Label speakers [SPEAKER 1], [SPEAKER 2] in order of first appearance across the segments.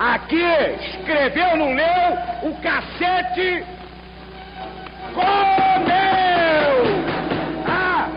[SPEAKER 1] aqui escreveu, não leu, o cacete comeu! Ah!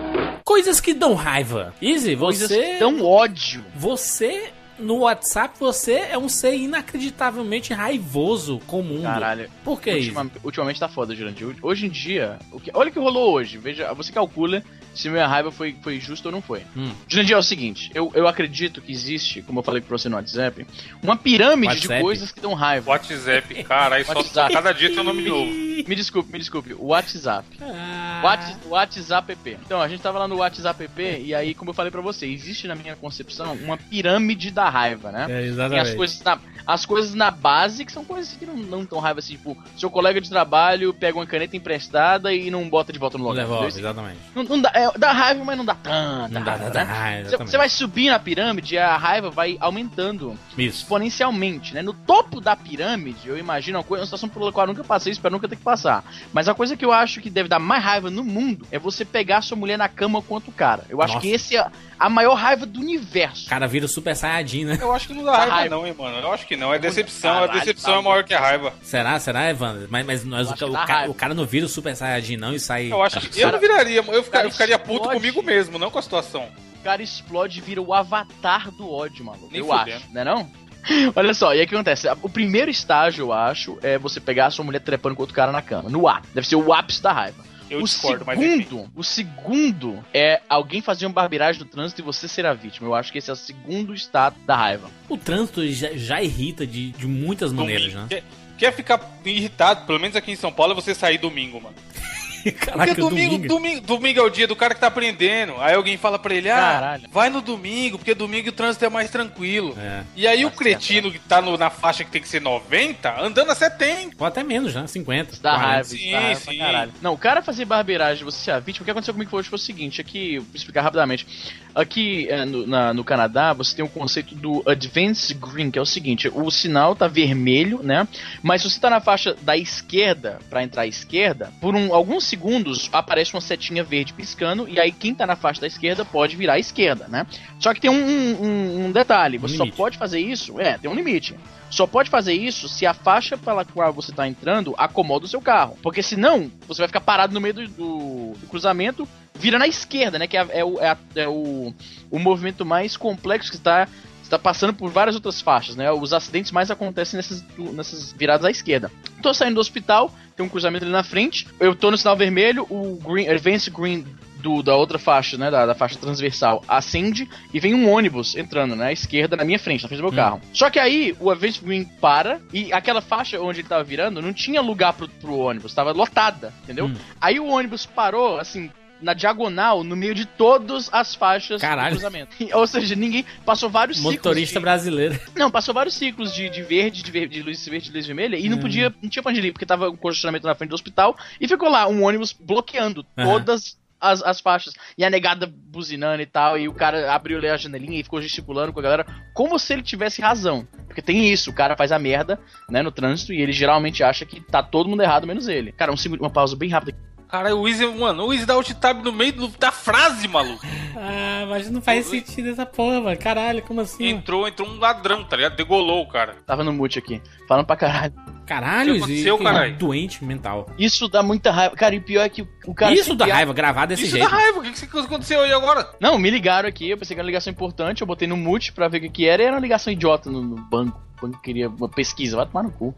[SPEAKER 2] Coisas que dão raiva. Easy,
[SPEAKER 3] Coisas
[SPEAKER 2] você.
[SPEAKER 3] que dão ódio.
[SPEAKER 2] Você. No WhatsApp, você é um ser inacreditavelmente raivoso com o mundo.
[SPEAKER 3] Caralho.
[SPEAKER 2] Por que isso?
[SPEAKER 3] Ultima- ultimamente tá foda, Jurandir. Hoje em dia, o que, olha o que rolou hoje. Veja, você calcula se minha raiva foi, foi justa ou não foi.
[SPEAKER 2] Hum.
[SPEAKER 3] Jurandir, é o seguinte, eu, eu acredito que existe, como eu falei pra você no WhatsApp, uma pirâmide de
[SPEAKER 2] WhatsApp?
[SPEAKER 3] coisas que dão raiva.
[SPEAKER 4] WhatsApp, cara, aí só
[SPEAKER 3] WhatsApp.
[SPEAKER 4] cada dia tem um nome novo.
[SPEAKER 3] Me desculpe, me desculpe, o WhatsApp.
[SPEAKER 2] Ah,
[SPEAKER 3] Whats- WhatsApp PP. Então, a gente tava lá no WhatsApp PP e aí, como eu falei pra você, existe na minha concepção uma pirâmide da raiva, né?
[SPEAKER 2] É,
[SPEAKER 3] Tem
[SPEAKER 2] exatamente.
[SPEAKER 3] as coisas na, as coisas na base, que são coisas que não, não tão raiva assim, tipo, seu colega de trabalho pega uma caneta emprestada e não bota de volta no lugar.
[SPEAKER 2] devolve, exatamente.
[SPEAKER 3] Não, não dá, é, dá raiva, mas não dá tanta
[SPEAKER 2] Não dá,
[SPEAKER 3] raiva,
[SPEAKER 2] dá, dá,
[SPEAKER 3] né?
[SPEAKER 2] raiva,
[SPEAKER 3] Você- vai subir na pirâmide e a raiva vai aumentando
[SPEAKER 2] Isso.
[SPEAKER 3] exponencialmente, né? No topo da pirâmide, eu imagino uma, coisa, uma situação pela qual eu nunca passei, espero nunca ter que passar. Mas a coisa que eu acho que deve dar mais raiva no mundo é você pegar sua mulher na cama quanto o cara. Eu acho
[SPEAKER 2] Nossa.
[SPEAKER 3] que esse é a maior raiva do universo.
[SPEAKER 2] O cara vira o Super Saiyajin, né?
[SPEAKER 4] Eu acho que não dá raiva,
[SPEAKER 3] raiva.
[SPEAKER 4] não, hein, mano. Eu acho que não. É decepção.
[SPEAKER 3] Caralho,
[SPEAKER 4] a decepção
[SPEAKER 3] tá
[SPEAKER 4] é maior que a raiva.
[SPEAKER 2] Será? Será, Evandro? Mas, mas nós, o, o ca- o cara não vira o Super Saiyajin, não, e sai.
[SPEAKER 4] Eu acho que. Eu não viraria. Eu, ficar, eu ficaria puto comigo mesmo, não com a situação.
[SPEAKER 3] O cara explode e vira o avatar do ódio, maluco.
[SPEAKER 4] Nem
[SPEAKER 3] eu
[SPEAKER 4] fudendo.
[SPEAKER 3] acho, né não? Olha só, e aí o que acontece? O primeiro estágio, eu acho, é você pegar a sua mulher trepando com outro cara na cama. No ar. Deve ser o ápice da raiva.
[SPEAKER 4] Eu
[SPEAKER 3] o
[SPEAKER 4] discordo, mas enfim.
[SPEAKER 3] segundo, o segundo é alguém fazer uma barbeiragem do trânsito e você ser a vítima. Eu acho que esse é o segundo estado da raiva.
[SPEAKER 2] O trânsito já, já irrita de, de muitas maneiras,
[SPEAKER 4] Domingo.
[SPEAKER 2] né?
[SPEAKER 4] Quer, quer ficar irritado, pelo menos aqui em São Paulo, é você sair domingo, mano.
[SPEAKER 2] Caraca,
[SPEAKER 4] Porque domingo, domingo, domingo é o dia do cara que tá aprendendo. Aí alguém fala pra ele, ah,
[SPEAKER 3] Caralho.
[SPEAKER 4] vai no domingo, porque domingo o trânsito é mais tranquilo.
[SPEAKER 2] É.
[SPEAKER 4] E aí o cretino que tá no- na faixa que tem que ser 90, andando a 70.
[SPEAKER 2] Ou até menos, né? 50.
[SPEAKER 3] Dá
[SPEAKER 2] 40.
[SPEAKER 3] raiva,
[SPEAKER 4] sim,
[SPEAKER 3] dá raiva
[SPEAKER 4] sim.
[SPEAKER 3] caralho. Não, o cara fazer barbeiragem, você ser a vítima, o que aconteceu comigo hoje foi o seguinte, aqui, vou explicar rapidamente. Aqui é, no, na- no Canadá, você tem o conceito do Advance Green, que é o seguinte, o sinal tá vermelho, né? Mas se você tá na faixa da esquerda, pra entrar à esquerda, por um- alguns segundos aparece uma setinha verde piscando, e aí quem tá na faixa da esquerda pode virar à esquerda, né? Só que tem um, um- um detalhe, você só pode fazer isso, é, tem um limite. Só pode fazer isso se a faixa pela qual você tá entrando acomoda o seu carro. Porque senão, você vai ficar parado no meio do, do- do cruzamento, vira na esquerda, né? Que é, é o, é é o, o movimento mais complexo que está, está passando por várias outras faixas, né? Os acidentes mais acontecem nessas, nessas viradas à esquerda. Tô saindo do hospital, tem um cruzamento ali na frente, eu tô no sinal vermelho, o green, Advance Green do- da outra faixa, né, da, da faixa transversal, acende e vem um ônibus entrando, né, à esquerda, na minha frente, na frente do meu
[SPEAKER 2] Hum.
[SPEAKER 3] carro. Só que aí o Advance Green para e aquela faixa onde ele tava virando não tinha lugar pro, pro ônibus, tava lotada, entendeu?
[SPEAKER 2] Hum.
[SPEAKER 3] Aí o ônibus parou, assim, na diagonal, no meio de todas as faixas
[SPEAKER 2] Caralho.
[SPEAKER 3] do cruzamento. Ou seja, ninguém passou vários
[SPEAKER 2] Motorista
[SPEAKER 3] ciclos. de-
[SPEAKER 2] brasileiro.
[SPEAKER 3] Não, passou vários ciclos de, de verde, de, verde, de luz verde, de luz vermelha, e não
[SPEAKER 2] Hum.
[SPEAKER 3] podia, não tinha pra onde ir, porque tava um congestionamento na frente do hospital, e ficou lá um ônibus bloqueando
[SPEAKER 2] Aham.
[SPEAKER 3] todas as, as faixas. E a negada buzinando e tal, e o cara abriu ali a janelinha e ficou gesticulando com a galera, como se ele tivesse razão. Porque tem isso, o cara faz a merda, né, no trânsito, e ele geralmente acha que tá todo mundo errado, menos ele. Cara, um segundo, uma pausa bem rápida.
[SPEAKER 4] Caralho, o Easy, mano, o Easy dá alt tab no meio do- da frase, maluco.
[SPEAKER 2] Ah, mas não faz sentido essa porra, mano. Caralho, como assim?
[SPEAKER 4] Entrou, entrou um ladrão, tá ligado? Degolou o cara.
[SPEAKER 3] Tava no mute aqui, falando pra caralho.
[SPEAKER 2] Caralho,
[SPEAKER 4] aconteceu, caralho?
[SPEAKER 2] doente mental.
[SPEAKER 3] Isso dá muita raiva. Cara, e o pior é que o cara.
[SPEAKER 2] Isso dá
[SPEAKER 3] pia-
[SPEAKER 2] raiva, gravar desse
[SPEAKER 4] Isso
[SPEAKER 2] jeito.
[SPEAKER 4] dá raiva, o que, que que aconteceu aí agora?
[SPEAKER 3] Não, me ligaram aqui, eu pensei que era uma ligação importante, eu botei no mute pra ver o que, que era e era uma ligação idiota no, no banco. O banco queria uma pesquisa, vai tomar no cu.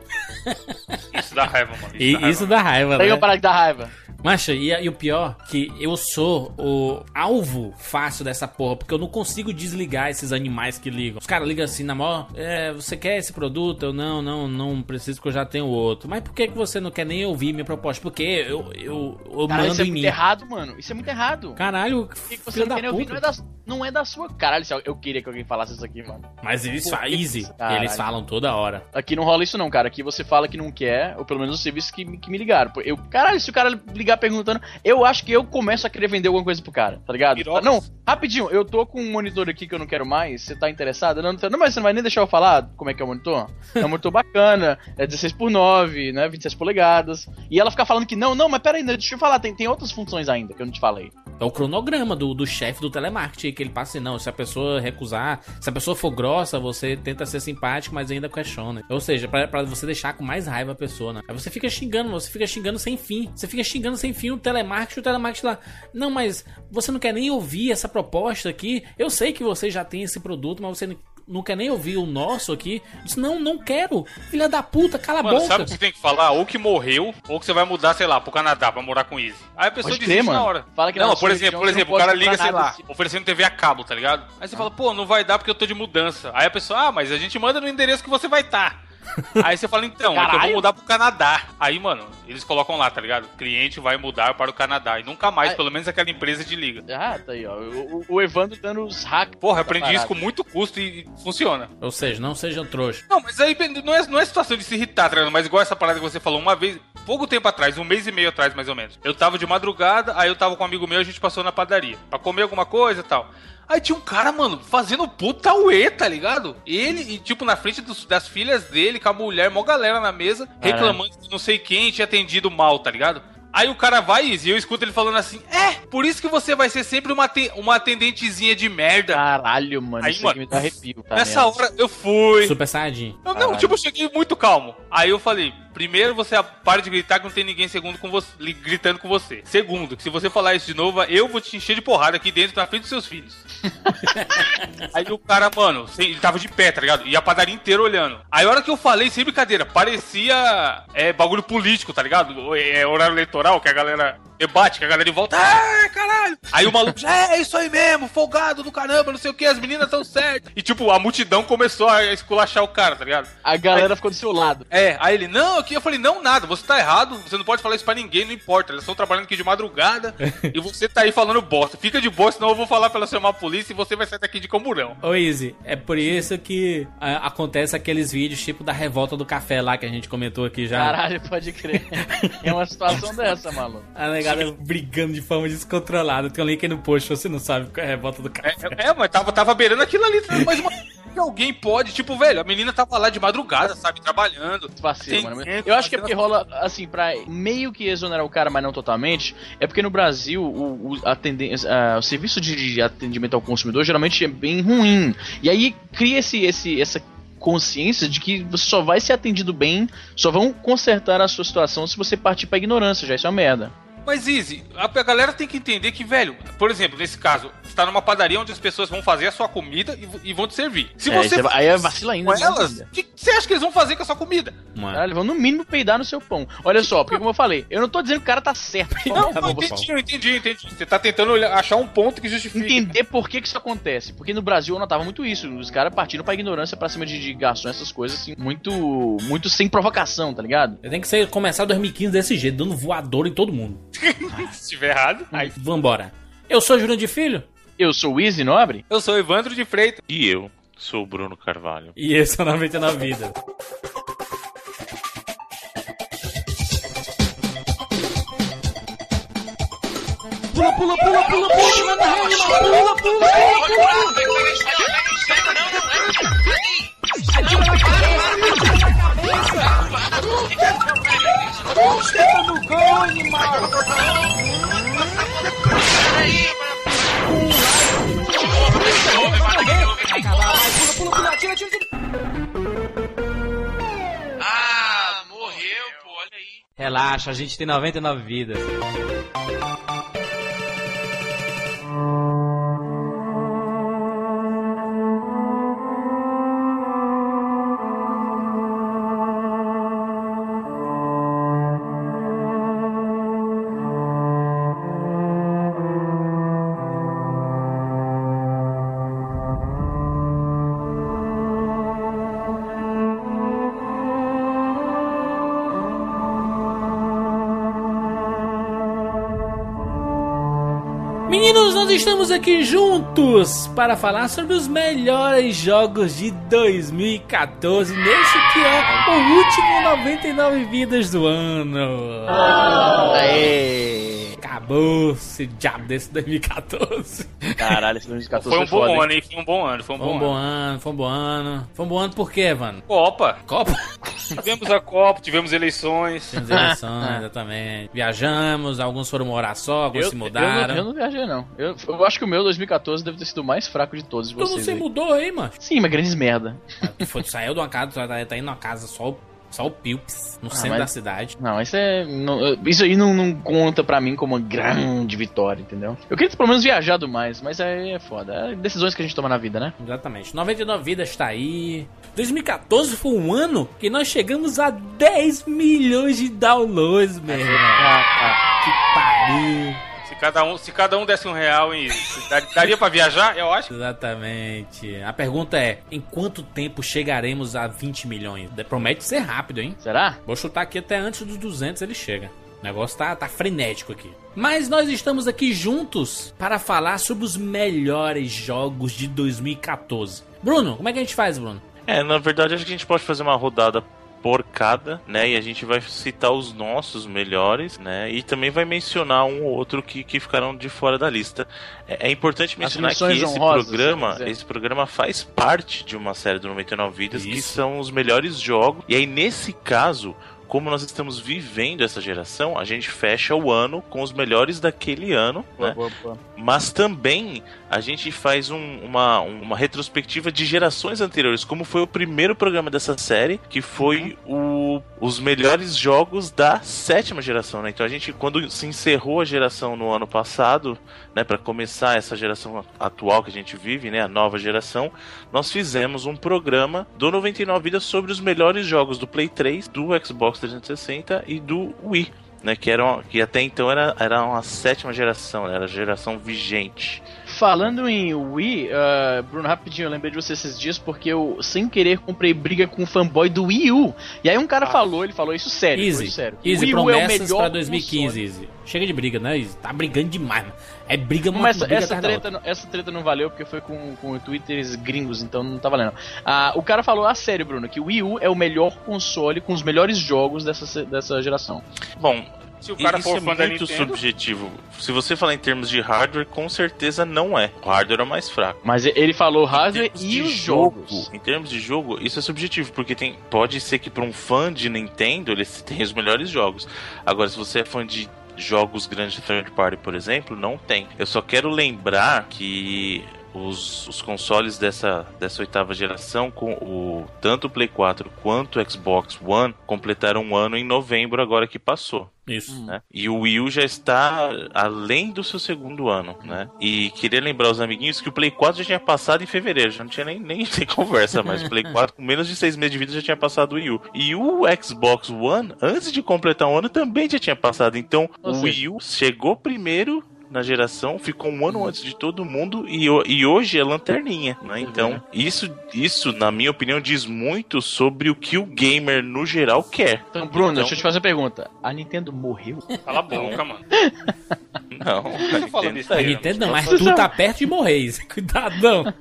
[SPEAKER 4] Isso dá raiva, mano.
[SPEAKER 2] E
[SPEAKER 4] dá
[SPEAKER 2] isso
[SPEAKER 4] raiva.
[SPEAKER 2] dá raiva,
[SPEAKER 3] Pega
[SPEAKER 2] né?
[SPEAKER 3] parada que dá raiva.
[SPEAKER 2] Macha, e, e o pior, que eu sou o alvo fácil dessa porra, porque eu não consigo desligar esses animais que ligam. Os caras ligam assim, na maior, é, você quer esse produto? Eu, não, não, não preciso que eu já tenho outro. Mas por que, que você não quer nem ouvir minha proposta? Porque eu, eu, eu
[SPEAKER 3] Cara,
[SPEAKER 2] mando
[SPEAKER 3] isso é
[SPEAKER 2] em
[SPEAKER 3] muito
[SPEAKER 2] mim.
[SPEAKER 3] errado, mano. Isso é muito errado.
[SPEAKER 2] Caralho,
[SPEAKER 3] Por que, que você não
[SPEAKER 2] da
[SPEAKER 3] quer nem ouvir? Não é, da, não é da sua. Caralho, eu queria que alguém falasse isso aqui, mano.
[SPEAKER 2] Mas eles?
[SPEAKER 3] Caralho.
[SPEAKER 2] eles falam toda hora.
[SPEAKER 3] Aqui não rola isso, não, cara. Aqui você fala que não quer, ou pelo menos os serviços que, me- que me ligaram. Eu, caralho, se o cara ligar perguntando, eu acho que eu começo a querer vender alguma coisa pro cara, tá ligado?
[SPEAKER 4] Pirocas.
[SPEAKER 3] Não, rapidinho, eu tô com um monitor aqui que eu não quero mais, você tá interessado? Não, não, não, mas você não vai nem deixar eu falar como é que é o monitor? É um monitor bacana, é 16 por 9, né, 27 polegadas. E ela fica falando que não, não, mas pera aí, deixa eu falar, tem, tem outras funções ainda que eu não te falei.
[SPEAKER 2] É o cronograma do, do chefe do telemarketing que ele passa assim, não, se a pessoa recusar, se a pessoa for grossa, você tenta ser simpático, mas ainda questiona. Ou seja, pra você deixar com mais raiva a pessoa, né? Aí você fica xingando, você fica xingando sem fim. Você fica xingando sem fim o telemarketing, o telemarketing lá. Não, mas você não quer nem ouvir essa proposta aqui. Eu sei que você já tem esse produto, mas você não quer nem ouvir o nosso aqui. Disse, não, não quero. Filha da puta, cala
[SPEAKER 4] Mano,
[SPEAKER 2] a boca.
[SPEAKER 4] sabe o que você tem que falar? Ou que morreu, ou que você vai mudar, sei lá, pro Canadá pra morar com Easy. Aí a pessoa
[SPEAKER 3] Pode
[SPEAKER 4] desiste
[SPEAKER 3] crer,
[SPEAKER 4] na hora.
[SPEAKER 3] Fala que
[SPEAKER 4] não,
[SPEAKER 3] na
[SPEAKER 4] por exemplo, por
[SPEAKER 3] não
[SPEAKER 4] exemplo, o cara liga, sei lá,
[SPEAKER 3] assim.
[SPEAKER 4] oferecendo TV a cabo, tá ligado? Aí você fala, pô, não vai dar porque eu tô de mudança. Aí a pessoa, ah, mas a gente manda no endereço que você vai estar. Aí você fala, então, é que eu vou mudar pro Canadá. Aí, mano, eles colocam lá, tá ligado? O cliente vai mudar para o Canadá. E nunca mais,
[SPEAKER 3] Aí-
[SPEAKER 4] pelo menos aquela empresa de liga.
[SPEAKER 3] Ah, tá aí, ó. O, o- Evandro dando os hacks.
[SPEAKER 4] Porra, aprendi
[SPEAKER 3] parada.
[SPEAKER 4] isso com muito custo e funciona.
[SPEAKER 2] Ou seja, não sejam trouxa.
[SPEAKER 4] Não, mas aí não é, não é situação de se irritar, tá ligado? Mas igual essa parada que você falou uma vez, pouco tempo atrás, um mês e meio atrás mais ou menos. Eu tava de madrugada, aí eu tava com um amigo meu, a gente passou na padaria pra comer alguma coisa e tal. Aí tinha um cara, mano, fazendo puta uê, tá ligado? Ele, e tipo, na frente dos- das filhas dele, com a mulher, mó galera na mesa, reclamando que não sei quem tinha atendido mal, tá ligado? Aí o cara vai e eu escuto ele falando assim: É, por isso que você vai ser sempre uma, te- uma atendentezinha de merda.
[SPEAKER 3] Caralho, mano.
[SPEAKER 4] Aí,
[SPEAKER 3] isso
[SPEAKER 4] mano,
[SPEAKER 3] aqui me dá arrepio. Tá
[SPEAKER 4] Nessa
[SPEAKER 3] merda.
[SPEAKER 4] hora eu fui.
[SPEAKER 2] Super Saiyajin.
[SPEAKER 4] Eu, não,
[SPEAKER 3] Caralho.
[SPEAKER 4] tipo, eu cheguei muito calmo. Aí eu falei, primeiro você para de gritar que não tem ninguém segundo com você, gritando com você. Segundo, que se você falar isso de novo, eu vou te encher de porrada aqui dentro na frente dos seus filhos. Aí o cara, mano, ele tava de pé, tá ligado? E a padaria inteira olhando. Aí a hora que eu falei, sem brincadeira, parecia é, bagulho político, tá ligado? É horário eleitoral, que a galera debate, que a galera volta, ah, caralho! Aí o maluco, já é isso aí mesmo, folgado do caramba, não sei o que, as meninas tão certas. E tipo, a multidão começou a esculachar o cara, tá ligado?
[SPEAKER 3] A galera ficou do seu lado.
[SPEAKER 4] É, aí ele, não, aqui eu falei, não, nada, você tá errado, você não pode falar isso pra ninguém, não importa, eles estão trabalhando aqui de madrugada e você tá aí falando bosta. Fica de boa, senão eu vou falar pra ela chamar a polícia e você vai sair daqui de camburão.
[SPEAKER 2] Ô, Easy, é por isso que ah, acontece aqueles vídeos tipo da revolta do café lá que a gente comentou aqui já.
[SPEAKER 3] Caralho, pode crer. É uma situação dessa, maluco.
[SPEAKER 2] A negada brigando de forma descontrolada. Tem um link aí no post, você não sabe qual é a revolta do café.
[SPEAKER 4] É, é, mas tava, tava beirando aquilo ali, mas uma... que alguém pode, tipo, velho, a menina tava lá de madrugada, sabe, trabalhando.
[SPEAKER 3] Vacilo, mano.
[SPEAKER 4] Atendendo,
[SPEAKER 3] Eu acho que é porque rola, assim, pra meio que exonerar o cara, mas não totalmente, é porque no Brasil o, o, o serviço de atendimento ao consumidor geralmente é bem ruim. E aí cria esse, esse, essa consciência de que você só vai ser atendido bem, só vão consertar a sua situação se você partir pra ignorância, já isso é uma merda.
[SPEAKER 4] Mas, Easy, a, a galera tem que entender que, velho, por exemplo, nesse caso, você tá numa padaria onde as pessoas vão fazer a sua comida e, e vão te servir. Se
[SPEAKER 3] É,
[SPEAKER 4] você
[SPEAKER 3] é- aí é vacila ainda.
[SPEAKER 4] com
[SPEAKER 3] né?
[SPEAKER 4] elas, o que você acha que eles vão fazer com a sua comida?
[SPEAKER 2] Mano.
[SPEAKER 3] Caralho, vão no mínimo peidar no seu pão. Olha só, porque como eu falei, eu não tô dizendo que o cara tá certo.
[SPEAKER 4] Não,
[SPEAKER 3] favor,
[SPEAKER 4] não,
[SPEAKER 3] você
[SPEAKER 4] entendi, eu entendi, eu entendi. Você tá tentando olhar- achar um ponto que justifique.
[SPEAKER 3] entender por que, que isso acontece. Porque no Brasil eu notava muito isso. Os caras partindo pra ignorância pra cima de, de garçom, essas coisas, assim, muito. Muito sem provocação, tá ligado?
[SPEAKER 2] Eu tenho que ser, começar 2015 desse jeito, dando voador em todo mundo.
[SPEAKER 4] Se estiver errado. Aí.
[SPEAKER 2] Vambora. Eu sou Júnior de Filho
[SPEAKER 3] Eu sou o Easy Nobre.
[SPEAKER 4] Eu sou Evandro de Freitas.
[SPEAKER 5] E eu sou o Bruno Carvalho.
[SPEAKER 2] e esse é o 99 Vidas.
[SPEAKER 4] Ah, morreu, pô, olha aí.
[SPEAKER 6] Relaxa, a gente tem 99 vidas.
[SPEAKER 2] Estamos aqui juntos para falar sobre os melhores jogos de 2014, neste que é o último 99 vidas do ano.
[SPEAKER 3] Aê!
[SPEAKER 2] Acabou esse diabo desse 2014.
[SPEAKER 3] Caralho, esse 2014
[SPEAKER 4] Foi um bom
[SPEAKER 3] hein?
[SPEAKER 4] ano, hein? Foi um bom ano, foi um
[SPEAKER 2] Foi um
[SPEAKER 4] bom
[SPEAKER 2] bom
[SPEAKER 4] ano.
[SPEAKER 2] ano, foi um bom ano. Foi um bom ano por quê, mano?
[SPEAKER 4] Copa.
[SPEAKER 2] Copa?
[SPEAKER 4] Tivemos a Copa, tivemos eleições.
[SPEAKER 2] Temos eleições, exatamente. Viajamos, alguns foram morar só, alguns
[SPEAKER 3] Eu,
[SPEAKER 2] se
[SPEAKER 3] eu,
[SPEAKER 2] mudaram.
[SPEAKER 3] não, eu não viajei, não. Eu, eu acho que o meu 2014 deve ter sido o mais fraco de todos
[SPEAKER 2] não
[SPEAKER 3] vocês.
[SPEAKER 2] se
[SPEAKER 3] aí.
[SPEAKER 2] mudou aí, mano.
[SPEAKER 3] Sim, mas grandes merda.
[SPEAKER 2] Foi, saiu de uma casa, tu tá, tá indo numa casa só, o- só o Pilps, no
[SPEAKER 3] Ah,
[SPEAKER 2] centro
[SPEAKER 3] mas-
[SPEAKER 2] da cidade.
[SPEAKER 3] Não, isso é. não- isso aí não, não conta pra mim como uma grande vitória, entendeu? Eu queria ter pelo menos viajado mais, mas aí é foda. É decisões que a gente toma na vida, né?
[SPEAKER 2] Exatamente. 99 vidas está aí. 2014 foi um ano que nós chegamos a 10 milhões de downloads, meu irmão. Que pariu.
[SPEAKER 4] Se cada um, se cada um desse um real dar- daria pra viajar? Eu acho.
[SPEAKER 2] Exatamente. A pergunta é: em quanto tempo chegaremos a 20 milhões? Promete ser rápido, hein?
[SPEAKER 3] Será?
[SPEAKER 2] Vou chutar aqui até antes dos 200 ele chega. O negócio tá, tá frenético aqui. Mas nós estamos aqui juntos para falar sobre os melhores jogos de 2014. Bruno, como é que a gente faz, Bruno?
[SPEAKER 5] É, na verdade, acho que a gente pode fazer uma rodada por cada, né? E a gente vai citar os nossos melhores, né? E também vai mencionar um ou outro que, que ficaram de fora da lista. É, é importante mencionar que esse
[SPEAKER 3] honrosas,
[SPEAKER 5] programa, esse programa faz parte de uma série do 99 Vidas que
[SPEAKER 2] Isso.
[SPEAKER 5] são os melhores jogos. E aí, nesse caso, como nós estamos vivendo essa geração, a gente fecha o ano com os melhores daquele ano, né?
[SPEAKER 3] Boa, boa.
[SPEAKER 5] mas também a gente faz um- uma, uma retrospectiva de gerações anteriores, como foi o primeiro programa dessa série, que foi o, os melhores jogos da sétima geração, né? Então a gente, quando se encerrou a geração no ano passado, né, para começar essa geração atual que a gente vive, né, a nova geração, nós fizemos um programa do 99 Vidas sobre os melhores jogos do Play 3, do Xbox 360 e do Wii. Né, que, era uma- que até então era, era uma sétima geração, né, era a geração vigente.
[SPEAKER 3] Falando em Wii, ah, Bruno, rapidinho, eu lembrei de você esses dias porque eu, sem querer, comprei briga com um fanboy do Wii U. E aí um cara falou, ele falou isso sério.
[SPEAKER 2] Easy.
[SPEAKER 3] isso sério.
[SPEAKER 2] Easy,
[SPEAKER 3] Wii U é o melhor
[SPEAKER 2] pra 2015,
[SPEAKER 3] console.
[SPEAKER 2] Easy. Chega de briga, né, Easy? Tá brigando demais, mano. É briga,
[SPEAKER 3] Mas essa,
[SPEAKER 2] briga
[SPEAKER 3] essa, treta, não- essa treta não valeu porque foi com, com twitters gringos, então não tá valendo. Ah, o cara falou a sério, Bruno, que o Wii U é o melhor console com os melhores jogos dessa, dessa geração.
[SPEAKER 5] Bom,
[SPEAKER 4] Se o cara
[SPEAKER 5] isso
[SPEAKER 4] for
[SPEAKER 5] é
[SPEAKER 4] fã da
[SPEAKER 5] muito
[SPEAKER 4] Nintendo.
[SPEAKER 5] subjetivo. Se você falar em termos de hardware, com certeza não é. O hardware é o mais fraco.
[SPEAKER 3] Mas ele falou
[SPEAKER 5] Em
[SPEAKER 3] hardware
[SPEAKER 5] termos
[SPEAKER 3] e
[SPEAKER 5] de
[SPEAKER 3] os
[SPEAKER 5] jogo,
[SPEAKER 3] jogos.
[SPEAKER 5] Em termos de jogo, isso é subjetivo, porque tem, pode ser que para um fã de Nintendo eles tenham os melhores jogos. Agora, se você é fã de jogos grandes de third party, por exemplo, não tem. Eu só quero lembrar que os, os consoles dessa, dessa oitava geração, com o tanto o Play 4 quanto o Xbox One, completaram um ano em novembro agora que passou
[SPEAKER 2] Isso.
[SPEAKER 5] né? E o Wii U já está além do seu segundo ano, né? E queria lembrar os amiguinhos que o Play 4 já tinha passado em fevereiro, já não tinha nem, nem conversa mais. O Play 4 com menos de seis meses de vida já tinha passado o Wii U. E o Xbox One, antes de completar um ano, também já tinha passado. Então
[SPEAKER 3] Ou
[SPEAKER 5] o
[SPEAKER 3] seja-
[SPEAKER 5] Wii U chegou primeiro na geração, ficou um ano antes de todo mundo e, e hoje é lanterninha, né? Então, isso, isso, na minha opinião, diz muito sobre o que o gamer no geral quer.
[SPEAKER 3] Então, Bruno,
[SPEAKER 5] Então-
[SPEAKER 3] deixa eu te fazer uma pergunta. A Nintendo morreu?
[SPEAKER 4] Cala a boca, mano.
[SPEAKER 5] Não, a Nintendo tá
[SPEAKER 2] A. Nintendo não, mas tu tá perto de morrer, Easy. Cuidadão.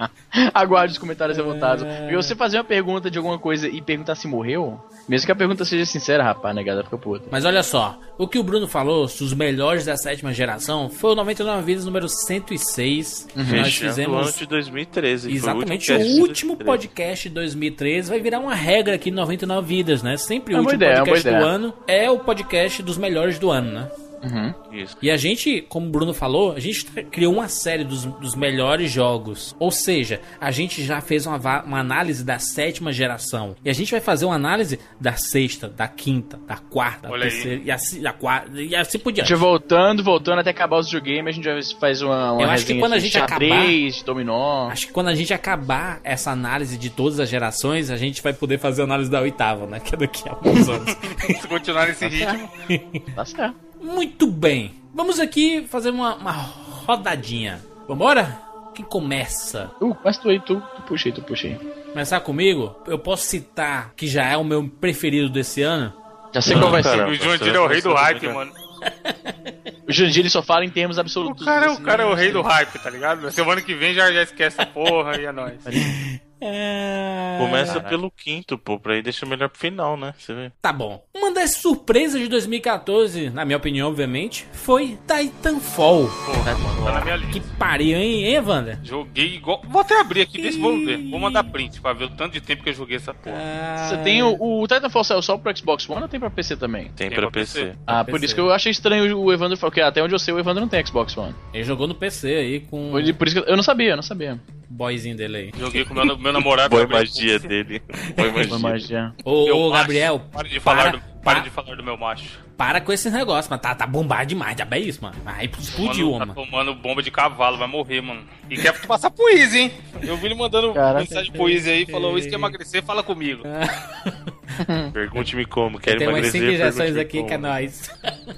[SPEAKER 3] Aguarde os comentários
[SPEAKER 2] É.
[SPEAKER 3] revoltados. E você fazer uma pergunta de alguma coisa e perguntar se morreu, mesmo que a pergunta seja sincera, rapaz, negada fica puta.
[SPEAKER 2] Mas olha só, o que o Bruno falou, os melhores da sétima geração, foi o 99 Vidas número 106. que Nós
[SPEAKER 5] Fechando o ano
[SPEAKER 2] fizemos
[SPEAKER 5] de 2013. foi
[SPEAKER 2] Exatamente, o último
[SPEAKER 5] 2013.
[SPEAKER 2] podcast de 2013 vai virar uma regra aqui no 99 Vidas, né? Sempre o
[SPEAKER 3] É
[SPEAKER 2] último
[SPEAKER 3] ideia, é
[SPEAKER 2] podcast do
[SPEAKER 3] ideia.
[SPEAKER 2] ano é o podcast dos melhores do ano, né?
[SPEAKER 3] Uhum.
[SPEAKER 5] Isso.
[SPEAKER 2] E a gente, como o Bruno falou, a gente criou uma série dos, dos melhores jogos. Ou seja, a gente já fez uma, uma análise da sétima geração. E a gente vai fazer uma análise da sexta, da quinta, da quarta, da terceira e assim, da quarta, e assim por
[SPEAKER 3] A
[SPEAKER 2] diante.
[SPEAKER 3] gente vai voltando, voltando até acabar os videogames, a gente já faz uma, uma
[SPEAKER 2] Eu acho que quando a
[SPEAKER 3] de
[SPEAKER 2] gente
[SPEAKER 3] xadrez, de dominó.
[SPEAKER 2] Acho que quando a gente acabar essa análise de todas as gerações, a gente vai poder fazer a análise da oitava, né? Que é daqui a alguns anos.
[SPEAKER 4] Se continuar nesse ritmo.
[SPEAKER 3] Tá certo.
[SPEAKER 2] Muito bem. Vamos aqui fazer uma, uma rodadinha. Vambora? Quem começa?
[SPEAKER 3] Uh, mas tu aí, tu, tu puxei, tu puxei.
[SPEAKER 2] Começar comigo? Eu posso citar que já é o meu preferido desse ano?
[SPEAKER 3] Já sei qual vai
[SPEAKER 5] cara.
[SPEAKER 3] ser.
[SPEAKER 4] O Jurandir é o rei do hype, mano.
[SPEAKER 3] O ele só fala em termos
[SPEAKER 4] O
[SPEAKER 3] absolutos.
[SPEAKER 4] cara,
[SPEAKER 3] Assim,
[SPEAKER 4] o cara é o rei do hype, tá ligado? Semana que vem já, já esquece essa porra e é nóis.
[SPEAKER 2] É...
[SPEAKER 5] Começa pelo quinto, pô, pra aí deixa melhor pro final, né? Você vê.
[SPEAKER 2] Tá bom. Uma das surpresas de 2014, na minha opinião, obviamente, foi Titanfall.
[SPEAKER 4] Porra, mano, tá na minha lista.
[SPEAKER 2] Que pariu, hein, hein, Evander?
[SPEAKER 4] Joguei igual. Vou até abrir aqui, ver se vamos ver. Vou mandar print pra ver o tanto de tempo que eu joguei essa porra.
[SPEAKER 3] Você tem o, o Titanfall saiu só pro Xbox One ou tem pra PC também?
[SPEAKER 5] Tem,
[SPEAKER 4] Tem
[SPEAKER 5] pra
[SPEAKER 4] pra
[SPEAKER 5] PC.
[SPEAKER 4] PC.
[SPEAKER 3] Ah,
[SPEAKER 2] PC.
[SPEAKER 3] por isso que eu achei estranho o Evandro falar, porque até onde eu sei o Evandro não tem Xbox One.
[SPEAKER 2] Ele jogou no PC aí com
[SPEAKER 3] Por por isso que eu- eu não sabia, eu não sabia.
[SPEAKER 2] Boyzinho dele aí.
[SPEAKER 4] Joguei com meu, meu namorado. Gabriel.
[SPEAKER 5] magia dele.
[SPEAKER 3] Foi
[SPEAKER 5] magia.
[SPEAKER 2] Ô, ô. Gabriel,
[SPEAKER 4] Pare de falar,
[SPEAKER 2] para,
[SPEAKER 4] do,
[SPEAKER 2] para,
[SPEAKER 4] de falar do meu macho.
[SPEAKER 2] para com esse negócio, mas tá, tá bombado demais, já é isso, mano. Aí explodiu,
[SPEAKER 4] Mano,
[SPEAKER 2] mano.
[SPEAKER 4] tá tomando bomba de cavalo, vai morrer, mano. E quer passar pro Easy, hein? Eu vi ele mandando
[SPEAKER 3] Caraca.
[SPEAKER 4] mensagem pro Easy aí, falou, Easy quer emagrecer, fala comigo.
[SPEAKER 5] Pergunte-me como. Quer
[SPEAKER 2] Tem umas
[SPEAKER 5] emagrecer?
[SPEAKER 2] 5 injeções aqui que é
[SPEAKER 5] como.
[SPEAKER 2] nóis.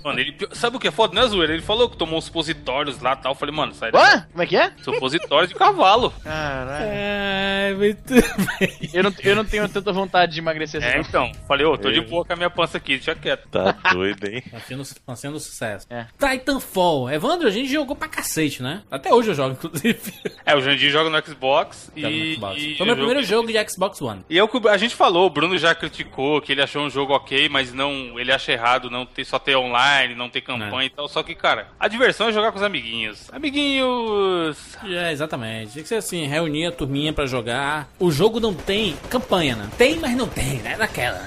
[SPEAKER 4] Mano, ele, sabe o que é foda, né, zoeira? Ele falou que tomou uns supositórios lá e tal. Eu falei, mano, sai daí.
[SPEAKER 3] Ué? Como é que é?
[SPEAKER 4] Supositórios de cavalo.
[SPEAKER 3] Caralho.
[SPEAKER 2] É, muito bem.
[SPEAKER 3] Eu não, eu não tenho tanta vontade de emagrecer
[SPEAKER 4] É,
[SPEAKER 3] assim.
[SPEAKER 4] então. Falei, ô, tô de
[SPEAKER 5] É.
[SPEAKER 4] boa com a minha pança aqui, deixa quieto.
[SPEAKER 5] Tá doido, hein?
[SPEAKER 2] Tá sendo, tá sendo sucesso.
[SPEAKER 3] É.
[SPEAKER 2] Titanfall. Evandro, a gente jogou pra cacete, né? Até hoje eu jogo, inclusive.
[SPEAKER 4] É, o Jandir joga no Xbox
[SPEAKER 2] no
[SPEAKER 4] e.
[SPEAKER 2] Xbox.
[SPEAKER 4] e
[SPEAKER 2] Foi meu
[SPEAKER 4] o
[SPEAKER 2] primeiro jogo de Xbox One.
[SPEAKER 4] E é o que a gente falou, o Bruno já criticou que ele achou um jogo ok, mas não, ele acha errado não ter só ter online, não ter campanha e tal. Só que, cara, a diversão é jogar com os amiguinhos. Amiguinhos!
[SPEAKER 2] É, exatamente. Tinha que ser assim, reunir a turminha pra jogar. O jogo não tem campanha, né? Tem, mas não tem, né? Naquela.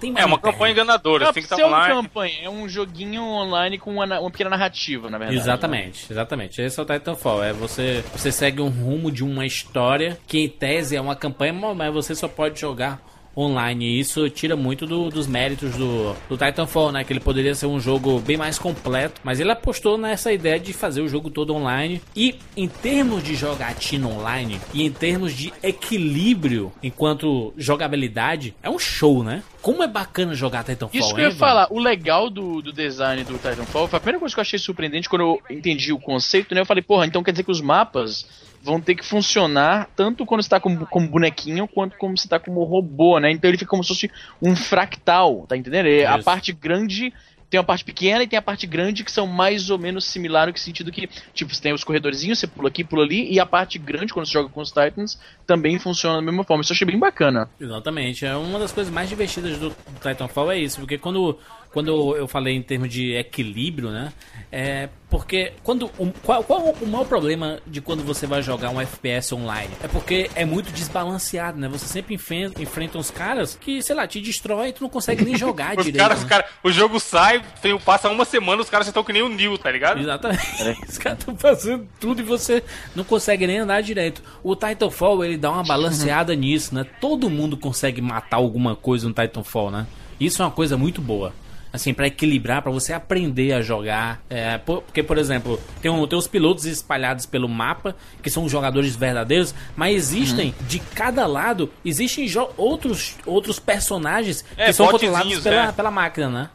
[SPEAKER 2] Tem, mas
[SPEAKER 4] É uma
[SPEAKER 2] tem.
[SPEAKER 4] campanha enganadora,
[SPEAKER 3] Não
[SPEAKER 4] tem que estar
[SPEAKER 3] uma
[SPEAKER 4] online.
[SPEAKER 3] campanha, é um joguinho online com uma, uma pequena narrativa, na verdade.
[SPEAKER 2] Exatamente, exatamente. Esse é o Titanfall. É você, você segue um rumo de uma história que em tese é uma campanha, mas você só pode jogar online. E isso tira muito do- dos méritos do, do Titanfall, né? Que ele poderia ser um jogo bem mais completo. Mas ele apostou nessa ideia de fazer o jogo todo online. E em termos de jogatina online e em termos de equilíbrio enquanto jogabilidade, é um show, né? Como é bacana jogar Titanfall,
[SPEAKER 3] Isso que eu ia falar, o legal do, do design do Titanfall foi a primeira coisa que eu achei surpreendente quando eu entendi o conceito, né? Eu falei, porra, então quer dizer que os mapas vão ter que funcionar tanto quando você tá como, como bonequinho quanto como você tá como robô, né? Então ele fica como se fosse um fractal, tá entendendo? A parte grande tem uma parte pequena e tem a parte grande que são mais ou menos similares no sentido que, tipo, você tem os corredorzinhos, você pula aqui, pula ali, e a parte grande, quando você joga com os Titans, também funciona da mesma forma. Isso eu achei bem bacana.
[SPEAKER 2] Exatamente. É uma das coisas mais divertidas do Titanfall é isso, porque quando, quando eu falei em termos de equilíbrio, né? É porque quando um- qual, qual o maior problema de quando você vai jogar um FPS online? É porque é muito desbalanceado, né? Você sempre enfen- enfrenta uns caras que, sei lá, te destrói e tu não consegue nem jogar
[SPEAKER 4] Os
[SPEAKER 2] direito.
[SPEAKER 4] caras,
[SPEAKER 2] né?
[SPEAKER 4] os caras, o jogo sai, tem- passa uma semana, os caras já estão que nem o Neil, tá ligado?
[SPEAKER 2] Exatamente. Os caras estão fazendo tudo e você não consegue nem andar direito. O Titanfall, ele dá uma balanceada nisso, né? Todo mundo consegue matar alguma coisa no Titanfall, né? Isso é uma coisa muito boa. Assim, pra equilibrar, pra você aprender a jogar. É, por- porque, por exemplo, tem, um, tem os pilotos espalhados pelo mapa, que são os jogadores verdadeiros, mas existem, de cada lado, existem outros, outros personagens
[SPEAKER 4] É,
[SPEAKER 2] que são controlados pela,
[SPEAKER 4] né?
[SPEAKER 2] pela máquina, né?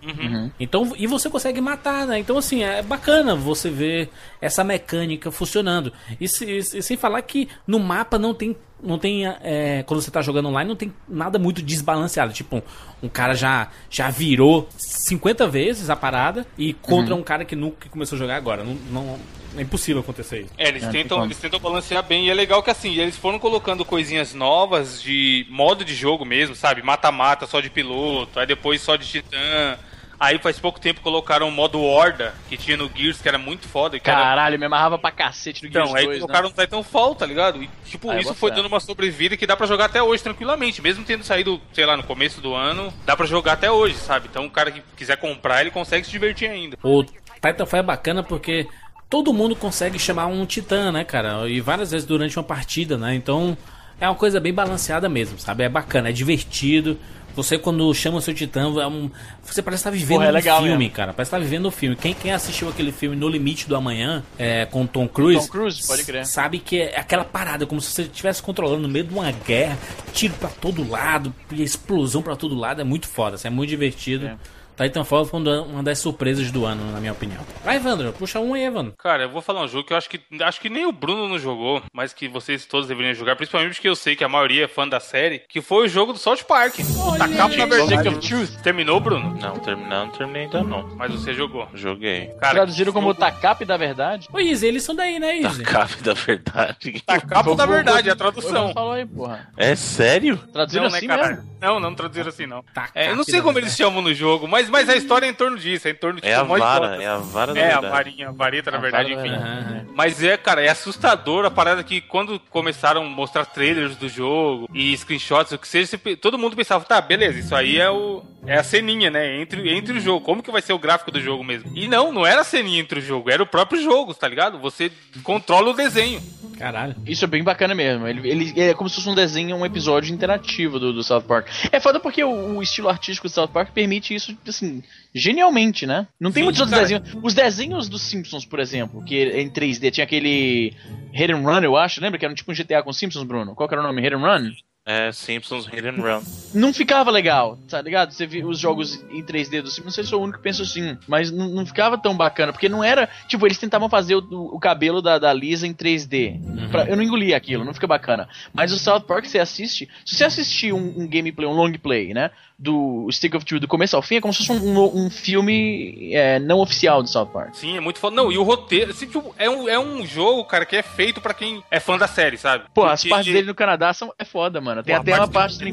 [SPEAKER 2] Então, e você consegue matar, né? Então, assim, é bacana você ver essa mecânica funcionando. E, se- e sem falar que no mapa não tem. Não tem. é, quando você tá jogando online, não tem nada muito desbalanceado. Tipo, um, um cara já, já virou 50 vezes a parada e contra um cara que nunca começou a jogar agora. Não, não- é impossível acontecer isso.
[SPEAKER 4] É, eles,
[SPEAKER 3] É,
[SPEAKER 4] tentam,
[SPEAKER 3] como.
[SPEAKER 4] eles tentam balancear bem. E é legal que assim, eles foram colocando coisinhas novas de modo de jogo mesmo, sabe? Mata-mata só de piloto, aí depois só de titã. Aí faz pouco tempo colocaram o modo Horda, que tinha no Gears, que era muito foda. Que era...
[SPEAKER 3] Caralho, me amarrava pra cacete no Gears
[SPEAKER 4] Então, aí
[SPEAKER 3] 2, né?
[SPEAKER 4] colocaram no Titanfall, tá ligado? E, tipo,
[SPEAKER 3] Ah,
[SPEAKER 4] isso foi dando uma sobrevida que dá pra jogar até hoje tranquilamente. Mesmo tendo saído, sei lá, no começo do ano, dá pra jogar até hoje, sabe? Então o cara que quiser comprar, ele consegue se divertir ainda.
[SPEAKER 2] O Titanfall é bacana porque todo mundo consegue chamar um titã, né, cara? E várias vezes durante uma partida, né? Então é uma coisa bem balanceada mesmo, sabe? É bacana, é divertido. Você quando chama o seu titã, é um... você parece estar vivendo
[SPEAKER 3] Porra, é
[SPEAKER 2] um filme,
[SPEAKER 3] mesmo.
[SPEAKER 2] cara. Parece estar vivendo um filme. Quem, quem assistiu aquele filme No Limite do Amanhã, é, com Tom Cruise,
[SPEAKER 3] Tom Cruise, pode crer.
[SPEAKER 2] sabe que é aquela parada, como se você estivesse controlando no meio de uma guerra, tiro pra todo lado, e explosão pra todo lado, é muito foda, é muito divertido.
[SPEAKER 3] É.
[SPEAKER 2] Titanfall foi uma das surpresas do ano, na minha opinião. Vai, Evandro, puxa um aí, Evandro.
[SPEAKER 4] Cara, eu vou falar um jogo que eu acho que acho que nem o Bruno não jogou, mas que vocês todos deveriam jogar, principalmente porque eu sei que a maioria é fã da série, que foi o jogo do South Park. O Takapa na verdade of Truth. Terminou, Bruno?
[SPEAKER 5] Não, terminar, não terminei ainda não.
[SPEAKER 4] Mas você jogou.
[SPEAKER 5] Joguei.
[SPEAKER 4] Cara,
[SPEAKER 3] Traduziram como
[SPEAKER 4] jogo-
[SPEAKER 3] Takap da verdade?
[SPEAKER 2] Ô, Izzy, eles são daí, né, Izzy?
[SPEAKER 5] Tacape da verdade.
[SPEAKER 4] Takapa da verdade, é a tradução.
[SPEAKER 3] falou aí, porra.
[SPEAKER 5] É sério?
[SPEAKER 3] Traduziram
[SPEAKER 4] Não, né,
[SPEAKER 3] assim
[SPEAKER 4] caralho?
[SPEAKER 3] mesmo?
[SPEAKER 4] Não, não traduziram assim, não. É, eu não sei como eles chamam no jogo, mas, mas a história é em torno disso, é em torno de
[SPEAKER 5] É a
[SPEAKER 4] de
[SPEAKER 5] vara,
[SPEAKER 4] coisas.
[SPEAKER 5] é a vara da
[SPEAKER 4] É, a varinha, a vareta, na
[SPEAKER 3] A
[SPEAKER 4] verdade, enfim. Mas é, cara, é assustador a parada que quando começaram a mostrar trailers do jogo e screenshots, o que seja, todo mundo pensava, tá, beleza, isso aí é o é a ceninha, né, entre, entre o jogo. Como que vai ser o gráfico do jogo mesmo? E não, não era a ceninha entre o jogo, era o próprio jogo, tá ligado? Você controla o desenho.
[SPEAKER 2] Caralho.
[SPEAKER 3] Isso é bem bacana mesmo. Ele, ele é como se fosse um desenho, um episódio interativo do, do South Park. É foda porque o, o estilo artístico do South Park permite isso, assim, genialmente, né? Não tem
[SPEAKER 4] Sim,
[SPEAKER 3] muitos outros
[SPEAKER 4] cara.
[SPEAKER 3] desenhos. Os desenhos dos Simpsons, por exemplo, que em 3D tinha aquele Hit and Run, eu acho. Lembra que era tipo um GTA com Simpsons, Bruno? Qual que era o nome? Hit and Run?
[SPEAKER 5] É Simpsons Hit and Run.
[SPEAKER 3] não ficava legal, tá ligado? Você vê os jogos em 3D do Simpsons, não sei se sou o único que pensa assim, mas não, não ficava tão bacana, porque não era. Tipo, eles tentavam fazer o, o cabelo da, da Lisa em 3D. Pra- eu não engoli aquilo, não fica bacana. Mas o South Park você assiste. Se você assistir um, um gameplay, um long play, né? Do Stick of Truth do começo ao fim, é como se fosse um, um- um filme é, não oficial do South Park.
[SPEAKER 4] Sim, é muito foda. Não, e o roteiro, assim, tipo, é um, é um jogo, cara, que é feito pra quem é fã da série, sabe?
[SPEAKER 3] Pô, as
[SPEAKER 4] Porque-
[SPEAKER 3] partes dele no Canadá são é foda, mano. Tem
[SPEAKER 4] Pô,
[SPEAKER 3] até uma
[SPEAKER 4] parte rir,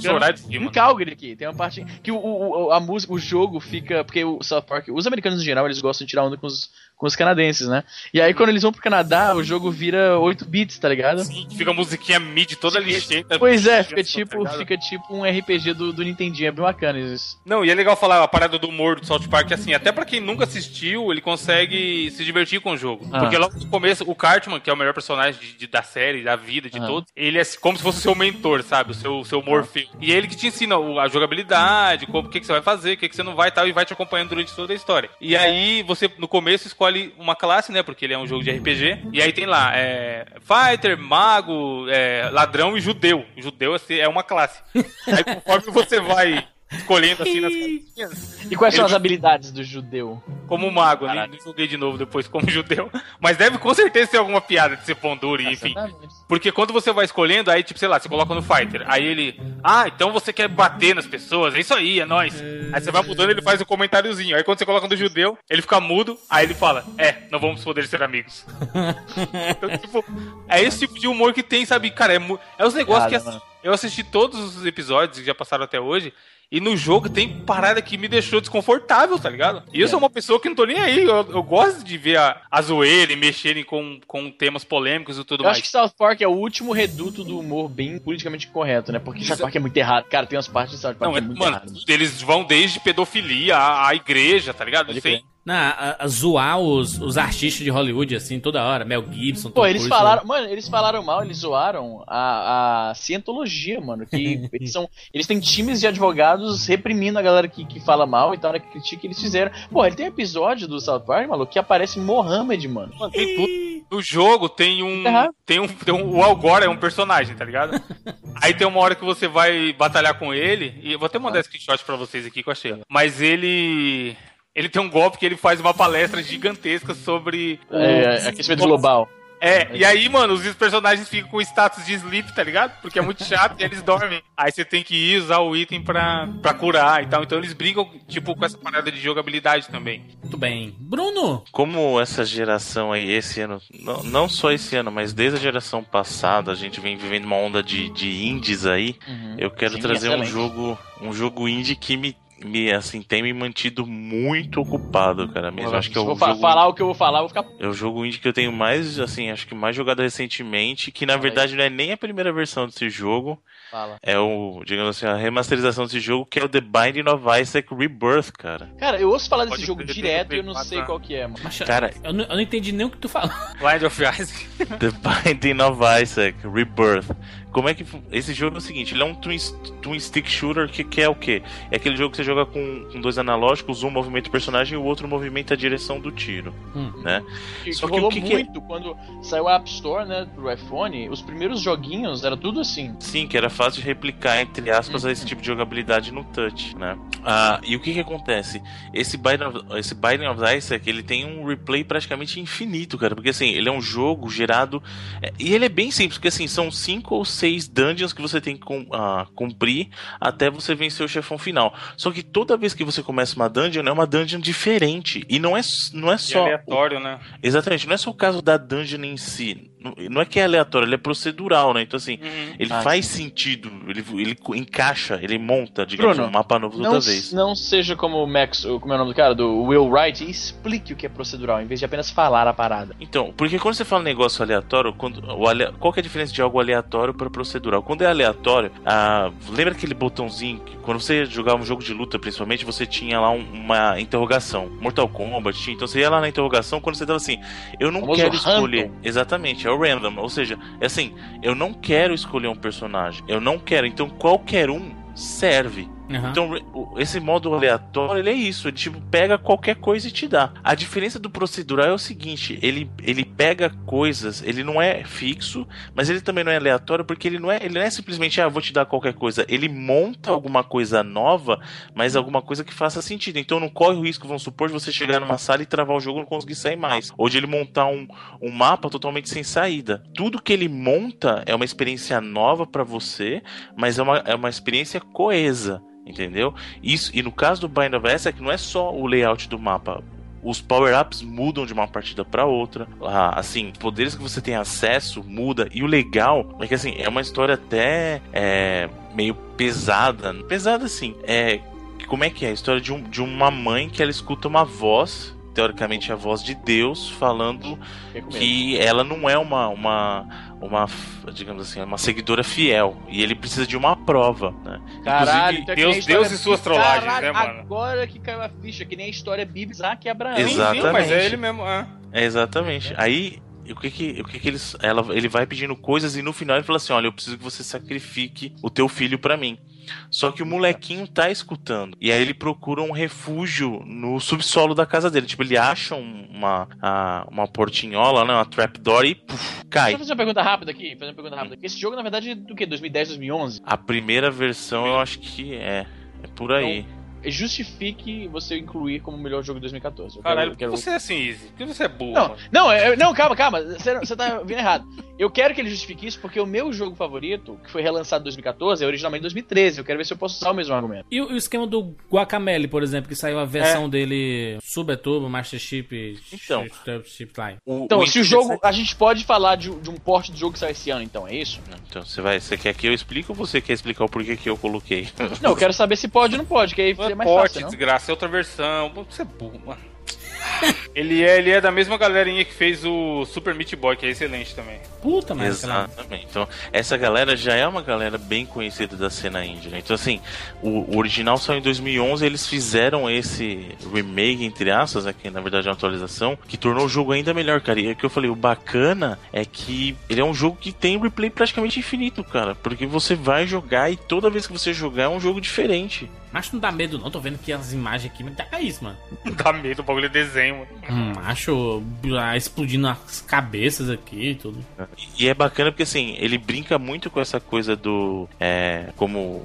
[SPEAKER 3] em
[SPEAKER 4] mano.
[SPEAKER 3] Calgary aqui. Tem uma parte que o, o- o- a música, o jogo fica. Porque o South Park, os americanos em geral, eles gostam de tirar onda com os, com os canadenses, né? E aí quando eles vão pro Canadá, o jogo vira 8 bits, tá ligado?
[SPEAKER 4] Sim, fica a musiquinha mid toda lixenta.
[SPEAKER 3] Pois é, fica
[SPEAKER 4] tá
[SPEAKER 3] tipo, fica tipo um RPG do, do Nintendinho, é bem bacana isso.
[SPEAKER 4] Não, e é legal falar a parada do humor do South Park, assim, até pra quem nunca assistiu, ele consegue se divertir com o jogo.
[SPEAKER 3] Ah.
[SPEAKER 4] Porque logo no começo, o Cartman, que é o melhor personagem de- de- da série, da vida, de
[SPEAKER 3] Ah.
[SPEAKER 4] todos, ele é como se fosse o seu mentor, sabe? O seu, seu Morpheus. E é ele que te ensina a jogabilidade, como, o que, que você vai fazer, o que, que você não vai e tal, e vai te acompanhando durante toda a história. E aí, você, no começo, escolhe uma classe, né? Porque ele é um jogo de RPG. E aí tem lá, é, Fighter, Mago, é, Ladrão e Judeu. Judeu assim, é uma classe. Aí, conforme você vai escolhendo assim nas
[SPEAKER 3] E quais são
[SPEAKER 4] Ele-
[SPEAKER 3] as habilidades do judeu?
[SPEAKER 4] como mago, nem, nem joguei de novo depois como judeu. Mas deve com certeza ter alguma piada de ser pão duro, enfim. Porque quando você vai escolhendo, aí, tipo, sei lá, você coloca no fighter. Aí ele. Ah, então você quer bater nas pessoas. É isso aí, é nóis. Aí você vai mudando, ele faz um comentáriozinho. Aí quando você coloca no judeu, ele fica mudo. Aí ele fala: É, não vamos poder ser amigos. então, tipo, é esse tipo de humor que tem, sabe? Cara, é, é os negócios
[SPEAKER 3] Piada,
[SPEAKER 4] que eu assisti todos os episódios que já passaram até hoje. E no jogo tem parada que me deixou desconfortável, tá ligado? E eu sou uma pessoa que não tô nem aí. Eu, eu gosto de ver a, a zoeira e mexerem com, com temas polêmicos e tudo
[SPEAKER 3] Eu
[SPEAKER 4] mais.
[SPEAKER 3] acho que South Park é o último reduto do humor bem politicamente correto, né? Porque South Park é muito errado. Cara, tem umas partes de South Park
[SPEAKER 4] Não, é,
[SPEAKER 3] é muito
[SPEAKER 4] mano, eles vão desde pedofilia à, à igreja, tá ligado?
[SPEAKER 3] Pode Crer.
[SPEAKER 2] Não, a, a zoar os, os artistas de Hollywood, assim, toda hora. Mel Gibson,
[SPEAKER 3] Pô,
[SPEAKER 2] Tom
[SPEAKER 3] eles
[SPEAKER 2] Cruise,
[SPEAKER 3] falaram, mano, eles falaram mal, eles zoaram a, a cientologia, mano. Que eles são. Eles têm times de advogados reprimindo a galera que, que fala mal e tal, né, que critica, eles fizeram. Pô, ele tem um episódio do South Park, maluco, que aparece Mohammed, mano.
[SPEAKER 4] Mano, tem tudo. No jogo tem um,
[SPEAKER 3] Errado.
[SPEAKER 4] tem um. Tem um. O Al Gore é um personagem, tá ligado? Aí tem uma hora que você vai batalhar com ele. E eu vou até mandar screenshot pra vocês aqui que eu achei. Mas ele. Ele tem um golpe que ele faz uma palestra gigantesca sobre. o-
[SPEAKER 3] É, aquecimento global.
[SPEAKER 4] É, e aí, mano, os personagens ficam com status de sleep, tá ligado? Porque é muito chato e eles dormem. Aí você tem que ir usar o item pra, pra curar e tal. Então eles brincam, tipo, com essa parada de jogabilidade também.
[SPEAKER 2] Muito bem. Bruno!
[SPEAKER 5] Como essa geração aí, esse ano, não, não só esse ano, mas desde a geração passada, a gente vem vivendo uma onda de, de indies aí.
[SPEAKER 3] Uhum.
[SPEAKER 5] Eu quero
[SPEAKER 3] Sim,
[SPEAKER 5] trazer um
[SPEAKER 3] excelente.
[SPEAKER 5] jogo, um jogo indie que me, me assim tem me mantido muito ocupado, cara. Mesmo. Acho que é
[SPEAKER 3] eu fa-
[SPEAKER 5] jogo,
[SPEAKER 3] falar o que eu vou falar, eu vou ficar.
[SPEAKER 5] é o jogo indie que eu tenho mais, assim, acho que mais jogado recentemente, que na
[SPEAKER 3] Fala aí.
[SPEAKER 5] verdade não é nem a primeira versão desse jogo,
[SPEAKER 3] Fala.
[SPEAKER 5] é o, digamos assim, a remasterização desse jogo, que é o The Binding of Isaac Rebirth, cara.
[SPEAKER 3] Cara, eu ouço falar desse
[SPEAKER 4] Pode
[SPEAKER 3] jogo direto e eu não sei qual que é, mano.
[SPEAKER 2] Mas,
[SPEAKER 5] Cara,
[SPEAKER 2] eu, não, eu não entendi nem o que tu falou.
[SPEAKER 4] Blind of Isaac.
[SPEAKER 5] The Binding of Isaac Rebirth. Como é que esse jogo é o seguinte, ele é um twin, twin stick shooter que, que é o quê? É aquele jogo que você joga com, com dois analógicos, um movimenta o personagem e o outro movimenta a direção do tiro,
[SPEAKER 2] Hum.
[SPEAKER 5] né?
[SPEAKER 3] Que,
[SPEAKER 5] Só
[SPEAKER 3] que
[SPEAKER 5] que o que que é-
[SPEAKER 3] muito quando saiu a App Store, né, pro iPhone, os primeiros joguinhos era tudo assim.
[SPEAKER 5] Sim, que era fácil de replicar, entre aspas, esse tipo de jogabilidade no touch, né? Ah, e o que que acontece? Esse Binding of, esse Binding of Isaac, ele tem um replay praticamente infinito, cara, porque assim, ele é um jogo gerado... é, e ele é bem simples, porque assim, são cinco ou seis dungeons que você tem que ah, cumprir até você vencer o chefão final. Só que toda vez que você começa uma dungeon, é uma dungeon diferente. E não é, não é
[SPEAKER 4] E
[SPEAKER 5] só...
[SPEAKER 4] aleatório, né?
[SPEAKER 5] Exatamente, não é só o caso da dungeon em si. Não- é que é aleatório, ele é procedural, né? Então assim,
[SPEAKER 4] Uhum.
[SPEAKER 5] ele
[SPEAKER 3] Ah,
[SPEAKER 5] faz sentido, ele, ele encaixa, ele monta, digamos,
[SPEAKER 3] Bruno,
[SPEAKER 5] um mapa novo toda
[SPEAKER 3] Não,
[SPEAKER 5] vez.
[SPEAKER 3] não seja como o Max, o- como é o nome do cara, do Will Wright, e explique o que é procedural, em vez de apenas falar a parada.
[SPEAKER 5] Então, porque quando você fala negócio aleatório, quando, o ale- qual que é a diferença de algo aleatório para procedural? Quando é aleatório, ah, lembra aquele botãozinho que quando você jogava um jogo de luta, principalmente, você tinha lá um- uma interrogação. Mortal Kombat, tinha, então você ia lá na interrogação quando você tava assim, eu não quero escolher.
[SPEAKER 3] random.
[SPEAKER 5] Exatamente, é o random, ou seja, é assim, eu não quero escolher um personagem, eu não quero, então qualquer um serve.
[SPEAKER 2] Aham.
[SPEAKER 5] Então, esse modo aleatório, ele é isso. Ele, tipo, pega qualquer coisa e te dá. A diferença do procedural é o seguinte: ele, ele pega coisas, ele não é fixo, mas ele também não é aleatório, porque ele não é, ele não é simplesmente, ah, vou te dar qualquer coisa. Ele monta alguma coisa nova, mas alguma coisa que faça sentido. Então não corre o risco, vamos supor, de você chegar numa sala e travar o jogo e não conseguir sair mais. Ou de ele montar um, um mapa totalmente sem saída. Tudo que ele monta é uma experiência nova pra você, mas é uma, é uma experiência coesa. Entendeu? Isso, e no caso do Bind of Isaac, não é só o layout do mapa. Os power-ups mudam de uma partida pra outra. Ah, assim, poderes que você tem acesso muda. E o legal é que assim, é uma história até é, meio pesada. Pesada assim. É. Como é que é? A história de, um, de uma mãe que ela escuta uma voz, teoricamente a voz de Deus, falando que ela não é uma, uma, uma, digamos assim, uma seguidora fiel. E ele precisa de uma prova, né?
[SPEAKER 3] Caralho,
[SPEAKER 5] Inclusive,
[SPEAKER 3] então é que
[SPEAKER 4] Deus-
[SPEAKER 3] história-
[SPEAKER 4] Deus e suas trollagens,
[SPEAKER 3] Caralho,
[SPEAKER 4] né, mano?
[SPEAKER 3] Agora que caiu a ficha, que nem a história bíblica Isaac e Abraão.
[SPEAKER 4] Sim, mas
[SPEAKER 5] Exatamente.
[SPEAKER 4] é ele mesmo. É.
[SPEAKER 5] É, exatamente. Aí, o que que, o que, que eles, ela, ele vai pedindo coisas e no final ele fala assim: Olha, eu preciso que você sacrifique o teu filho pra mim. Só que o molequinho tá escutando. E aí ele procura um refúgio no subsolo da casa dele. Tipo, ele acha um- uma, a- uma portinhola, né? Uma trapdoor e puf, cai.
[SPEAKER 3] Deixa eu fazer uma pergunta rápida aqui. Fazer uma pergunta rápida. Esse jogo, na verdade, é do que? 2010, 2011?
[SPEAKER 5] A primeira versão eu acho que é. É por aí.
[SPEAKER 3] Justifique você incluir como o melhor jogo de 2014. Eu
[SPEAKER 4] Caralho,
[SPEAKER 3] quero-
[SPEAKER 4] por que
[SPEAKER 3] quero-
[SPEAKER 4] você é assim, Easy? Por que você é burro?
[SPEAKER 3] Não,
[SPEAKER 4] mano?
[SPEAKER 3] não, é- não, calma, calma. Você, você tá vindo errado. Eu quero que ele justifique isso porque o meu jogo favorito, que foi relançado em 2014, é originalmente em 2013. Eu quero ver se eu posso usar o mesmo argumento.
[SPEAKER 2] E o, o esquema do Guacamele, por exemplo, que saiu a versão dele Super Turbo, Master Chip,
[SPEAKER 5] Então.
[SPEAKER 2] Chip, Chip Line.
[SPEAKER 5] O-
[SPEAKER 3] Então,
[SPEAKER 5] o
[SPEAKER 3] se o jogo. A gente pode falar de, de um porte do jogo que sai esse ano, então, é isso?
[SPEAKER 5] Então, você vai. Você quer que eu explique ou você quer explicar o porquê que eu coloquei?
[SPEAKER 3] Não, eu quero saber se pode ou não pode, que aí É mais
[SPEAKER 4] porte,
[SPEAKER 3] fácil, não?
[SPEAKER 4] desgraça, é outra versão. Você é burro, mano. ele, é, ele é da mesma galerinha que fez o Super Meat Boy, que é excelente também.
[SPEAKER 2] Puta, mas aquela-
[SPEAKER 5] Exatamente. Então, essa galera já é uma galera bem conhecida da cena indie, né? Então, assim, o, o original saiu em 2011, eles fizeram esse remake, entre aspas, né? Que na verdade é uma atualização, que tornou o jogo ainda melhor, cara. E é o que eu falei, o bacana é que ele é um jogo que tem replay praticamente infinito, cara. Porque você vai jogar e toda vez que você jogar é um jogo diferente.
[SPEAKER 2] Macho não dá medo, não. Tô vendo aqui as imagens aqui, mas dá isso, mano.
[SPEAKER 4] Dá medo, o bagulho é desenho, mano.
[SPEAKER 2] Hum, macho ah, explodindo as cabeças aqui e tudo.
[SPEAKER 5] E é bacana porque assim, ele brinca muito com essa coisa do. É, como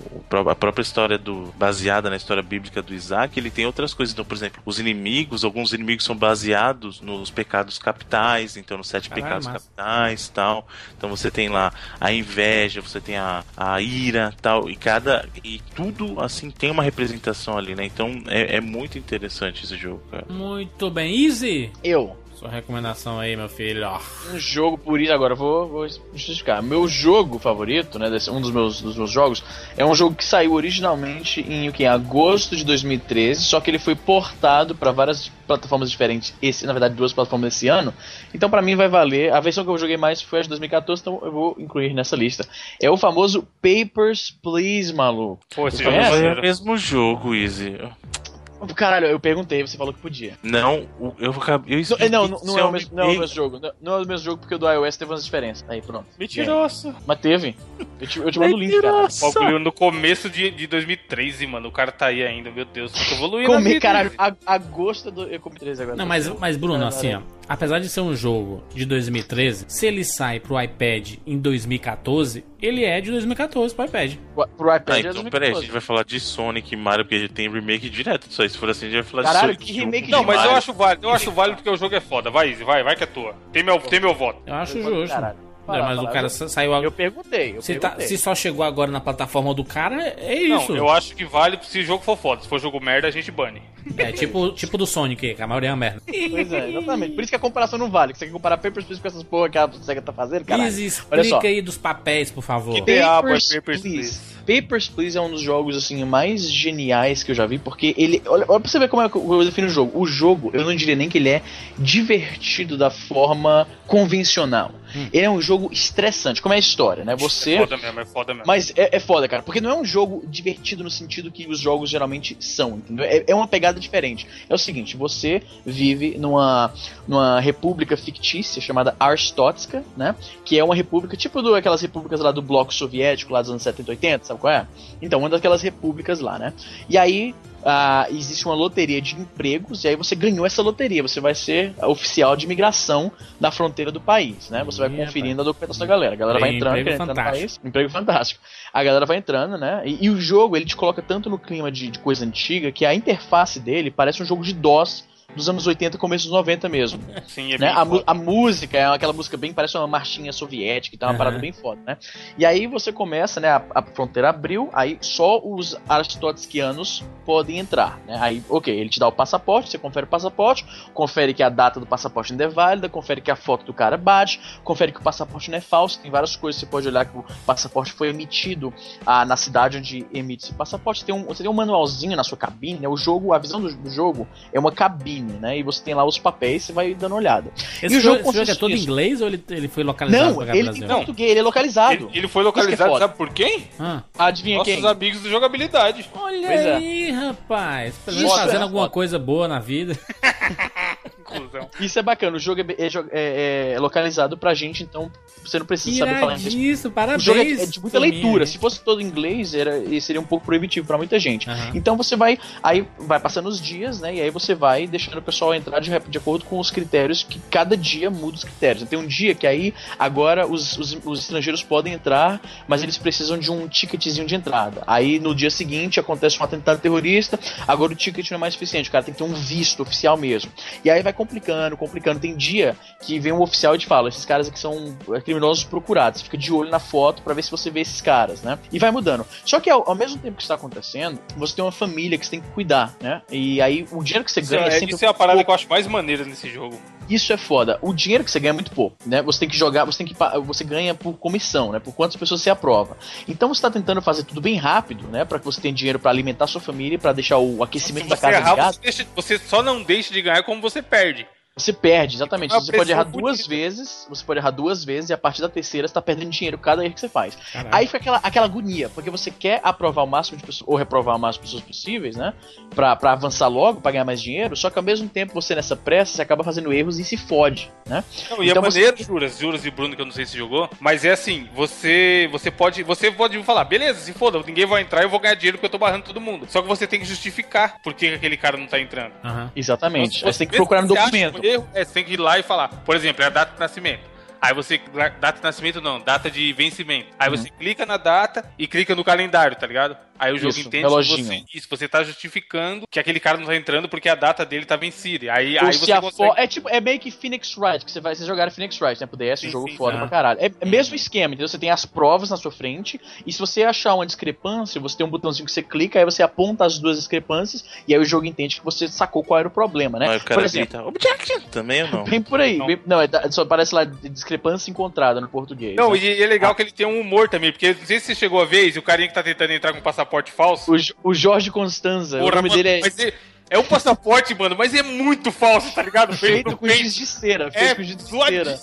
[SPEAKER 5] a própria história do. baseada na história bíblica do Isaac, ele tem outras coisas. Então, por exemplo, os inimigos, alguns inimigos são baseados nos pecados capitais, então nos sete
[SPEAKER 2] Caralho,
[SPEAKER 5] pecados
[SPEAKER 2] massa.
[SPEAKER 5] capitais tal. Então você tem lá a inveja, você tem a, a ira tal. E cada. E tudo assim tem uma representação ali, né? Então é, é muito interessante esse jogo, cara.
[SPEAKER 2] Muito bem. Easy!
[SPEAKER 3] Eu.
[SPEAKER 2] Sua recomendação aí, meu filho.
[SPEAKER 3] Um jogo por isso, agora eu vou, vou justificar. Meu jogo favorito, né? desse- um dos meus, dos meus jogos, é um jogo que saiu originalmente em, o que, em agosto de 2013, só que ele foi portado para várias plataformas diferentes, esse, na verdade, duas plataformas esse ano. Então, pra mim, vai valer. A versão que eu joguei mais foi a de 2014, então eu vou incluir nessa lista. É o famoso Papers, Please, maluco.
[SPEAKER 4] Pô, esse
[SPEAKER 3] Você
[SPEAKER 4] jogo é
[SPEAKER 3] conhece?
[SPEAKER 5] É o mesmo jogo, Easy.
[SPEAKER 3] Caralho, eu perguntei, você falou que podia.
[SPEAKER 5] Não, eu acabei. Eu
[SPEAKER 3] Não, não, não,
[SPEAKER 5] se
[SPEAKER 3] não é o mesmo,
[SPEAKER 5] me-
[SPEAKER 3] não é o mesmo jogo. Não, não é o mesmo jogo porque o do iOS teve umas diferenças. Aí, pronto.
[SPEAKER 4] Mentiroso.
[SPEAKER 3] Mas teve. Eu te, eu te mando o link, cara.
[SPEAKER 4] Bagulho no começo de, de 2013, mano. O cara tá aí ainda, meu Deus. Tô evoluindo.
[SPEAKER 3] Comi,
[SPEAKER 4] vida.
[SPEAKER 3] caralho, a- agosto do. Eu comi 13 agora.
[SPEAKER 2] Não, mas, mas Bruno,
[SPEAKER 3] Não,
[SPEAKER 2] assim, ó, apesar de ser um jogo de 2013, se ele sai pro iPad em 2014, ele é de 2014 pro iPad.
[SPEAKER 3] Pro- Pro iPad
[SPEAKER 5] Ah,
[SPEAKER 3] é
[SPEAKER 5] então
[SPEAKER 3] 2014.
[SPEAKER 5] peraí, a gente vai falar de Sonic e Mario, porque a gente tem remake direto disso aí. Se for assim, a gente vai falar
[SPEAKER 3] Caralho,
[SPEAKER 5] de Sonic.
[SPEAKER 3] que remake
[SPEAKER 4] Não,
[SPEAKER 3] de
[SPEAKER 4] mas eu acho válido. Eu acho válido porque o jogo é foda. Vai, Izzy, vai, vai que é tua. Tem meu, tem meu voto.
[SPEAKER 2] Eu acho
[SPEAKER 3] Eu
[SPEAKER 2] justo.
[SPEAKER 3] caralho.
[SPEAKER 2] É,
[SPEAKER 3] Fala,
[SPEAKER 2] mas o cara
[SPEAKER 3] eu-
[SPEAKER 2] sa- saiu agora.
[SPEAKER 3] Eu perguntei, eu
[SPEAKER 2] Se, tá-
[SPEAKER 3] perguntei.
[SPEAKER 2] se só chegou agora na plataforma do cara, é isso.
[SPEAKER 4] Não, eu acho que vale se o jogo for foda. Se for jogo merda, a gente bane.
[SPEAKER 2] É tipo, tipo do Sonic, que a maioria é uma merda.
[SPEAKER 3] Pois é, exatamente. Por isso que a comparação não vale. que Você quer comparar Papers, Please com essas porra que a SEGA tá fazendo, cara.
[SPEAKER 2] Please,
[SPEAKER 3] Olha só.
[SPEAKER 2] explica aí dos papéis, por favor.
[SPEAKER 4] Que diabo é
[SPEAKER 3] Papers,
[SPEAKER 4] Papers,
[SPEAKER 3] Please.
[SPEAKER 4] Please?
[SPEAKER 3] Papers, Please é um dos jogos assim mais geniais que eu já vi, porque ele. Olha, olha pra você ver como é que eu defino o jogo. O jogo, eu não diria nem que ele é divertido da forma convencional. Ele é um jogo estressante. Como é a história, né? Você.
[SPEAKER 4] É foda mesmo, é foda mesmo.
[SPEAKER 3] Mas é, é foda, cara, porque não é um jogo divertido no sentido que os jogos geralmente são, entendeu? É, é uma pegada diferente. É o seguinte, você vive numa, numa república fictícia chamada Arstotska, né? Que é uma república tipo do, aquelas repúblicas lá do bloco soviético, lá dos anos 70 e 80, sabe qual é? Então, uma daquelas repúblicas lá, né? E aí, ah, existe uma loteria de empregos, e aí você ganhou essa loteria, você vai ser oficial de imigração na fronteira do país, né? Você vai conferindo a documentação da galera. A galera vai entrando, querendo entrar no
[SPEAKER 2] fantástico.
[SPEAKER 3] país. Emprego fantástico. A galera vai entrando, né? E, e o jogo, ele te coloca tanto no clima de, de coisa antiga que a interface dele parece um jogo de DOS dos anos 80 começo dos 90 mesmo.
[SPEAKER 4] Sim, é
[SPEAKER 3] né? A, a música é aquela música bem, parece uma marchinha soviética e tal, uma
[SPEAKER 2] Aham.
[SPEAKER 3] parada bem foda, né? E aí você começa, né? A, a fronteira abriu, aí só os aristotskianos podem entrar, né? Aí, ok, ele te dá o passaporte, você confere o passaporte, confere que a data do passaporte ainda é válida, confere que a foto do cara bate, confere que o passaporte não é falso, tem várias coisas você pode olhar que o passaporte foi emitido ah, na cidade onde emite esse passaporte. Tem um, você tem um manualzinho na sua cabine, né? O jogo, a visão do, do jogo é uma cabine, né? E você tem lá os papéis, você vai dando uma olhada.
[SPEAKER 2] Esse
[SPEAKER 3] E o
[SPEAKER 2] jogo,
[SPEAKER 3] jogo
[SPEAKER 2] esse jogo é
[SPEAKER 3] consiste
[SPEAKER 2] todo em inglês ou ele, ele foi localizado
[SPEAKER 3] Não, ele
[SPEAKER 2] Brasil?
[SPEAKER 4] Não.
[SPEAKER 3] português, ele é localizado.
[SPEAKER 4] Ele, ele foi
[SPEAKER 3] é
[SPEAKER 4] localizado,
[SPEAKER 3] foda.
[SPEAKER 4] sabe por quem?
[SPEAKER 2] Ah,
[SPEAKER 3] Adivinha
[SPEAKER 4] Nossos
[SPEAKER 3] quem?
[SPEAKER 4] amigos do jogabilidade.
[SPEAKER 2] olha
[SPEAKER 3] Pois é.
[SPEAKER 2] aí, rapaz. Pelo menos fazendo
[SPEAKER 3] é
[SPEAKER 2] alguma
[SPEAKER 3] foda.
[SPEAKER 2] coisa boa na vida.
[SPEAKER 4] Inclusão.
[SPEAKER 3] Isso é bacana, o jogo é, é jo- é- é localizado pra gente, então você não precisa saber falar inglês.
[SPEAKER 2] Iradíssimo,
[SPEAKER 3] O
[SPEAKER 2] parabéns.
[SPEAKER 3] jogo é de, é de muita leitura. Se fosse todo em inglês, era, seria um pouco proibitivo pra muita gente.
[SPEAKER 2] Aham.
[SPEAKER 3] Então você vai. Aí vai passando os dias, né? E aí você vai deixando o pessoal entrar de, de acordo com os critérios, que cada dia muda os critérios. Tem um dia que aí agora os, os, os estrangeiros podem entrar, mas eles precisam de um ticketzinho de entrada. Aí no dia seguinte acontece um atentado terrorista, agora o ticket não é mais suficiente, o cara tem que ter um visto oficial mesmo. E aí vai complicando, complicando. Tem dia que vem um oficial e te fala: esses caras aqui são é, criminosos procurados. Você fica de olho na foto pra ver se você vê esses caras, né? E vai mudando. Só que ao, ao mesmo tempo que isso tá acontecendo, você tem uma família que você tem que cuidar, né? E aí o dinheiro que você
[SPEAKER 4] Isso
[SPEAKER 3] ganha
[SPEAKER 4] é,
[SPEAKER 3] sempre
[SPEAKER 4] isso é a parada que eu acho mais maneira nesse jogo.
[SPEAKER 3] Isso é foda. O dinheiro que você ganha é muito pouco, né? Você tem que jogar, você tem que você ganha por comissão, né? Por quantas pessoas você aprova. Então você tá tentando fazer tudo bem rápido, né? Para que você tenha dinheiro pra alimentar sua família, pra deixar o aquecimento da casa
[SPEAKER 4] errar,
[SPEAKER 3] ligado.
[SPEAKER 4] você, deixa- você só não deixa de ganhar como você perde.
[SPEAKER 3] Você perde, exatamente.
[SPEAKER 4] Uma
[SPEAKER 3] Você pode errar duas
[SPEAKER 4] fodida.
[SPEAKER 3] vezes, você pode errar duas vezes e a partir da terceira você tá perdendo dinheiro cada erro que você faz.
[SPEAKER 2] Caralho.
[SPEAKER 3] Aí fica aquela, aquela agonia, porque você quer aprovar o máximo de pessoas, ou reprovar o máximo de pessoas possíveis, né? Pra, pra avançar logo, pra ganhar mais dinheiro, só que ao mesmo tempo você nessa pressa, você acaba fazendo erros e se fode, né?
[SPEAKER 4] Não, e
[SPEAKER 3] Então
[SPEAKER 4] é
[SPEAKER 3] você-
[SPEAKER 4] maneiro, Juras, Juras e Bruno, que eu não sei se jogou, mas é assim, você você pode você pode falar, beleza, se foda, ninguém vai entrar, eu vou ganhar dinheiro porque eu tô barrando todo mundo. Só que você tem que justificar por que aquele cara não tá entrando.
[SPEAKER 2] Aham.
[SPEAKER 3] Exatamente.
[SPEAKER 4] Então,
[SPEAKER 3] Aí você tem que procurar no
[SPEAKER 4] você acha
[SPEAKER 3] documento.
[SPEAKER 4] Erro, é, você tem que ir lá e falar, por exemplo, é a data de nascimento. Aí você. Data de nascimento não, data de vencimento. Aí você clica na data e clica no calendário, tá ligado? Aí o jogo
[SPEAKER 3] Isso,
[SPEAKER 4] entende
[SPEAKER 3] reloginho.
[SPEAKER 4] que você. Isso, você tá justificando que aquele cara não tá entrando porque a data dele tá vencida. Aí,
[SPEAKER 3] Ou
[SPEAKER 4] aí você consegue.
[SPEAKER 3] É tipo, é meio que Phoenix Wright, que você vai vocês jogaram Phoenix Wright, né? Pro DS,
[SPEAKER 4] Sim,
[SPEAKER 3] um jogo
[SPEAKER 4] sim,
[SPEAKER 3] foda
[SPEAKER 2] sim.
[SPEAKER 3] pra caralho. É o mesmo esquema, entendeu? Você tem as provas na sua frente, e se você achar uma discrepância, você tem um botãozinho que você clica, aí você aponta as duas discrepâncias, e aí o jogo entende que você sacou qual era o problema, né?
[SPEAKER 5] Aí o cara
[SPEAKER 3] Por exemplo,
[SPEAKER 5] grita, objection! Também ou não?
[SPEAKER 3] Bem por aí.
[SPEAKER 4] Não.
[SPEAKER 3] bem- Não, é só parece lá de discrepância encontrada no português.
[SPEAKER 4] Não,
[SPEAKER 3] né?
[SPEAKER 4] e e é legal que ele tem um humor também, porque não sei se você chegou a ver, e o carinha que tá tentando entrar com passaporte falso.
[SPEAKER 3] o, o Jorge Constanza, o
[SPEAKER 4] Porra,
[SPEAKER 3] nome
[SPEAKER 4] mano,
[SPEAKER 3] dele é
[SPEAKER 4] mas é, é um passaporte, mano, mas é muito falso, tá ligado?
[SPEAKER 3] feito com giz de cera. Feito
[SPEAKER 4] É
[SPEAKER 3] com giz de cera.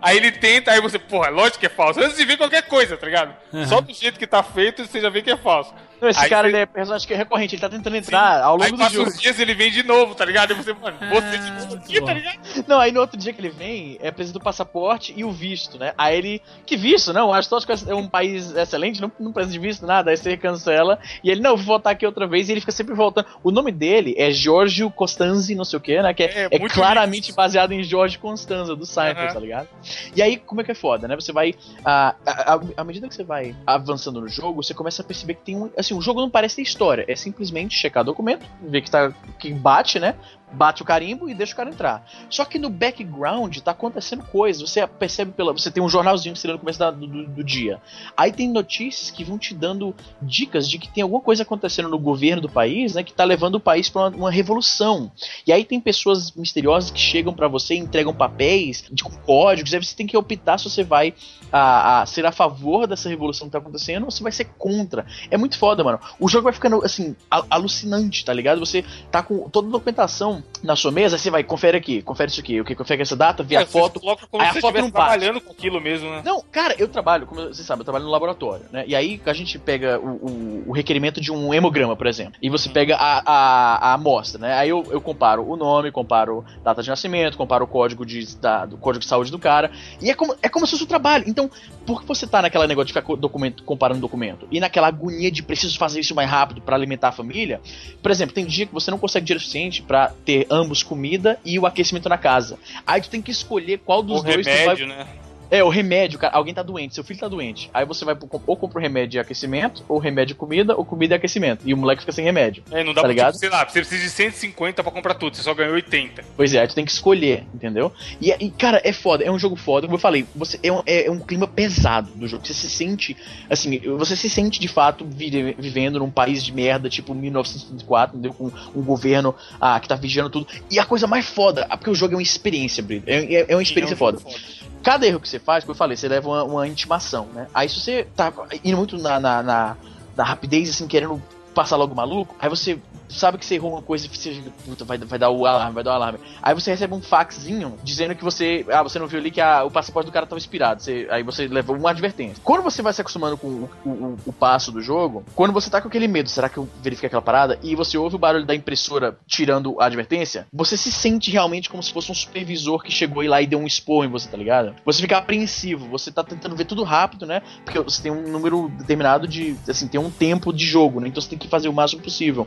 [SPEAKER 4] Aí ele tenta, aí você, porra, lógico que é falso. Antes de ver qualquer coisa, tá ligado? Só do jeito que tá feito, você já vê que é falso.
[SPEAKER 3] Não, esse
[SPEAKER 4] Aí
[SPEAKER 3] cara ele é personagem que é recorrente, ele tá tentando entrar ao longo
[SPEAKER 4] Aí
[SPEAKER 3] do
[SPEAKER 4] passa
[SPEAKER 3] jogo.
[SPEAKER 4] uns dias ele vem de novo, tá ligado? E você, mano, você de novo aqui, tá ligado?
[SPEAKER 3] Não, aí no outro dia que ele vem, é preciso do passaporte e o visto, né? Aí ele. Que visto? Não, acho que é um país excelente, não, não precisa de visto, nada. Aí você cancela. E ele, não, vou voltar aqui outra vez. E ele fica sempre voltando. O nome dele é Giorgio Costanzi, não sei o que, né? Que é,
[SPEAKER 4] É,
[SPEAKER 3] é claramente baseado em Jorge Constanza, do Seinfeld,
[SPEAKER 4] Aham.
[SPEAKER 3] tá ligado? E aí, como é que é foda, né? Você vai. À, à medida que você vai avançando no jogo, você começa a perceber que tem um. Assim, o jogo não parece ter história. É simplesmente checar documento, ver que tá. que bate, né? Bate o carimbo e deixa o cara entrar. Só que no background tá acontecendo coisas. Você percebe pela. Você tem um jornalzinho que você lê no começo da- do, do- dia. Aí tem notícias que vão te dando dicas de que tem alguma coisa acontecendo no governo do país, né? Que tá levando o país pra uma, uma revolução. E aí tem pessoas misteriosas que chegam pra você e entregam papéis de códigos. Aí você tem que optar se você vai a, a ser a favor dessa revolução que tá acontecendo ou se vai ser contra. É muito foda, mano. O jogo vai ficando, assim, alucinante, tá ligado? Você tá com toda a documentação na sua mesa, você vai, confere aqui, confere isso aqui, o que confere essa data, vê a
[SPEAKER 4] É, você
[SPEAKER 3] foto.
[SPEAKER 4] coloca como
[SPEAKER 3] aí
[SPEAKER 4] se
[SPEAKER 3] a
[SPEAKER 4] você
[SPEAKER 3] foto não bate.
[SPEAKER 4] trabalhando com aquilo mesmo, né?
[SPEAKER 3] Não, cara, eu trabalho, como você sabe, eu trabalho no laboratório, né? E aí a gente pega o, o- o requerimento de um hemograma, por exemplo. E você pega a, a, a amostra, né? Aí eu, eu comparo o nome, comparo data de nascimento, comparo o código de, da- do código de saúde do cara. E é como, é como se fosse o trabalho. Então, por que você tá naquela negócio de ficar documento, comparando documento? E naquela agonia de preciso fazer isso mais rápido pra alimentar a família? Por exemplo, tem dia que você não consegue dinheiro suficiente pra ter ambos comida e o aquecimento na casa. Aí tu tem que escolher qual dos
[SPEAKER 4] O
[SPEAKER 3] dois tu vai
[SPEAKER 4] remédio, né?
[SPEAKER 3] É, o remédio, cara. Alguém tá doente, seu filho tá doente. Aí você vai pro, ou compra o remédio e aquecimento, ou remédio e comida, ou comida e aquecimento. E o moleque fica sem remédio.
[SPEAKER 4] É, não
[SPEAKER 3] Tá
[SPEAKER 4] dá pra,
[SPEAKER 3] ligado?
[SPEAKER 4] tipo, sei lá, você precisa de 150 pra comprar tudo, você só ganhou 80.
[SPEAKER 3] Pois é, aí tu tem que escolher, entendeu? E, e, cara, é foda, é um jogo foda. Como eu falei, você, é, um, é um clima pesado do jogo. Você se sente, assim, você se sente de fato vive- vivendo num país de merda, tipo 1934, entendeu? Com um governo ah, que tá vigiando tudo. E a coisa mais foda, ah, porque o jogo é uma experiência, Brito. É, é, é uma experiência
[SPEAKER 4] é um
[SPEAKER 3] foda.
[SPEAKER 4] foda.
[SPEAKER 3] Cada erro que você faz, como eu falei, você leva uma, uma intimação, né? Aí se você tá indo muito na, na, na, na rapidez, assim, querendo passar logo maluco, aí você sabe que você errou uma coisa e você puta, vai, vai dar o alarme, vai dar o alarme. Aí você recebe um faxinho dizendo que você, ah, você não viu ali que a- o passaporte do cara tava expirado. Você- aí você levou uma advertência. Quando você vai se acostumando com o, o, o- passo do jogo, quando você tá com aquele medo, será que eu verifiquei aquela parada? E você ouve o barulho da impressora tirando a advertência, você se sente realmente como se fosse um supervisor que chegou lá e deu um expor em você, tá ligado? Você fica apreensivo, você tá tentando ver tudo rápido, né? Porque você tem um número determinado de, assim, tem um tempo de jogo, né? Então você tem que fazer o máximo possível.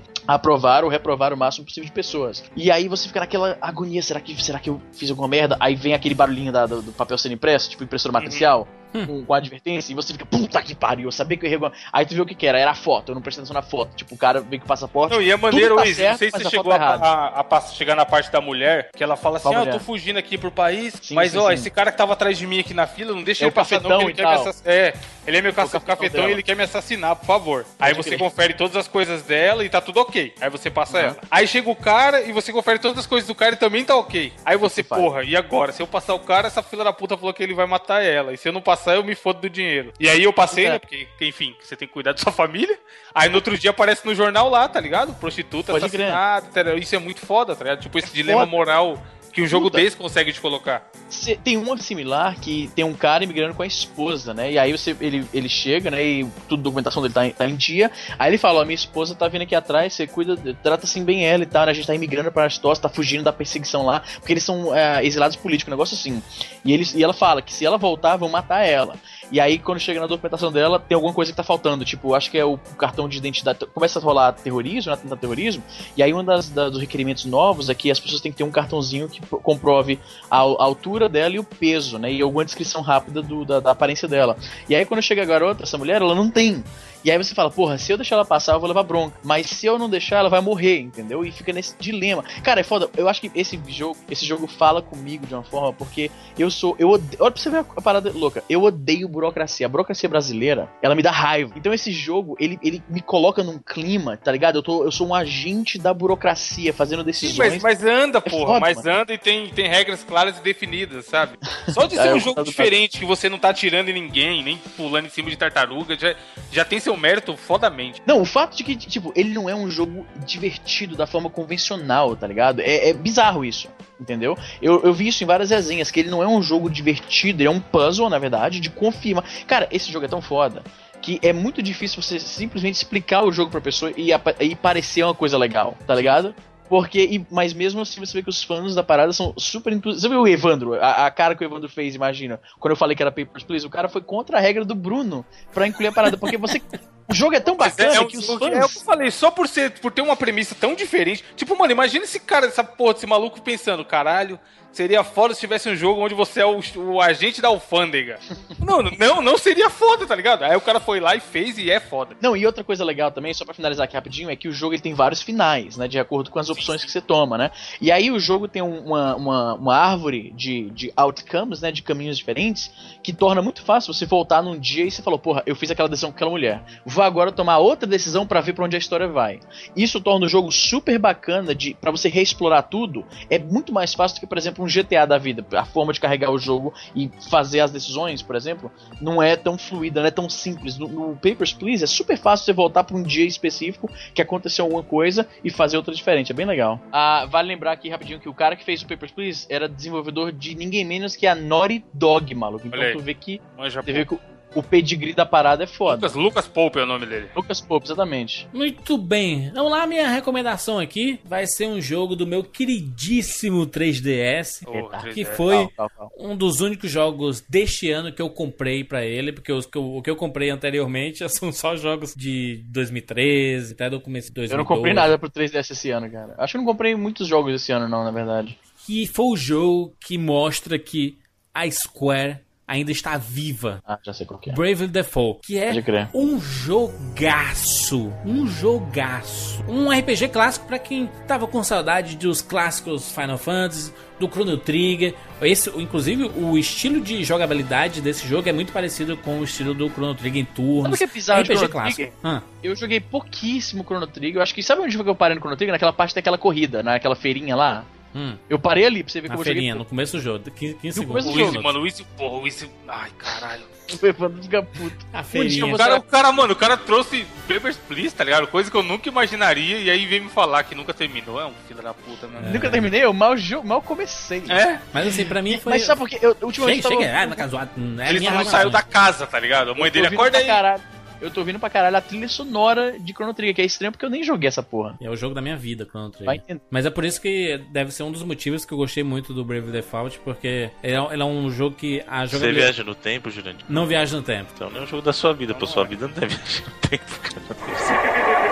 [SPEAKER 3] Aprovar ou reprovar o máximo possível de pessoas. E aí você fica naquela agonia, será que, será que eu fiz alguma merda? Aí vem aquele barulhinho da- do, do papel sendo impresso, tipo impressora matricial. Com, com a advertência, e você fica, puta que pariu, eu sabia que eu errei. Aí tu vê o que que era, era a foto, eu não prestei atenção na foto. Tipo, o cara veio com o passaporte.
[SPEAKER 4] Não, e é maneiro,
[SPEAKER 3] tá certo,
[SPEAKER 4] não sei se você
[SPEAKER 3] a
[SPEAKER 4] chegou a,
[SPEAKER 3] tá
[SPEAKER 4] a- a pass- chegar na parte da mulher, que ela fala assim, ah, eu tô fugindo aqui pro país,
[SPEAKER 3] Sim,
[SPEAKER 4] mas
[SPEAKER 3] sim,
[SPEAKER 4] ó,
[SPEAKER 3] sim.
[SPEAKER 4] esse cara que tava atrás de mim aqui na fila, não deixa
[SPEAKER 3] É
[SPEAKER 4] ele passar não, ele quer me assassinar. É, ele é meu ca-
[SPEAKER 3] cafetão
[SPEAKER 4] cafetão e ele quer me assassinar, por favor. Aí você confere todas as coisas dela e tá tudo ok. Aí você passa
[SPEAKER 3] Uhum.
[SPEAKER 4] ela. Aí chega o cara e você confere todas as coisas do cara e também tá ok. Aí você,
[SPEAKER 3] Você
[SPEAKER 4] porra, e agora? Se eu passar o cara, essa fila da puta falou que ele vai matar ela. E se eu não passar, eu me fodo do dinheiro. E aí eu passei,
[SPEAKER 3] É.
[SPEAKER 4] né? Porque, enfim, você tem que cuidar da sua família. Aí no outro dia aparece no jornal lá, tá ligado? Prostituta
[SPEAKER 3] Pode
[SPEAKER 4] assassinada. tá? Isso é muito foda, tá ligado? Tipo esse dilema
[SPEAKER 3] foda.
[SPEAKER 4] moral que um jogo
[SPEAKER 3] Puta.
[SPEAKER 4] desse consegue te colocar.
[SPEAKER 3] Cê- tem uma similar que tem um cara imigrando com a esposa, né? E aí você, ele, ele chega, né? E tudo, a documentação dele tá, em- tá em dia. Aí ele fala: Ó, minha esposa tá vindo aqui atrás, você cuida, trata assim bem ela e tal, né? A gente tá imigrando pra Astós, tá fugindo da perseguição lá, porque eles são é, exilados políticos, um negócio assim. E, eles, e ela fala que se ela voltar, vão matar ela. E aí, quando chega na documentação dela, tem alguma coisa que tá faltando. Tipo, acho que é o cartão de identidade. Começa a rolar terrorismo, né? Tentar terrorismo. E aí, um das, da- dos requerimentos novos é que as pessoas têm que ter um cartãozinho que pro- comprove a, a altura dela e o peso, né? E alguma descrição rápida do- da, da aparência dela. E aí, quando chega a garota, essa mulher, ela não tem. E aí você fala, porra, se eu deixar ela passar, eu vou levar bronca. Mas se eu não deixar, ela vai morrer, entendeu? E fica nesse dilema. Cara, é foda. Eu acho que esse jogo, esse jogo fala comigo de uma forma, porque eu sou. Eu odeio, olha pra você ver a parada louca. Eu odeio burocracia. A burocracia brasileira, ela me dá raiva. Então esse jogo, ele, ele me coloca num clima, tá ligado? Eu, tô, eu sou um agente da burocracia, fazendo
[SPEAKER 4] Sim,
[SPEAKER 3] decisões.
[SPEAKER 4] mas, mas anda, porra.
[SPEAKER 3] foda,
[SPEAKER 4] mas
[SPEAKER 3] mano.
[SPEAKER 4] anda e tem, tem regras claras e definidas, sabe? Só de
[SPEAKER 3] Ah,
[SPEAKER 4] ser um jogo diferente, que você não tá atirando em ninguém, nem pulando em cima de tartaruga, já, já tem seu mérito fodamente.
[SPEAKER 3] Não, o fato de que, tipo, ele não é um jogo divertido da forma convencional, tá ligado? É, é bizarro isso, entendeu? Eu, eu vi isso em várias resenhas, que ele não é um jogo divertido, ele é um puzzle, na verdade, de confirmar. Cara, esse jogo é tão foda que é muito difícil você simplesmente explicar o jogo pra pessoa e, e parecer uma coisa legal, tá ligado? Porque, e- mas mesmo assim você vê que os fãs da parada são super entusiastas. Você viu o Evandro? A, a cara que o Evandro fez, imagina. Quando eu falei que era Papers, Please, o cara foi contra a regra do Bruno pra incluir a parada. Porque você. O jogo é tão
[SPEAKER 4] Mas
[SPEAKER 3] bacana
[SPEAKER 4] é, um
[SPEAKER 3] que os fãs.
[SPEAKER 4] é o que eu falei, só por ser, por ter uma premissa tão diferente. Tipo, mano, imagina esse cara, essa porra, desse maluco pensando, caralho, seria foda se tivesse um jogo onde você é o, o agente da alfândega. não, não, não seria foda, tá ligado? Aí o cara foi lá e fez e é foda.
[SPEAKER 3] Não, e outra coisa legal também, só pra finalizar aqui rapidinho, é que o jogo ele tem vários finais, né? De acordo com as opções que você toma, né? E aí o jogo tem um- uma, uma, uma árvore de, de outcomes, né? De caminhos diferentes, que torna muito fácil você voltar num dia e você falou, porra, eu fiz aquela decisão com aquela mulher. Vou agora tomar outra decisão pra ver pra onde a história vai. Isso torna o jogo super bacana de para você reexplorar tudo. É muito mais fácil do que, por exemplo, um GTA da vida. A forma de carregar o jogo e fazer as decisões, por exemplo, não é tão fluida, não é tão simples. No, no Papers, Please é super fácil você voltar pra um dia específico que aconteceu alguma coisa e fazer outra diferente. É bem legal. Ah, vale lembrar aqui rapidinho que o cara que fez o Papers, Please era desenvolvedor de ninguém menos que a Naughty Dog, maluco. Então tu vê que,
[SPEAKER 4] Manja,
[SPEAKER 3] você vê que o, pedigree da parada é foda.
[SPEAKER 4] Lucas, Lucas Pope é o nome dele.
[SPEAKER 3] Lucas Pope, exatamente.
[SPEAKER 2] Muito bem. Vamos lá, minha recomendação aqui vai ser um jogo do meu queridíssimo 3DS,
[SPEAKER 4] Porra,
[SPEAKER 2] que
[SPEAKER 4] 3DS.
[SPEAKER 2] foi
[SPEAKER 3] Calma, calma, calma.
[SPEAKER 2] um dos únicos jogos deste ano que eu comprei pra ele, porque os que eu- o que eu comprei anteriormente são só jogos de 2013, até do começo de 2012.
[SPEAKER 3] Eu não comprei nada pro 3DS esse ano, cara. Acho que eu não comprei muitos jogos esse ano, não, na verdade.
[SPEAKER 2] Que foi o jogo que mostra que a Square ainda está viva.
[SPEAKER 3] Ah, já sei qual que é.
[SPEAKER 2] Bravely Default, que é um jogaço, um jogaço, um RPG clássico pra quem tava com saudade dos clássicos Final Fantasy, do Chrono Trigger. Esse, inclusive, o estilo de jogabilidade desse jogo é muito parecido com o estilo do Chrono Trigger em turnos.
[SPEAKER 3] Sabe o que é bizarro
[SPEAKER 2] RPG
[SPEAKER 3] Chrono
[SPEAKER 2] clássico.
[SPEAKER 3] Trigger?
[SPEAKER 2] Ah,
[SPEAKER 3] Eu joguei pouquíssimo Chrono Trigger. Eu acho que sabe onde foi que eu parei no Chrono Trigger? Naquela parte daquela corrida, naquela feirinha lá.
[SPEAKER 2] Hum,
[SPEAKER 3] Eu parei ali pra você ver
[SPEAKER 2] na
[SPEAKER 3] como
[SPEAKER 2] feirinha,
[SPEAKER 3] eu
[SPEAKER 2] no começo do jogo, 15, 15
[SPEAKER 3] No começo
[SPEAKER 2] segundos.
[SPEAKER 3] do
[SPEAKER 4] Easy,
[SPEAKER 3] jogo.
[SPEAKER 4] mano, o Easy, porra, o Easy. Ai, caralho.
[SPEAKER 3] joguei. O Evandro fica puto.
[SPEAKER 2] A
[SPEAKER 3] Um dia
[SPEAKER 2] feirinha.
[SPEAKER 4] O cara, o cara, mano, o cara trouxe Papers, Please, tá ligado? Coisa que eu nunca imaginaria e aí veio me falar que nunca terminou. É um filho da puta, né?
[SPEAKER 3] Nunca terminei, eu mal, mal comecei.
[SPEAKER 4] É?
[SPEAKER 2] Mas assim, pra mim foi...
[SPEAKER 3] Mas sabe por quê? Eu, ultimamente
[SPEAKER 2] Chega,
[SPEAKER 3] eu
[SPEAKER 2] chega,
[SPEAKER 3] tava...
[SPEAKER 2] ah, na casual, não é
[SPEAKER 4] Ele
[SPEAKER 2] minha
[SPEAKER 4] não saiu da casa, tá ligado? A mãe
[SPEAKER 3] eu
[SPEAKER 4] dele acorda aí.
[SPEAKER 3] caralho. Eu tô ouvindo pra caralho a trilha sonora de Chrono Trigger, que é estranho porque eu nem joguei essa porra.
[SPEAKER 2] É o jogo da minha vida, Chrono Trigger. Mas é por isso que deve ser um dos motivos que eu gostei muito do Brave Default, porque ele é, ele é um jogo que a
[SPEAKER 5] Você
[SPEAKER 2] jogabilidade
[SPEAKER 5] viaja no tempo, Jurandir?
[SPEAKER 2] não viaja no tempo.
[SPEAKER 5] Então não é um jogo da sua vida, pô. Sua vida não deve viajar no tempo, cara.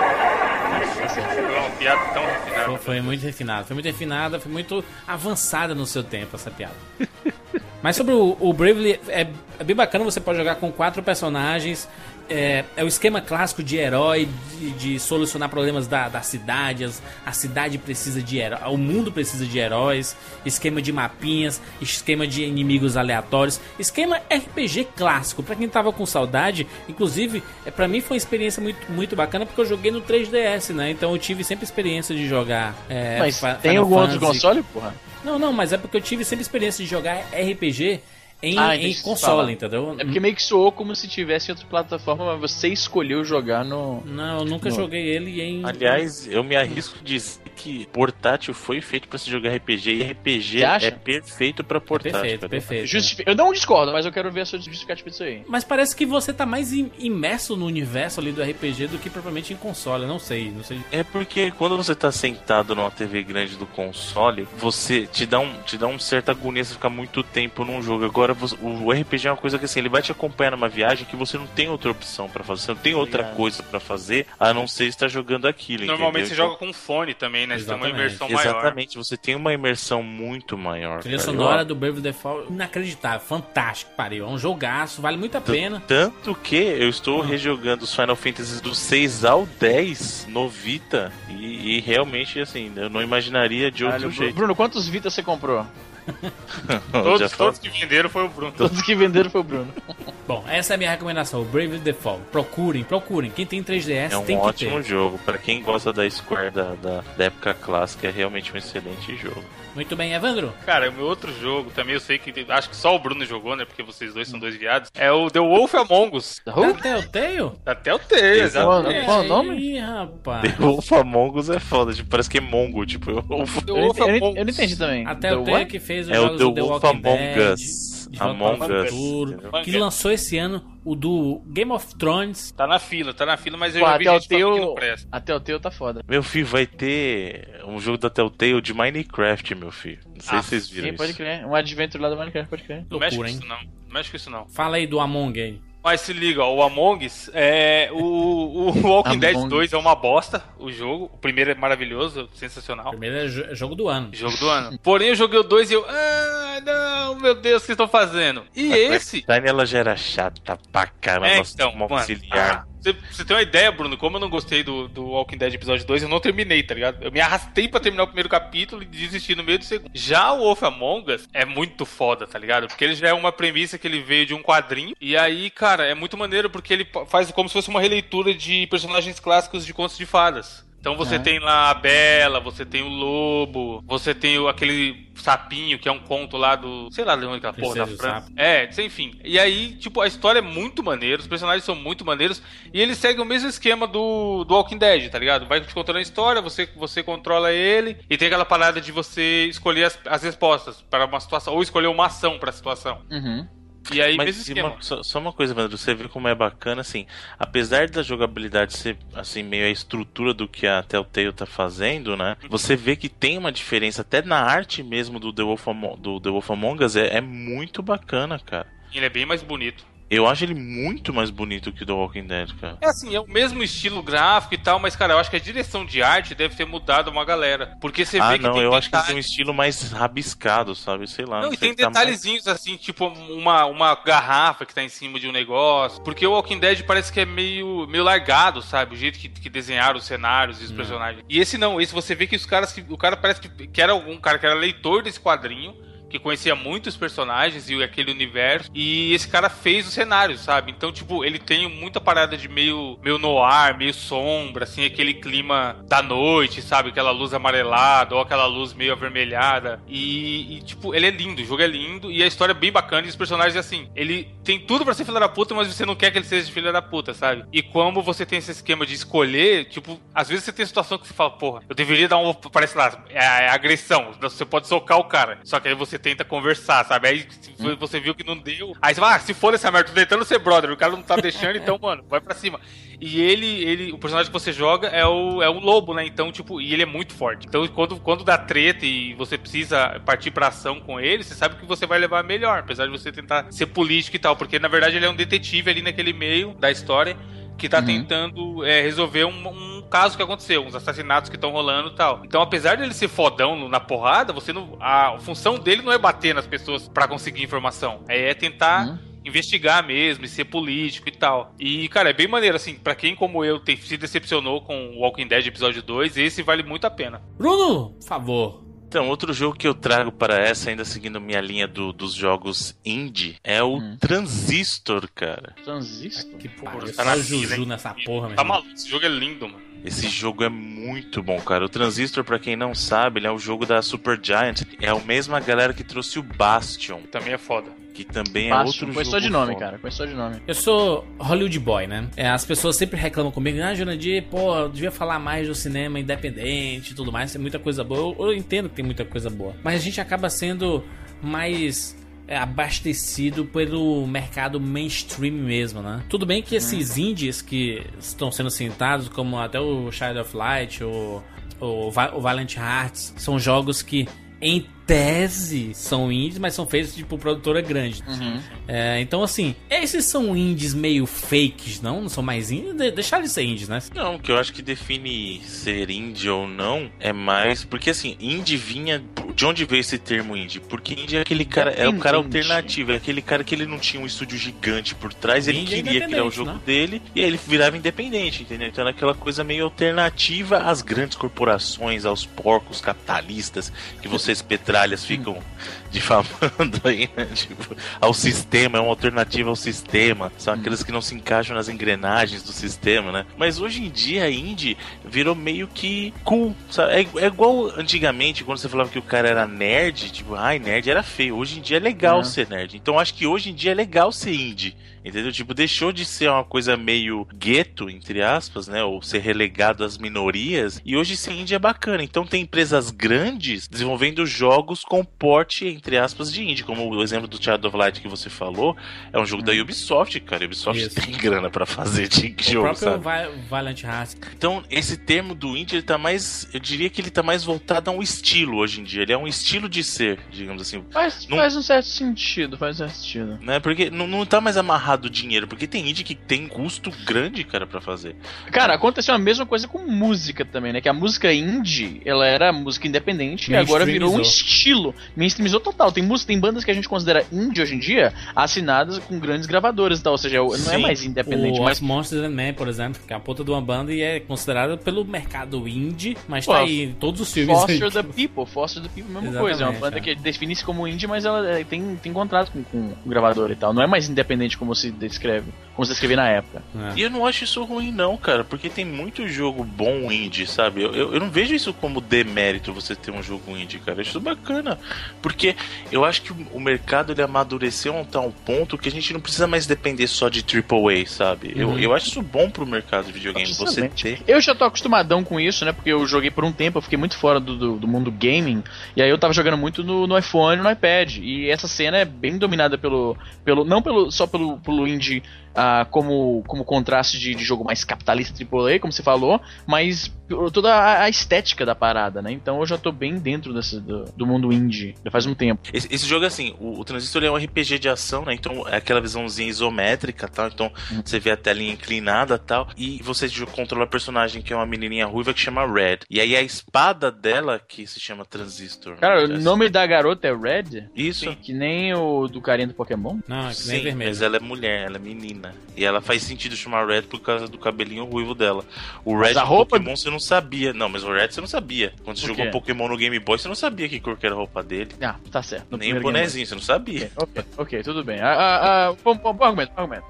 [SPEAKER 4] É uma piada tão refinada.
[SPEAKER 2] Foi, foi muito refinado, foi muito refinada, foi muito avançada no seu tempo essa piada. Mas sobre o, o Bravely, é, é bem bacana, você pode jogar com quatro personagens. É, é o esquema clássico de herói, de, de solucionar problemas da, da cidade. as- a cidade precisa de heróis, o mundo precisa de heróis. Esquema de mapinhas, esquema de inimigos aleatórios. Esquema RPG clássico. Pra quem tava com saudade, inclusive, é, para mim foi uma experiência muito, muito bacana porque eu joguei no 3DS, né? Então eu tive sempre experiência de jogar. é,
[SPEAKER 3] Mas tem algum outro console, porra?
[SPEAKER 2] Não, não, mas é porque eu tive sempre experiência de jogar RPG em,
[SPEAKER 3] Ah,
[SPEAKER 2] em console,
[SPEAKER 3] fala.
[SPEAKER 2] entendeu?
[SPEAKER 3] É porque meio que soou como se tivesse em outra plataforma, mas você escolheu jogar no.
[SPEAKER 2] Não, eu nunca
[SPEAKER 3] Não.
[SPEAKER 2] joguei ele em.
[SPEAKER 5] Aliás, eu me arrisco a dizer que portátil foi feito pra se jogar RPG e RPG é perfeito pra portátil.
[SPEAKER 2] perfeito,
[SPEAKER 5] cara.
[SPEAKER 2] perfeito.
[SPEAKER 3] Justifi- Eu não discordo, mas eu quero ver a sua justificativa disso aí.
[SPEAKER 2] Mas parece que você tá mais im- imerso no universo ali do RPG do que propriamente em console. Eu não sei, não sei.
[SPEAKER 5] É porque quando você tá sentado numa TV grande do console, você te dá um, te dá um certa agonia você ficar muito tempo num jogo. Agora você- o RPG é uma coisa que assim, ele vai te acompanhar numa viagem que você não tem outra opção pra fazer, você não tem outra
[SPEAKER 3] Obrigado.
[SPEAKER 5] coisa pra fazer a não ser estar jogando aquilo.
[SPEAKER 4] Normalmente
[SPEAKER 5] entendeu?
[SPEAKER 4] você joga com fone também, né? Você tem uma
[SPEAKER 2] Exatamente.
[SPEAKER 4] imersão maior.
[SPEAKER 5] Exatamente, você tem uma imersão muito maior.
[SPEAKER 2] A trilha
[SPEAKER 5] cara.
[SPEAKER 2] sonora do Brave Default, inacreditável, fantástico, pariu. É um jogaço, vale muito a pena.
[SPEAKER 5] Tanto que eu estou rejogando os Final Fantasy do 6 ao 10 no Vita e, e realmente, assim, eu não imaginaria de outro jeito.
[SPEAKER 3] Bruno, quantos Vitas você comprou?
[SPEAKER 4] Todos, todos que venderam foi o Bruno.
[SPEAKER 3] Todos que venderam foi o Bruno.
[SPEAKER 2] Bom, essa é a minha recomendação, o Brave Default. Procurem, procurem. Quem tem 3DS
[SPEAKER 5] É um
[SPEAKER 2] tem que
[SPEAKER 5] ótimo
[SPEAKER 2] ter.
[SPEAKER 5] jogo. Pra quem gosta da Square da, da, da época clássica, é realmente um excelente jogo.
[SPEAKER 2] Muito bem, Evandro.
[SPEAKER 4] Cara, o meu outro jogo também eu sei que acho que só o Bruno jogou, né? Porque vocês dois são dois viados. É o The Wolf Among Us.
[SPEAKER 2] Da Telltale?
[SPEAKER 4] Até o T, exatamente.
[SPEAKER 3] Qual o nome?
[SPEAKER 2] Ih, rapaz.
[SPEAKER 5] The Wolf Among Us é foda, tipo, parece que é Mongo, tipo, eu-
[SPEAKER 4] The
[SPEAKER 3] Eu, eu,
[SPEAKER 4] Among
[SPEAKER 3] não- eu não entendi também.
[SPEAKER 2] Até
[SPEAKER 3] The
[SPEAKER 2] o Telltale que fez os
[SPEAKER 5] é o The
[SPEAKER 2] The
[SPEAKER 5] Wolf
[SPEAKER 2] Walking
[SPEAKER 5] Among
[SPEAKER 2] Dead.
[SPEAKER 5] Us. Among
[SPEAKER 2] o
[SPEAKER 5] Us,
[SPEAKER 2] que lançou esse ano o do Game of Thrones.
[SPEAKER 4] Tá na fila, tá na fila, mas eu
[SPEAKER 3] Pô,
[SPEAKER 4] já vi gente falando que não presta.
[SPEAKER 3] a Telltale tá foda.
[SPEAKER 5] Meu filho, vai ter um jogo da Telltale de Minecraft, meu filho. Não sei
[SPEAKER 4] Ah,
[SPEAKER 5] se vocês viram
[SPEAKER 3] Sim, pode
[SPEAKER 5] isso.
[SPEAKER 3] crer. Um adventure lá do Minecraft, pode crer.
[SPEAKER 4] Não mexe com
[SPEAKER 2] Loucura,
[SPEAKER 4] isso não. Não mexe com isso não.
[SPEAKER 2] Fala aí do Among aí.
[SPEAKER 4] Mas se liga, ó, o Among Us, é, o, o Walking Dead
[SPEAKER 3] Among
[SPEAKER 4] 2 é uma bosta, o jogo. O primeiro é maravilhoso, sensacional.
[SPEAKER 2] Primeiro é jo- jogo do ano.
[SPEAKER 4] Jogo do ano. Porém, eu joguei o 2 e eu. Ah, não, meu Deus, o que vocês estão fazendo? E esse.
[SPEAKER 5] A Tiny ela já era chata pra caramba,
[SPEAKER 4] É, então, mano,
[SPEAKER 5] auxiliar.
[SPEAKER 4] ah, Você, você tem uma ideia, Bruno? Como eu não gostei do, do Walking Dead episódio 2, eu não terminei, tá ligado? Eu me arrastei pra terminar o primeiro capítulo e desisti no meio do segundo. Já o Wolf Among Us é muito foda, tá ligado? Porque ele já é uma premissa que ele veio de um quadrinho. E aí, cara, é muito maneiro porque ele faz como se fosse uma releitura de personagens clássicos de contos de fadas. Então você
[SPEAKER 3] Ah.
[SPEAKER 4] tem lá a Bela, você tem o Lobo, você tem o, aquele sapinho que é um conto lá do. Sei lá de onde é aquela porra da França. É, enfim. E aí, tipo, a história é muito maneira, os personagens são muito maneiros. E ele segue o mesmo esquema do, do Walking Dead, tá ligado? Vai te contando a história, você, você controla ele. E tem aquela parada de você escolher as, as respostas para uma situação, ou escolher uma ação para a situação.
[SPEAKER 3] Uhum.
[SPEAKER 4] E aí, mesmo
[SPEAKER 5] Mas
[SPEAKER 4] esquema.
[SPEAKER 5] uma- só, só uma coisa, Vandro, você vê como é bacana, assim, apesar da jogabilidade ser, assim, meio a estrutura do que a Telltale tá fazendo, né, você vê que tem uma diferença, até na arte mesmo do The Wolf, Amo- do The Wolf Among Us, é, é muito bacana, cara.
[SPEAKER 4] Ele é bem mais bonito.
[SPEAKER 5] Eu acho ele muito mais bonito que o The Walking Dead, cara.
[SPEAKER 4] É assim, é o mesmo estilo gráfico e tal, mas, cara, eu acho que a direção de arte deve ter mudado uma galera. Porque você
[SPEAKER 5] Ah,
[SPEAKER 4] vê que
[SPEAKER 5] não,
[SPEAKER 4] tem
[SPEAKER 5] eu acho que tem um estilo mais rabiscado, sabe? Sei lá.
[SPEAKER 4] Não, e
[SPEAKER 5] sei
[SPEAKER 4] tem
[SPEAKER 5] que tá mais-
[SPEAKER 4] detalhezinhos assim, tipo uma, uma garrafa que tá em cima de um negócio. Porque o Walking Dead parece que é meio, meio largado, sabe? O jeito que, que desenharam os cenários e os personagens. E esse não, esse você vê que os caras. Que, o cara parece que, que era um cara que era leitor desse quadrinho. Que conhecia muitos personagens e aquele universo. E esse cara fez os cenários, sabe? Então, tipo, ele tem muita parada de meio, meio noir, meio sombra, assim, aquele clima da noite, sabe? Aquela luz amarelada ou aquela luz meio avermelhada. E, e, tipo, ele é lindo, o jogo é lindo e a história é bem bacana. E os personagens, assim, ele tem tudo pra ser filho da puta, mas você não quer que ele seja filho da puta, sabe? E como você tem esse esquema de escolher, tipo, às vezes você tem situação que você fala, porra, eu deveria dar um. Parece lá, é, é agressão. Você pode socar o cara. Só que aí você tenta conversar, sabe? Aí se você viu que não deu. Aí você fala, ah, se for essa merda, tô tentando ser brother, o cara não tá deixando, então, mano, vai pra cima. E ele, ele, o personagem que você joga é o, é o lobo, né? Então, tipo, e ele é muito forte. Então, quando, quando dá treta e você precisa partir pra ação com ele, você sabe que você vai levar melhor, apesar de você tentar ser político e tal, porque na verdade ele é um detetive ali naquele meio da história que tá
[SPEAKER 3] Uhum.
[SPEAKER 4] tentando é, resolver um, um caso que aconteceu, uns assassinatos que estão rolando e tal. Então, apesar dele ser fodão na porrada, você não. A função dele não é bater nas pessoas pra conseguir informação. É tentar
[SPEAKER 3] Uhum.
[SPEAKER 4] investigar mesmo e ser político e tal. E, cara, é bem maneiro, assim, pra quem como eu tem, se decepcionou com o Walking Dead episódio 2, esse vale muito a pena.
[SPEAKER 2] Bruno, por favor.
[SPEAKER 5] Então, outro jogo que eu trago para essa, ainda seguindo minha linha do- dos jogos indie, é o
[SPEAKER 3] Hum.
[SPEAKER 5] Transistor, cara.
[SPEAKER 3] Transistor?
[SPEAKER 2] Que pariu,
[SPEAKER 4] tá na
[SPEAKER 2] Juju
[SPEAKER 4] hein?
[SPEAKER 2] nessa porra, meu
[SPEAKER 4] Tá maluco, esse jogo é lindo, mano.
[SPEAKER 5] Esse jogo é muito bom, cara. O Transistor, pra quem não sabe, ele é o jogo da Supergiant. É a mesma galera que trouxe o Bastion,
[SPEAKER 4] Também é foda.
[SPEAKER 5] que também é
[SPEAKER 3] Bastion,
[SPEAKER 5] outro
[SPEAKER 3] Conhece
[SPEAKER 5] jogo.
[SPEAKER 3] só de nome,
[SPEAKER 5] foda.
[SPEAKER 3] cara. Conhece só de nome.
[SPEAKER 2] Eu sou Hollywood Boy, né? É, as pessoas sempre reclamam comigo, ah, Jurandir, pô, eu devia falar mais do cinema independente e tudo mais, tem muita coisa boa. Eu, eu entendo que tem muita coisa boa. Mas a gente acaba sendo mais é, abastecido pelo mercado mainstream mesmo, né? Tudo bem que esses indies que estão sendo citados, como até o Child of Light, o, o, o Valiant Hearts, são jogos que, em tese, são indies, mas são feitos tipo produtora grande. É, então, assim, esses são indies meio fakes, não? Não são mais indies? De deixar eles ser indies, né?
[SPEAKER 5] Não, o que eu acho que define ser indie ou não é mais. Porque assim, indie vinha. De onde veio esse termo indie? Porque indie é aquele cara. É o cara alternativo, é aquele cara que ele não tinha um estúdio gigante por trás, ele
[SPEAKER 2] Indie é
[SPEAKER 5] queria criar o jogo
[SPEAKER 2] né?
[SPEAKER 5] dele e aí ele virava independente, entendeu? Então era aquela coisa meio alternativa às grandes corporações, aos porcos capitalistas que vocês petralhas ficam difamando aí, né? Tipo, ao sistema, é uma alternativa ao sistema. São aqueles que não se encaixam nas engrenagens do sistema, né? Mas hoje em dia a indie virou meio que cool, sabe? É, é igual antigamente, quando você falava que o cara era nerd, tipo, ai, nerd era feio. Hoje em dia é legal
[SPEAKER 3] É.
[SPEAKER 5] ser nerd. Então acho que hoje em dia é legal ser indie. Entendeu? Tipo, deixou de ser uma coisa meio gueto, entre aspas, né? Ou ser relegado às minorias. E hoje ser indie é bacana. Então tem empresas grandes desenvolvendo jogos jogos com porte, entre aspas, de indie, como o exemplo do Child of Light que você falou, é um jogo da Ubisoft, cara. A Ubisoft
[SPEAKER 2] Isso.
[SPEAKER 5] tem grana pra fazer de
[SPEAKER 2] O
[SPEAKER 5] jogo,
[SPEAKER 2] próprio
[SPEAKER 5] sabe?
[SPEAKER 2] Valiant Hearts.
[SPEAKER 5] Então, esse termo do indie, ele tá mais. Eu diria que ele tá mais voltado a um estilo hoje em dia. Ele é um estilo de ser, digamos assim.
[SPEAKER 3] Faz,
[SPEAKER 5] Não-
[SPEAKER 3] faz um certo sentido, faz um certo sentido.
[SPEAKER 5] Né? Porque não, não tá mais amarrado o dinheiro. Porque tem indie que tem custo grande, cara, pra fazer.
[SPEAKER 3] Cara, aconteceu a mesma coisa com música também, né? Que a música indie, ela era música independente e agora virou um estilo. Mainstreamizou total. Tem música, tem bandas que a gente considera indie hoje em dia, assinadas com grandes gravadoras e tal. Ou seja, não é
[SPEAKER 5] Sim.
[SPEAKER 3] mais independente,
[SPEAKER 2] o
[SPEAKER 3] mas
[SPEAKER 2] Monsters and Men, por exemplo, que é a ponta de uma banda e é considerada pelo mercado indie, mas
[SPEAKER 3] Pô,
[SPEAKER 2] tá aí em todos os filmes.
[SPEAKER 3] Foster the People, Foster the People, mesma coisa. É uma
[SPEAKER 2] Exatamente,
[SPEAKER 3] banda
[SPEAKER 2] é.
[SPEAKER 3] que define-se como indie, mas ela é, tem, tem contrato com, com o gravador e tal. Não é mais independente como se descreve, como se descrevia na época.
[SPEAKER 2] É.
[SPEAKER 5] E eu não acho isso ruim, não, cara, porque tem muito jogo bom indie, sabe? Eu, eu, eu não vejo isso como demérito você ter um jogo indie, cara. Eu acho isso bacana. Porque eu acho que o, mercado ele amadureceu a um tal ponto que a gente não precisa mais depender só de AAA, sabe? Eu,
[SPEAKER 2] Uhum.
[SPEAKER 5] eu acho isso bom pro mercado de videogame. Você ter.
[SPEAKER 3] Eu já tô acostumadão com isso, né? Porque eu joguei por um tempo, eu fiquei muito fora do, do, do mundo gaming. E aí eu tava jogando muito no, no iPhone e no iPad. E essa cena é bem dominada pelo. pelo não pelo, só pelo, pelo indie ah, como, como contraste de, de jogo mais capitalista AAA, como você falou, mas por toda a, a estética da parada, né? Então eu já tô bem dentro desse, do, do mundo indie, já faz um tempo.
[SPEAKER 5] Esse, esse jogo, assim, o, o Transistor é um RPG de ação, né? Então é aquela visãozinha isométrica tal. Então
[SPEAKER 3] Hum.
[SPEAKER 5] você vê a telinha inclinada tal. E você controla a personagem que é uma menininha ruiva que chama Red. E aí a espada dela que se chama Transistor.
[SPEAKER 3] Cara, o
[SPEAKER 5] Né?
[SPEAKER 3] nome da garota é Red?
[SPEAKER 5] Isso.
[SPEAKER 3] Que nem o do carinha do Pokémon?
[SPEAKER 2] Não, é que nem
[SPEAKER 5] Sim,
[SPEAKER 2] vermelho.
[SPEAKER 5] mas ela é mulher, ela é menina. E ela faz sentido chamar Red por causa do cabelinho ruivo dela. O
[SPEAKER 3] Mas
[SPEAKER 5] Red
[SPEAKER 3] a
[SPEAKER 5] do
[SPEAKER 3] roupa-
[SPEAKER 5] Pokémon você não sabia. Não, mas o Red você não sabia. Quando você jogou? Pokémon no Game Boy, você não sabia que cor que era a roupa dele.
[SPEAKER 3] Ah, tá certo. no
[SPEAKER 5] Nem o bonezinho, você não sabia.
[SPEAKER 3] Ok, ok, tudo bem. Ah, ah, ah, bom, bom, bom argumento, bom argumento.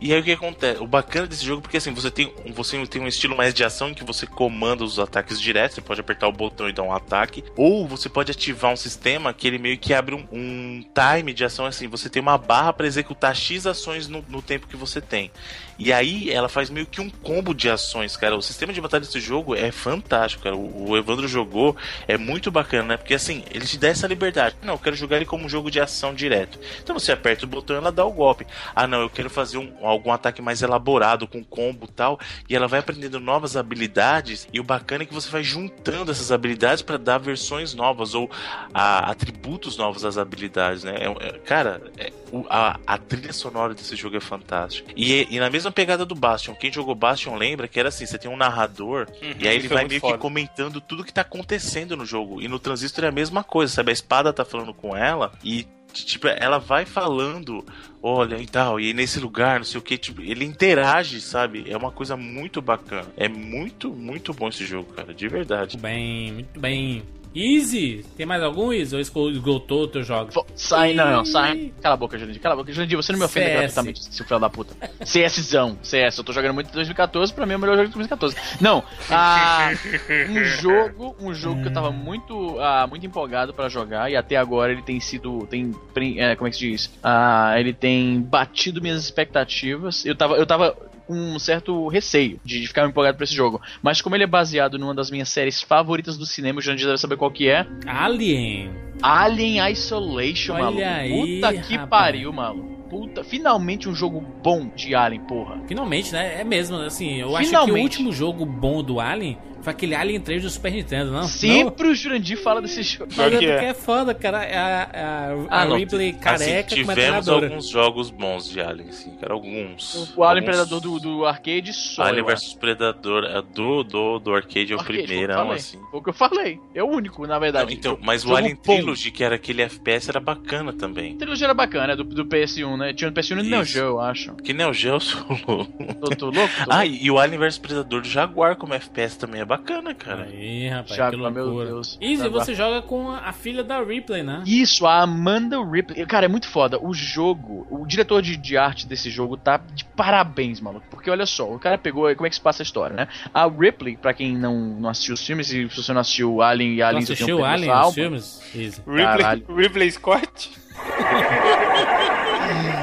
[SPEAKER 5] E aí o que acontece? O bacana desse jogo é porque assim, você tem, você tem um estilo mais de ação em que você comanda os ataques diretos, você pode apertar o botão e dar um ataque, ou você pode ativar um sistema que ele meio que abre um, um time de ação assim, você tem uma barra para executar X ações no, no tempo que você tem. E aí ela faz meio que um combo de ações, cara. O sistema de batalha desse jogo é fantástico, cara. O, o Evandro jogou, é muito bacana, né? Porque assim, ele te dá essa liberdade. Não, eu quero jogar ele como um jogo de ação direto. Então você aperta o botão e ela dá o golpe. Ah, não, eu quero fazer um, algum ataque mais elaborado, com combo e tal. E ela vai aprendendo novas habilidades. E o bacana é que você vai juntando essas habilidades para dar versões novas ou a- atributos novos às habilidades, né? É- é- cara, é- o- a, a trilha sonora desse jogo é fantástica. E, e na mesma pegada do Bastion, quem jogou Bastion lembra que era assim: você tem um narrador e aí ele vai meio
[SPEAKER 4] foda.
[SPEAKER 5] que comentando tudo que tá acontecendo no jogo. E no Transistor é a mesma coisa, sabe? A espada tá falando com ela e. Tipo, ela vai falando, olha e tal, e nesse lugar, não sei o que, tipo, ele interage, sabe? É uma coisa muito bacana. É muito, muito bom esse jogo, cara, de verdade.
[SPEAKER 2] Muito bem, muito bem. Easy, tem mais algum, Easy? Ou esgotou o teu jogo?
[SPEAKER 3] Sai, não, não, sai. Cala a boca, Jurandir. Cala a boca. Jurandir, você não me ofenda
[SPEAKER 2] CS.
[SPEAKER 3] gratuitamente, seu filho da puta. CSzão, CS. Eu tô jogando muito em 2014, pra mim é o melhor jogo de 2014. Não, ah, um jogo, um jogo que eu tava muito, ah, muito empolgado pra jogar e até agora ele tem sido, tem, é, como é que se diz? Ah, ele tem batido minhas expectativas. Eu tava, eu tava com um certo receio de ficar empolgado pra esse jogo. Mas como ele é baseado numa das minhas séries favoritas do cinema, o Jurandir deve saber qual que é.
[SPEAKER 2] Alien.
[SPEAKER 3] Alien Isolation,
[SPEAKER 2] Olha
[SPEAKER 3] maluco.
[SPEAKER 2] aí,
[SPEAKER 3] Puta que
[SPEAKER 2] rapaz.
[SPEAKER 3] pariu, maluco. Puta, finalmente um jogo bom de Alien, porra.
[SPEAKER 2] Finalmente, né? É mesmo, assim, eu acho que
[SPEAKER 3] Finalmente.
[SPEAKER 2] o último jogo bom do Alien foi aquele Alien 3 do Super Nintendo, não? Não?
[SPEAKER 3] Sempre o Jurandir fala desse jogo.
[SPEAKER 2] Mas é
[SPEAKER 4] que
[SPEAKER 2] porque
[SPEAKER 4] é.
[SPEAKER 2] é foda, cara. É A, a,
[SPEAKER 3] Ah,
[SPEAKER 2] a
[SPEAKER 3] não,
[SPEAKER 2] Ripley
[SPEAKER 5] Assim,
[SPEAKER 2] careca com
[SPEAKER 5] tivemos alguns jogos bons de Alien, sim, cara, alguns.
[SPEAKER 3] O Alien
[SPEAKER 5] Alguns-
[SPEAKER 3] Predador do, do arcade só.
[SPEAKER 5] Alien
[SPEAKER 3] eu
[SPEAKER 5] vs Predador é do, do, do arcade é o
[SPEAKER 3] Arcade, o eu falei.
[SPEAKER 5] assim.
[SPEAKER 3] Foi o que eu falei. É o único, na
[SPEAKER 5] Não,
[SPEAKER 3] verdade.
[SPEAKER 5] então, mas o Alien
[SPEAKER 3] bom.
[SPEAKER 5] Trilogy, que era aquele FPS, era bacana também.
[SPEAKER 3] A trilogia era bacana, é do, do PS1, né? Tinha no PS1 e no Neo. Geo, eu acho.
[SPEAKER 5] Que Neo Geo solo.
[SPEAKER 3] Tô, tô louco? Tô
[SPEAKER 5] Ah, e o Alien vs Predador do Jaguar como FPS também é bacana, cara.
[SPEAKER 2] Aí, rapaz, que
[SPEAKER 3] meu
[SPEAKER 2] loucura.
[SPEAKER 3] Deus.
[SPEAKER 2] Easy,
[SPEAKER 3] Jaguar.
[SPEAKER 2] você joga com a filha da Ripley, né?
[SPEAKER 3] Isso, a Amanda Ripley. Cara, é muito foda. O jogo, o diretor de, de arte desse jogo tá de parabéns, maluco. Porque olha só, o cara pegou. Como é que se passa a história, né? A Ripley, pra quem não, não assistiu os filmes, e se você não assistiu Alien e Alien, tenho
[SPEAKER 2] assistiu Alien, os filmes? Easy.
[SPEAKER 4] Ripley. Ripley Scott?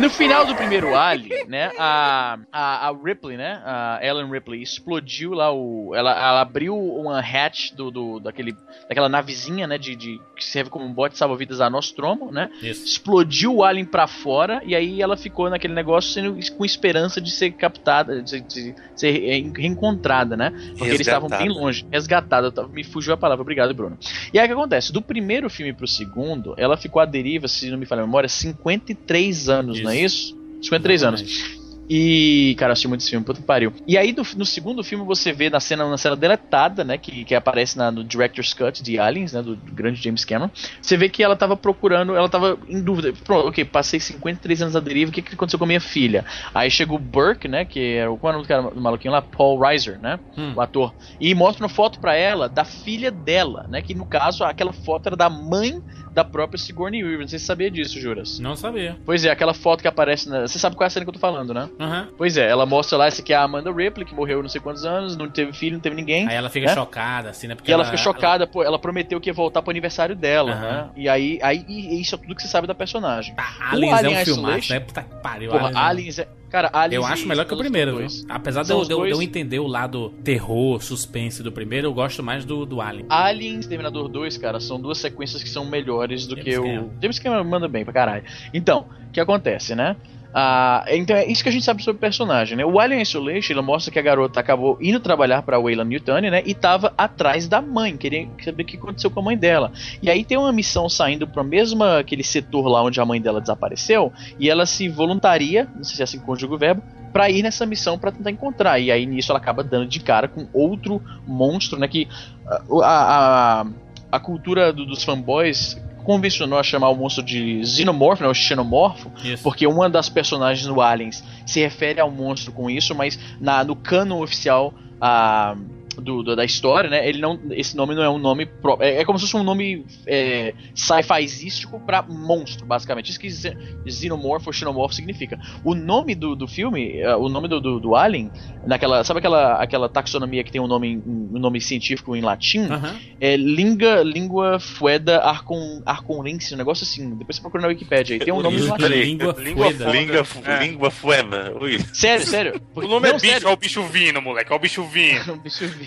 [SPEAKER 3] No final do primeiro Alien, né, a, a, a Ripley, né, a Ellen Ripley, explodiu lá o... Ela, ela abriu uma hatch do, do, daquele, daquela navezinha, né, de, de, que serve como um bote salva-vidas da Nostromo, né,
[SPEAKER 2] Isso.
[SPEAKER 3] explodiu o Alien pra fora e aí ela ficou naquele negócio sendo, com esperança de ser captada, de, de ser re- reencontrada, né, porque eles estavam bem
[SPEAKER 5] Resgatada.
[SPEAKER 3] longe. Resgatada, tava- me fugiu a palavra, obrigado, Bruno. E aí o que acontece? Do primeiro filme pro segundo, ela ficou à deriva, se não me falha a memória, 53 anos, não é isso? 53 anos. E, cara, eu assisti muito esse filme, puta que pariu. E aí, no, no segundo filme, você vê na cena, na cena deletada, né, que, que aparece na- no Director's Cut de Aliens, né, do, do grande James Cameron, você vê que ela tava procurando, ela tava em dúvida. Pronto, ok, passei 53 anos à deriva, o que, que aconteceu com a minha filha? Aí chegou o Burke, né, que era o, qual era o nome do cara do maluquinho lá? Paul Reiser, né,
[SPEAKER 2] Hum.
[SPEAKER 3] o ator. E mostra uma foto pra ela da filha dela, né, que no caso, aquela foto era da mãe da própria Sigourney Weaver. Não sei se você sabia disso, Juras.
[SPEAKER 2] Não sabia.
[SPEAKER 3] Pois é, aquela foto que aparece na... Você sabe qual é a cena que eu tô falando, né?
[SPEAKER 2] Aham.
[SPEAKER 3] Pois é, ela mostra lá, essa aqui é a Amanda Ripley, que morreu não sei quantos anos, não teve filho, não teve ninguém.
[SPEAKER 2] Aí ela fica
[SPEAKER 3] né?
[SPEAKER 2] chocada, assim, né? Porque
[SPEAKER 3] E ela fica chocada, pô, ela prometeu que ia voltar pro aniversário dela,
[SPEAKER 2] Aham.
[SPEAKER 3] né? E aí, aí e isso é tudo que você sabe da personagem.
[SPEAKER 2] Ah, Aliens
[SPEAKER 3] Alien
[SPEAKER 2] é um filmaço, né? Puta que pariu.
[SPEAKER 3] Porra,
[SPEAKER 2] Aliens é-
[SPEAKER 3] Aliens é. Cara, Aliens.
[SPEAKER 2] Eu acho melhor que o primeiro, viu? Apesar de eu, de eu- entender o lado terror, suspense do primeiro, eu gosto mais do, do Alien.
[SPEAKER 3] Alien e Terminador 2, cara, são duas sequências que são melhores do
[SPEAKER 2] James
[SPEAKER 3] que o. James Cameron manda bem pra caralho. Então, o que acontece, né? Ah, então é isso que a gente sabe sobre o personagem, né? O Alien Isolation, ele mostra que a garota acabou indo trabalhar pra Wayland Newtoni, né? E tava atrás da mãe, queria saber o que aconteceu com a mãe dela. E aí tem uma missão saindo pro mesmo aquele setor lá onde a mãe dela desapareceu, e ela se voluntaria, não sei se é assim que conjuga o verbo, pra ir nessa missão pra tentar encontrar. E aí nisso ela acaba dando de cara com outro monstro, né? Que ah, a, a, a cultura do- dos fanboys convencionou a chamar o monstro de xenomorfo, né, o xenomorfo,
[SPEAKER 2] Isso.
[SPEAKER 3] porque uma das personagens no Aliens se refere ao monstro com isso, mas na, no canon oficial ah, do, do- da história, né, ele não, esse nome não é um nome próprio. É, é como se fosse um nome é, sci-fi-ístico pra monstro, basicamente. Isso que xe- xenomorfo ou xenomorfo significa. O nome do, do filme, ah, o nome do, do, do Alien, naquela, sabe aquela, aquela taxonomia que tem um nome, um nome científico em latim?
[SPEAKER 2] Aham.
[SPEAKER 3] É língua, língua fueda arcon, arconense, um negócio assim. Depois você procura na Wikipedia aí. Tem um nome em latim.
[SPEAKER 2] Língua fueda.
[SPEAKER 5] Língua,
[SPEAKER 4] É.
[SPEAKER 5] língua fueda. Ui.
[SPEAKER 3] Sério, sério.
[SPEAKER 4] O nome
[SPEAKER 3] Não,
[SPEAKER 4] é bicho,
[SPEAKER 3] sério.
[SPEAKER 4] é o bicho vindo, moleque. É o bicho vindo.
[SPEAKER 3] Um bicho vindo.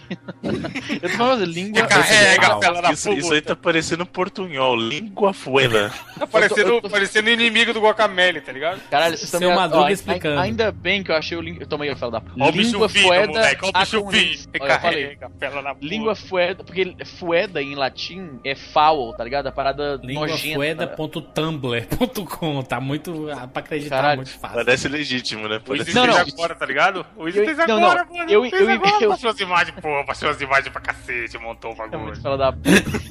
[SPEAKER 3] Eu tô falando língua.
[SPEAKER 4] Carrega, fela da
[SPEAKER 5] isso, isso aí tá parecendo portunhol. Língua fueda.
[SPEAKER 4] Tá parecendo,
[SPEAKER 3] Eu tô-
[SPEAKER 4] parecendo inimigo do Guacamele, tá ligado?
[SPEAKER 3] Caralho, vocês estão me
[SPEAKER 2] Madruga
[SPEAKER 3] ó, ai-
[SPEAKER 2] explicando.
[SPEAKER 3] Ainda bem que eu achei o link. Eu tomei a fala da
[SPEAKER 4] Ó o bicho
[SPEAKER 3] língua fueda.
[SPEAKER 4] moleque. Ó o bicho vindo.
[SPEAKER 3] Eu.
[SPEAKER 4] Carrega, fela puta.
[SPEAKER 3] Língua fueda, porque fueda em latim é foul, tá ligado? A parada nojenta.
[SPEAKER 2] Linguafueda.tumblr.com. Tá muito. ah, Pra acreditar,
[SPEAKER 3] Caralho.
[SPEAKER 2] muito fácil.
[SPEAKER 5] Parece legítimo, né?
[SPEAKER 4] O
[SPEAKER 5] Parece
[SPEAKER 4] fez
[SPEAKER 3] não.
[SPEAKER 4] agora, tá ligado? O
[SPEAKER 3] Eu-
[SPEAKER 4] fez
[SPEAKER 3] não,
[SPEAKER 4] agora, mano.
[SPEAKER 3] Eu-
[SPEAKER 4] fez
[SPEAKER 3] eu-
[SPEAKER 4] agora.
[SPEAKER 3] eu-
[SPEAKER 4] Baixou as imagens, pô, baixou as imagens pra cacete, montou o
[SPEAKER 3] É
[SPEAKER 4] bagulho.
[SPEAKER 3] muito fala da...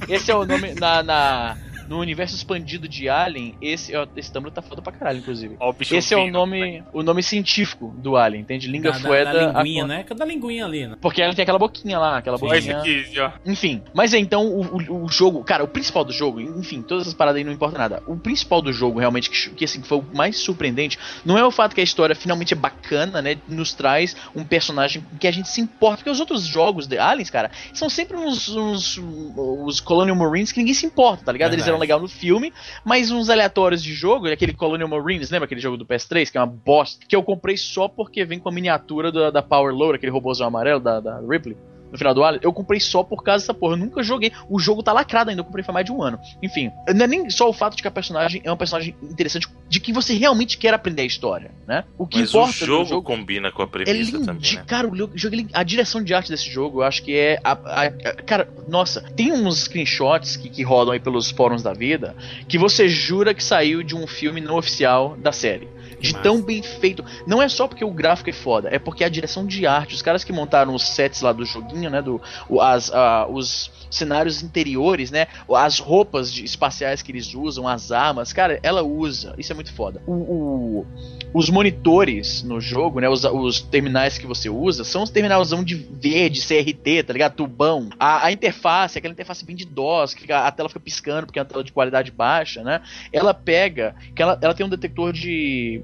[SPEAKER 3] Esse é o nome na, na- no universo expandido de Alien. Esse, ó, esse Tumblr tá foda pra caralho, inclusive.
[SPEAKER 4] Ó bicho
[SPEAKER 3] Esse é o nome, o nome científico do Alien, entende? Língua
[SPEAKER 2] Da, da,
[SPEAKER 3] fueda.
[SPEAKER 2] da linguinha,
[SPEAKER 3] a-
[SPEAKER 2] né? Que é da linguinha ali, né?
[SPEAKER 3] Porque ela tem aquela boquinha lá, aquela
[SPEAKER 2] Sim.
[SPEAKER 3] Boquinha.
[SPEAKER 4] aqui, ó.
[SPEAKER 3] Enfim, mas é então o, o, o jogo, cara, o principal do jogo, enfim, todas essas paradas aí não importa nada. O principal do jogo, realmente, que, que assim, foi o mais surpreendente, não é o fato que a história finalmente é bacana, né? Nos traz um personagem que a gente se importa. Porque os outros jogos de Aliens, cara, são sempre uns, uns os Colonial Marines que ninguém se importa, tá ligado? Eles
[SPEAKER 2] Verdade.
[SPEAKER 3] Legal no filme, mas uns aleatórios de jogo, aquele Colonial Marines, lembra aquele jogo do PS3, que é uma bosta, que eu comprei só porque vem com a miniatura da, da Power Loader, aquele robôzão amarelo da, da Ripley no final do Alien, eu comprei só por causa dessa porra. Eu nunca joguei. O jogo tá lacrado ainda, eu comprei faz mais de um ano. Enfim, não é nem só o fato de que a personagem é uma personagem interessante, de que você realmente quer aprender a história, né? O que
[SPEAKER 5] Mas o
[SPEAKER 3] importa
[SPEAKER 5] jogo,
[SPEAKER 3] no jogo
[SPEAKER 5] combina com a
[SPEAKER 3] é
[SPEAKER 5] premissa
[SPEAKER 3] lindo,
[SPEAKER 5] também, né?
[SPEAKER 3] cara. O jogo, a direção de arte desse jogo, eu acho que é. a- a- a- cara, nossa, tem uns screenshots que, que rodam aí pelos fóruns da vida que você jura que saiu de um filme não oficial da série. De
[SPEAKER 2] massa.
[SPEAKER 3] tão bem feito. Não é só porque o gráfico é foda, é porque a direção de arte, os caras que montaram os sets lá do joguinho, né? Do, as, ah, os cenários interiores, né? As roupas de- espaciais que eles usam, as armas, cara, ela usa. Isso é muito foda. O, o- os monitores no jogo, né? Os, os terminais que você usa, são os terminalzão de verde, CRT, tá ligado? Tubão. A, a interface, aquela interface bem de DOS, que fica- a tela fica piscando porque é uma tela de qualidade baixa, né? Ela pega, que ela, ela tem um detector de.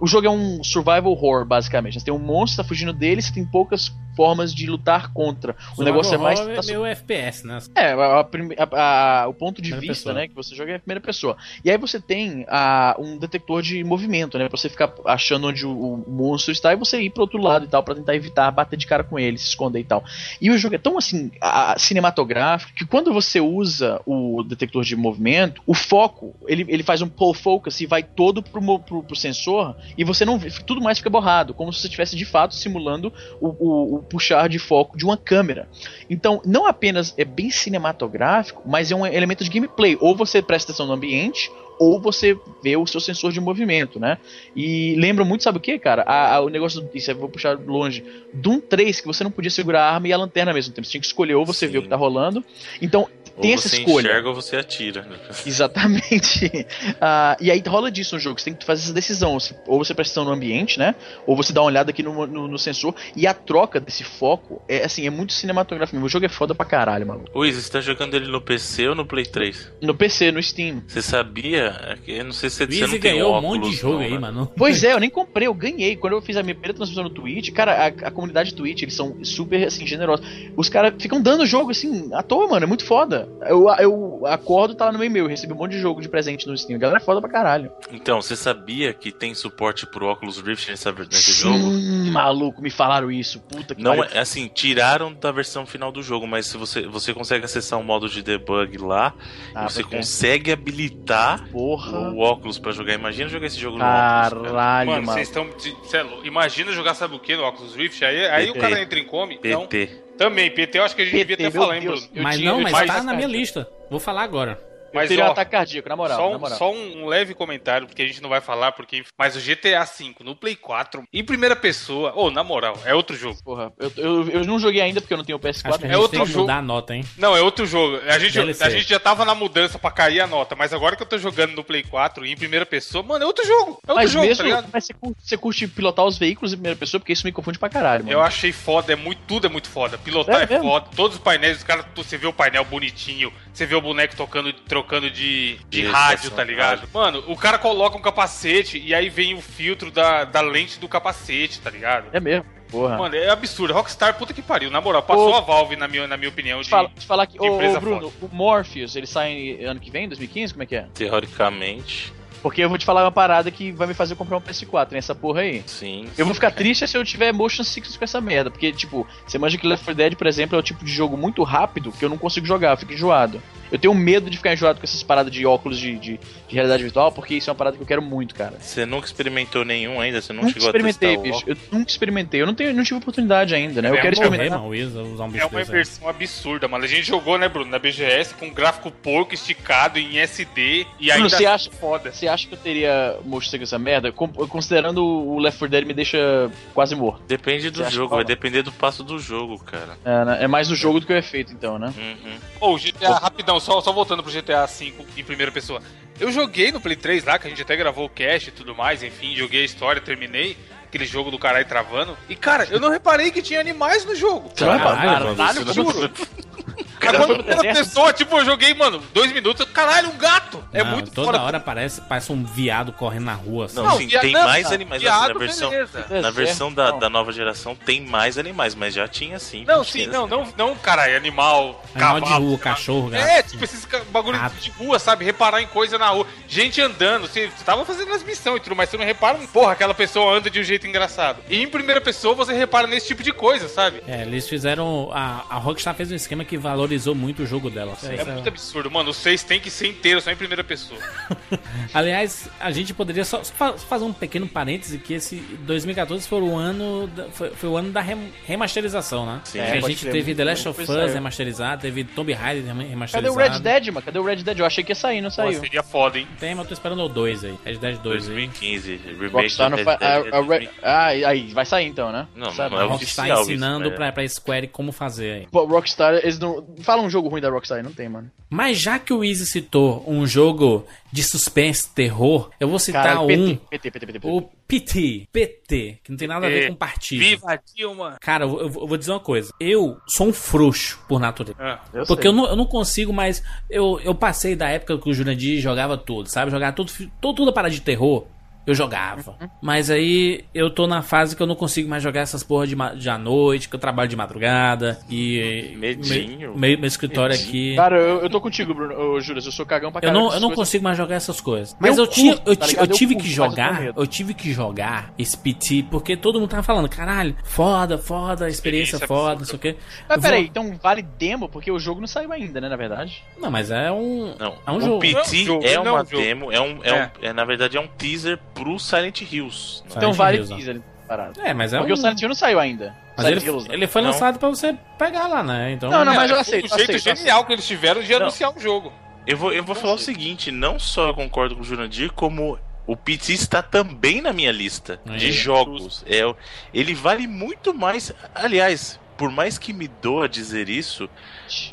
[SPEAKER 3] O jogo é um survival horror, basicamente. Você tem um monstro, tá fugindo dele, você tem poucas formas de lutar contra. O
[SPEAKER 2] Survival
[SPEAKER 3] negócio é mais.
[SPEAKER 2] horror é meio FPS, né?
[SPEAKER 3] É, a- a a- o ponto de
[SPEAKER 2] Primeira
[SPEAKER 3] vista,
[SPEAKER 2] pessoa.
[SPEAKER 3] né, que você joga é a primeira pessoa. E aí você tem um detector de movimento, né, pra você ficar achando onde o, o monstro está e você ir pro outro lado e tal, pra tentar evitar bater de cara com ele, se esconder e tal. E o jogo é tão, assim, cinematográfico, que quando você usa o detector de movimento, o foco, ele, ele faz um pull focus e vai todo pro, pro, pro sensor e você não vê, tudo mais fica borrado, como se você estivesse de fato simulando o, o- o puxar de foco de uma câmera. Então, não apenas é bem cinematográfico, mas é um elemento de gameplay. Ou você presta atenção no ambiente, ou você vê o seu sensor de movimento, né? E lembra muito, sabe o que, cara? A- a- o negócio, do, isso eu vou puxar longe, Doom 3, que você não podia segurar a arma e a lanterna ao mesmo tempo. Você tinha que escolher ou você
[SPEAKER 5] Sim.
[SPEAKER 3] vê o que tá rolando. Então, tem
[SPEAKER 5] ou
[SPEAKER 3] essa
[SPEAKER 5] você
[SPEAKER 3] escolha.
[SPEAKER 5] enxerga ou você atira. né?
[SPEAKER 3] Exatamente. Ah, e aí rola disso no jogo. Você tem que fazer essa decisão. Ou você presta atenção no ambiente, né? Ou você dá uma olhada aqui no, no- no sensor. E a troca desse foco é assim, é muito cinematográfico mesmo. O jogo é foda pra caralho, mano.
[SPEAKER 5] Luiz, você tá jogando ele no PC ou no Play 3?
[SPEAKER 3] No PC, no Steam.
[SPEAKER 5] Você sabia? Eu não sei se você não tem
[SPEAKER 2] ganhou um monte de jogo
[SPEAKER 5] não,
[SPEAKER 2] aí,
[SPEAKER 5] né?
[SPEAKER 2] mano.
[SPEAKER 3] Pois é, eu nem comprei, eu ganhei. Quando eu fiz a minha primeira transmissão no Twitch, cara, a, a comunidade Twitch, eles são super, assim, generosos. Os caras ficam dando jogo, assim, à toa, mano, é muito foda. Eu, eu acordo, tá lá no meu e-mail, eu recebi um monte de jogo de presente no Steam. A galera é foda pra caralho.
[SPEAKER 5] Então, você sabia que tem suporte pro Oculus Rift nessa, nesse jogo?
[SPEAKER 3] Sim, maluco, me falaram isso. Puta que
[SPEAKER 5] Não,
[SPEAKER 3] pariu.
[SPEAKER 5] é assim, tiraram da versão final do jogo, mas se você, você consegue acessar o modo de debug lá,
[SPEAKER 3] Ah,
[SPEAKER 5] você
[SPEAKER 3] porque-
[SPEAKER 5] consegue habilitar
[SPEAKER 3] Porra.
[SPEAKER 5] o óculos pra jogar. Imagina jogar esse jogo no óculos. cara.
[SPEAKER 3] Caralho,
[SPEAKER 4] Mano,
[SPEAKER 3] mano.
[SPEAKER 4] vocês estão. é Imagina jogar, sabe o que no Oculus Rift? Aí, aí o cara entra em come. Então,
[SPEAKER 5] PT.
[SPEAKER 4] Também, PT eu acho que a gente
[SPEAKER 3] PT,
[SPEAKER 4] devia
[SPEAKER 3] meu
[SPEAKER 4] falar, hein. Bruno?
[SPEAKER 2] Mas
[SPEAKER 3] tinha-
[SPEAKER 2] não, mas tá na minha lista. Vou falar agora.
[SPEAKER 3] Eu
[SPEAKER 4] Mas,
[SPEAKER 3] teria um
[SPEAKER 4] ó,
[SPEAKER 3] ataque cardíaco, na moral,
[SPEAKER 4] Só
[SPEAKER 3] na
[SPEAKER 4] um,
[SPEAKER 3] moral.
[SPEAKER 4] só um leve comentário, porque a gente não vai falar, porque. Mas o GTA V no Play 4, em primeira pessoa, ou na moral, é outro jogo.
[SPEAKER 3] Porra, eu, eu, eu não joguei ainda porque eu não tenho o PS4.
[SPEAKER 2] Acho que a
[SPEAKER 4] É outro
[SPEAKER 2] tem que
[SPEAKER 4] jogo.
[SPEAKER 2] mudar a nota, hein?
[SPEAKER 4] Não, é outro jogo. A gente,
[SPEAKER 2] DLC.
[SPEAKER 4] a gente já tava na mudança pra cair a nota, mas agora que eu tô jogando no Play 4 em primeira pessoa, mano, é outro jogo. É outro
[SPEAKER 3] Mas
[SPEAKER 4] jogo,
[SPEAKER 3] mesmo,
[SPEAKER 4] tá ligado?
[SPEAKER 3] mas você curte, você curte pilotar os veículos em primeira pessoa, porque isso me confunde pra caralho, mano.
[SPEAKER 4] Eu achei foda, é muito, tudo é muito foda. Pilotar
[SPEAKER 3] É
[SPEAKER 4] é, foda, todos os painéis, os caras, você vê o painel bonitinho, você vê o boneco tocando, trocando de, de rádio, tá ligado? Mano, o cara coloca um capacete e aí vem o filtro da, da lente do capacete, tá ligado?
[SPEAKER 3] É mesmo, porra.
[SPEAKER 4] Mano, é absurdo. Rockstar, puta que pariu. Na moral, passou
[SPEAKER 3] Ô.
[SPEAKER 4] a Valve, na minha, na minha opinião, de...
[SPEAKER 3] falar, te falar que,
[SPEAKER 4] de
[SPEAKER 3] ô,
[SPEAKER 4] empresa
[SPEAKER 3] ô, Bruno, o Morpheus, ele sai ano que vem, 2015? Como é que é?
[SPEAKER 5] Teoricamente,
[SPEAKER 3] Porque eu vou te falar uma parada que vai me fazer comprar um PS4, nessa porra aí.
[SPEAKER 5] sim.
[SPEAKER 3] Eu vou ficar triste se eu tiver motion sickness com essa merda, porque, tipo, você manja que Left 4 Dead, por exemplo, é o tipo de jogo muito rápido que eu não consigo jogar, eu fico enjoado. Eu tenho medo de ficar enjoado com essas paradas de óculos de, de, de realidade virtual, porque isso é uma parada que eu quero muito, cara.
[SPEAKER 5] Você nunca experimentou nenhum ainda? Você não
[SPEAKER 3] Nunca
[SPEAKER 5] chegou
[SPEAKER 3] experimentei,
[SPEAKER 5] a testar o
[SPEAKER 3] bicho. Eu nunca experimentei. Eu não, tenho, não tive oportunidade ainda, né? Eu
[SPEAKER 4] É,
[SPEAKER 3] quero
[SPEAKER 4] morrer,
[SPEAKER 2] Morrer,
[SPEAKER 3] experimentar.
[SPEAKER 2] mano, Wiz, usar um
[SPEAKER 4] É
[SPEAKER 2] bicho
[SPEAKER 4] uma
[SPEAKER 2] desse aí.
[SPEAKER 4] inversão absurda, mano. A gente jogou, né, Bruno, na BGS com um gráfico porco esticado em SD e
[SPEAKER 3] Bruno,
[SPEAKER 4] ainda
[SPEAKER 3] você acha-
[SPEAKER 4] foda.
[SPEAKER 3] Você acha que eu teria sickness essa merda? Considerando o Left 4 Dead me deixa quase morto.
[SPEAKER 5] Depende do jogo, vai depender do passo do jogo, cara.
[SPEAKER 3] É, né? É mais no jogo do que o efeito, então, né?
[SPEAKER 5] Uhum.
[SPEAKER 4] Ô, o GTA, rapidão, só, só voltando pro GTA V em primeira pessoa. Eu joguei no Play 3 lá, que a gente até gravou o cast e tudo mais, enfim, joguei a história, terminei. Aquele jogo do caralho travando. E, cara, eu não reparei que tinha animais no jogo.
[SPEAKER 2] Caralho,
[SPEAKER 4] Caralho,
[SPEAKER 5] Você
[SPEAKER 4] juro.
[SPEAKER 3] Cara,
[SPEAKER 4] quando
[SPEAKER 3] deserto?
[SPEAKER 4] pessoa, tipo, eu joguei, mano, dois minutos, caralho, um gato! É
[SPEAKER 2] Não,
[SPEAKER 4] muito
[SPEAKER 2] toda
[SPEAKER 4] fora.
[SPEAKER 2] hora parece, parece um viado correndo na rua. assim.
[SPEAKER 5] Não, sim,
[SPEAKER 4] via-
[SPEAKER 5] tem
[SPEAKER 4] não,
[SPEAKER 5] mais
[SPEAKER 4] cara,
[SPEAKER 5] animais
[SPEAKER 4] viado,
[SPEAKER 5] na versão.
[SPEAKER 4] beleza.
[SPEAKER 5] Na versão da,
[SPEAKER 3] não.
[SPEAKER 5] da nova geração tem mais animais, mas já tinha sim.
[SPEAKER 4] Não, sim, não, não, não, caralho, animal,
[SPEAKER 2] Animal de
[SPEAKER 4] cavalo,
[SPEAKER 2] rua,
[SPEAKER 4] sei lá.
[SPEAKER 2] cachorro, gato.
[SPEAKER 4] É, tipo esses bagulho
[SPEAKER 2] Gato.
[SPEAKER 4] de rua, sabe? Reparar em coisa na rua. Gente andando, você, você tava fazendo as missões e tudo, mas você não repara, porra, aquela pessoa anda de um jeito engraçado. E em primeira pessoa você repara nesse tipo de coisa, sabe?
[SPEAKER 2] É, eles fizeram. A, a Rockstar fez um esquema que valorizou muito o jogo dela.
[SPEAKER 4] É
[SPEAKER 2] Isso
[SPEAKER 4] muito absurdo, mano. O 6 tem que ser inteiro, só em primeira pessoa.
[SPEAKER 2] Aliás, a gente poderia só só fa- fazer um pequeno parêntese que esse 2014 foi o ano da, foi, foi o ano da rem- remasterização, né?
[SPEAKER 5] Sim.
[SPEAKER 3] É,
[SPEAKER 2] a gente teve
[SPEAKER 3] muito-
[SPEAKER 2] The Last of Us
[SPEAKER 3] saiu.
[SPEAKER 2] remasterizado, teve Tomb Raider rem-
[SPEAKER 3] Cadê
[SPEAKER 2] remasterizado.
[SPEAKER 3] o Red Dead, mano? Cadê o Red Dead? Eu achei que ia sair, não
[SPEAKER 4] Pô,
[SPEAKER 3] saiu.
[SPEAKER 4] seria foda, hein?
[SPEAKER 2] Tem, mas eu tô esperando o 2 aí. Red Dead 2 aí.
[SPEAKER 5] 2015, remake
[SPEAKER 3] Rockstar
[SPEAKER 5] do
[SPEAKER 3] não
[SPEAKER 5] Red
[SPEAKER 3] faz.
[SPEAKER 5] Dead
[SPEAKER 3] a-
[SPEAKER 5] é
[SPEAKER 3] a Red-
[SPEAKER 5] 2015.
[SPEAKER 3] Ah, aí vai sair então, né?
[SPEAKER 5] Não,
[SPEAKER 3] Sabe?
[SPEAKER 5] não é
[SPEAKER 2] A Rockstar
[SPEAKER 5] oficial isso,
[SPEAKER 2] ensinando
[SPEAKER 5] né?
[SPEAKER 2] pra, pra Square como fazer aí.
[SPEAKER 3] Pô, Rockstar, eles não. Fala um jogo ruim da Rockstar não tem, mano.
[SPEAKER 2] Mas já que o Easy citou um jogo de suspense, terror, eu vou citar
[SPEAKER 3] Caralho,
[SPEAKER 2] um.
[SPEAKER 3] PT, PT, PT, PT.
[SPEAKER 2] O PT, PT, que não tem nada a ver
[SPEAKER 4] É,
[SPEAKER 2] com partido.
[SPEAKER 4] Viva Dilma!
[SPEAKER 2] Cara, eu, eu vou- dizer uma coisa. Eu sou um frouxo por natureza.
[SPEAKER 4] Ah,
[SPEAKER 3] Eu
[SPEAKER 2] Porque
[SPEAKER 3] sei.
[SPEAKER 2] eu não, eu não consigo mais. Eu, eu passei da época que o Jurandir jogava tudo, sabe? Jogava tudo, tudo, tudo a parada de terror. Eu jogava. Mas aí eu tô na fase que eu não consigo mais jogar essas porra de, de à noite, que eu trabalho de madrugada e.
[SPEAKER 5] Medinho.
[SPEAKER 2] me- Meu, meu escritório aqui.
[SPEAKER 3] Cara, eu, eu tô contigo, Bruno. Ô, Júlio, eu sou cagão pra
[SPEAKER 2] Eu
[SPEAKER 3] caralho.
[SPEAKER 2] não, eu não
[SPEAKER 3] coisas.
[SPEAKER 2] consigo mais jogar essas coisas. Mas
[SPEAKER 3] Eu
[SPEAKER 2] eu,
[SPEAKER 3] curto,
[SPEAKER 2] eu,
[SPEAKER 3] tá
[SPEAKER 2] eu
[SPEAKER 3] Eu
[SPEAKER 2] tive
[SPEAKER 3] curto,
[SPEAKER 2] que
[SPEAKER 3] eu
[SPEAKER 2] jogar, eu tive que jogar esse PT, porque todo mundo tava falando, caralho, foda, foda, experiência,
[SPEAKER 4] Experiência
[SPEAKER 2] foda, não sei o quê.
[SPEAKER 3] Mas
[SPEAKER 2] Eu
[SPEAKER 3] peraí,
[SPEAKER 2] vou-
[SPEAKER 3] então vale demo, porque o jogo não saiu ainda, né, na verdade?
[SPEAKER 2] Não, mas é um.
[SPEAKER 5] Não,
[SPEAKER 2] é um
[SPEAKER 5] o
[SPEAKER 2] jogo.
[SPEAKER 5] PT
[SPEAKER 4] Não é um jogo,
[SPEAKER 5] é
[SPEAKER 4] é
[SPEAKER 5] uma
[SPEAKER 4] um jogo.
[SPEAKER 5] demo, é um, é,
[SPEAKER 4] É.
[SPEAKER 5] um- é, na verdade é um teaser pro Silent Hills.
[SPEAKER 2] Silent
[SPEAKER 3] então vale
[SPEAKER 2] Hills,
[SPEAKER 3] parado.
[SPEAKER 2] É, mas é
[SPEAKER 3] Porque
[SPEAKER 2] um.
[SPEAKER 3] o Silent Hill não saiu ainda.
[SPEAKER 2] Mas
[SPEAKER 3] Silent
[SPEAKER 2] ele,
[SPEAKER 3] Hills, né?
[SPEAKER 2] ele foi
[SPEAKER 5] Não.
[SPEAKER 2] lançado pra você pegar lá, né? Então.
[SPEAKER 3] Não, não, mas eu
[SPEAKER 4] É,
[SPEAKER 3] aceito,
[SPEAKER 4] O jeito
[SPEAKER 3] aceito,
[SPEAKER 4] genial que eles tiveram de
[SPEAKER 5] Não.
[SPEAKER 4] anunciar o jogo.
[SPEAKER 5] Eu vou, eu vou falar o seguinte, não só eu concordo com o Jurandir, como o PT está também na minha lista
[SPEAKER 2] É.
[SPEAKER 5] de jogos. É, ele vale muito mais. Aliás, por mais que me doa dizer isso,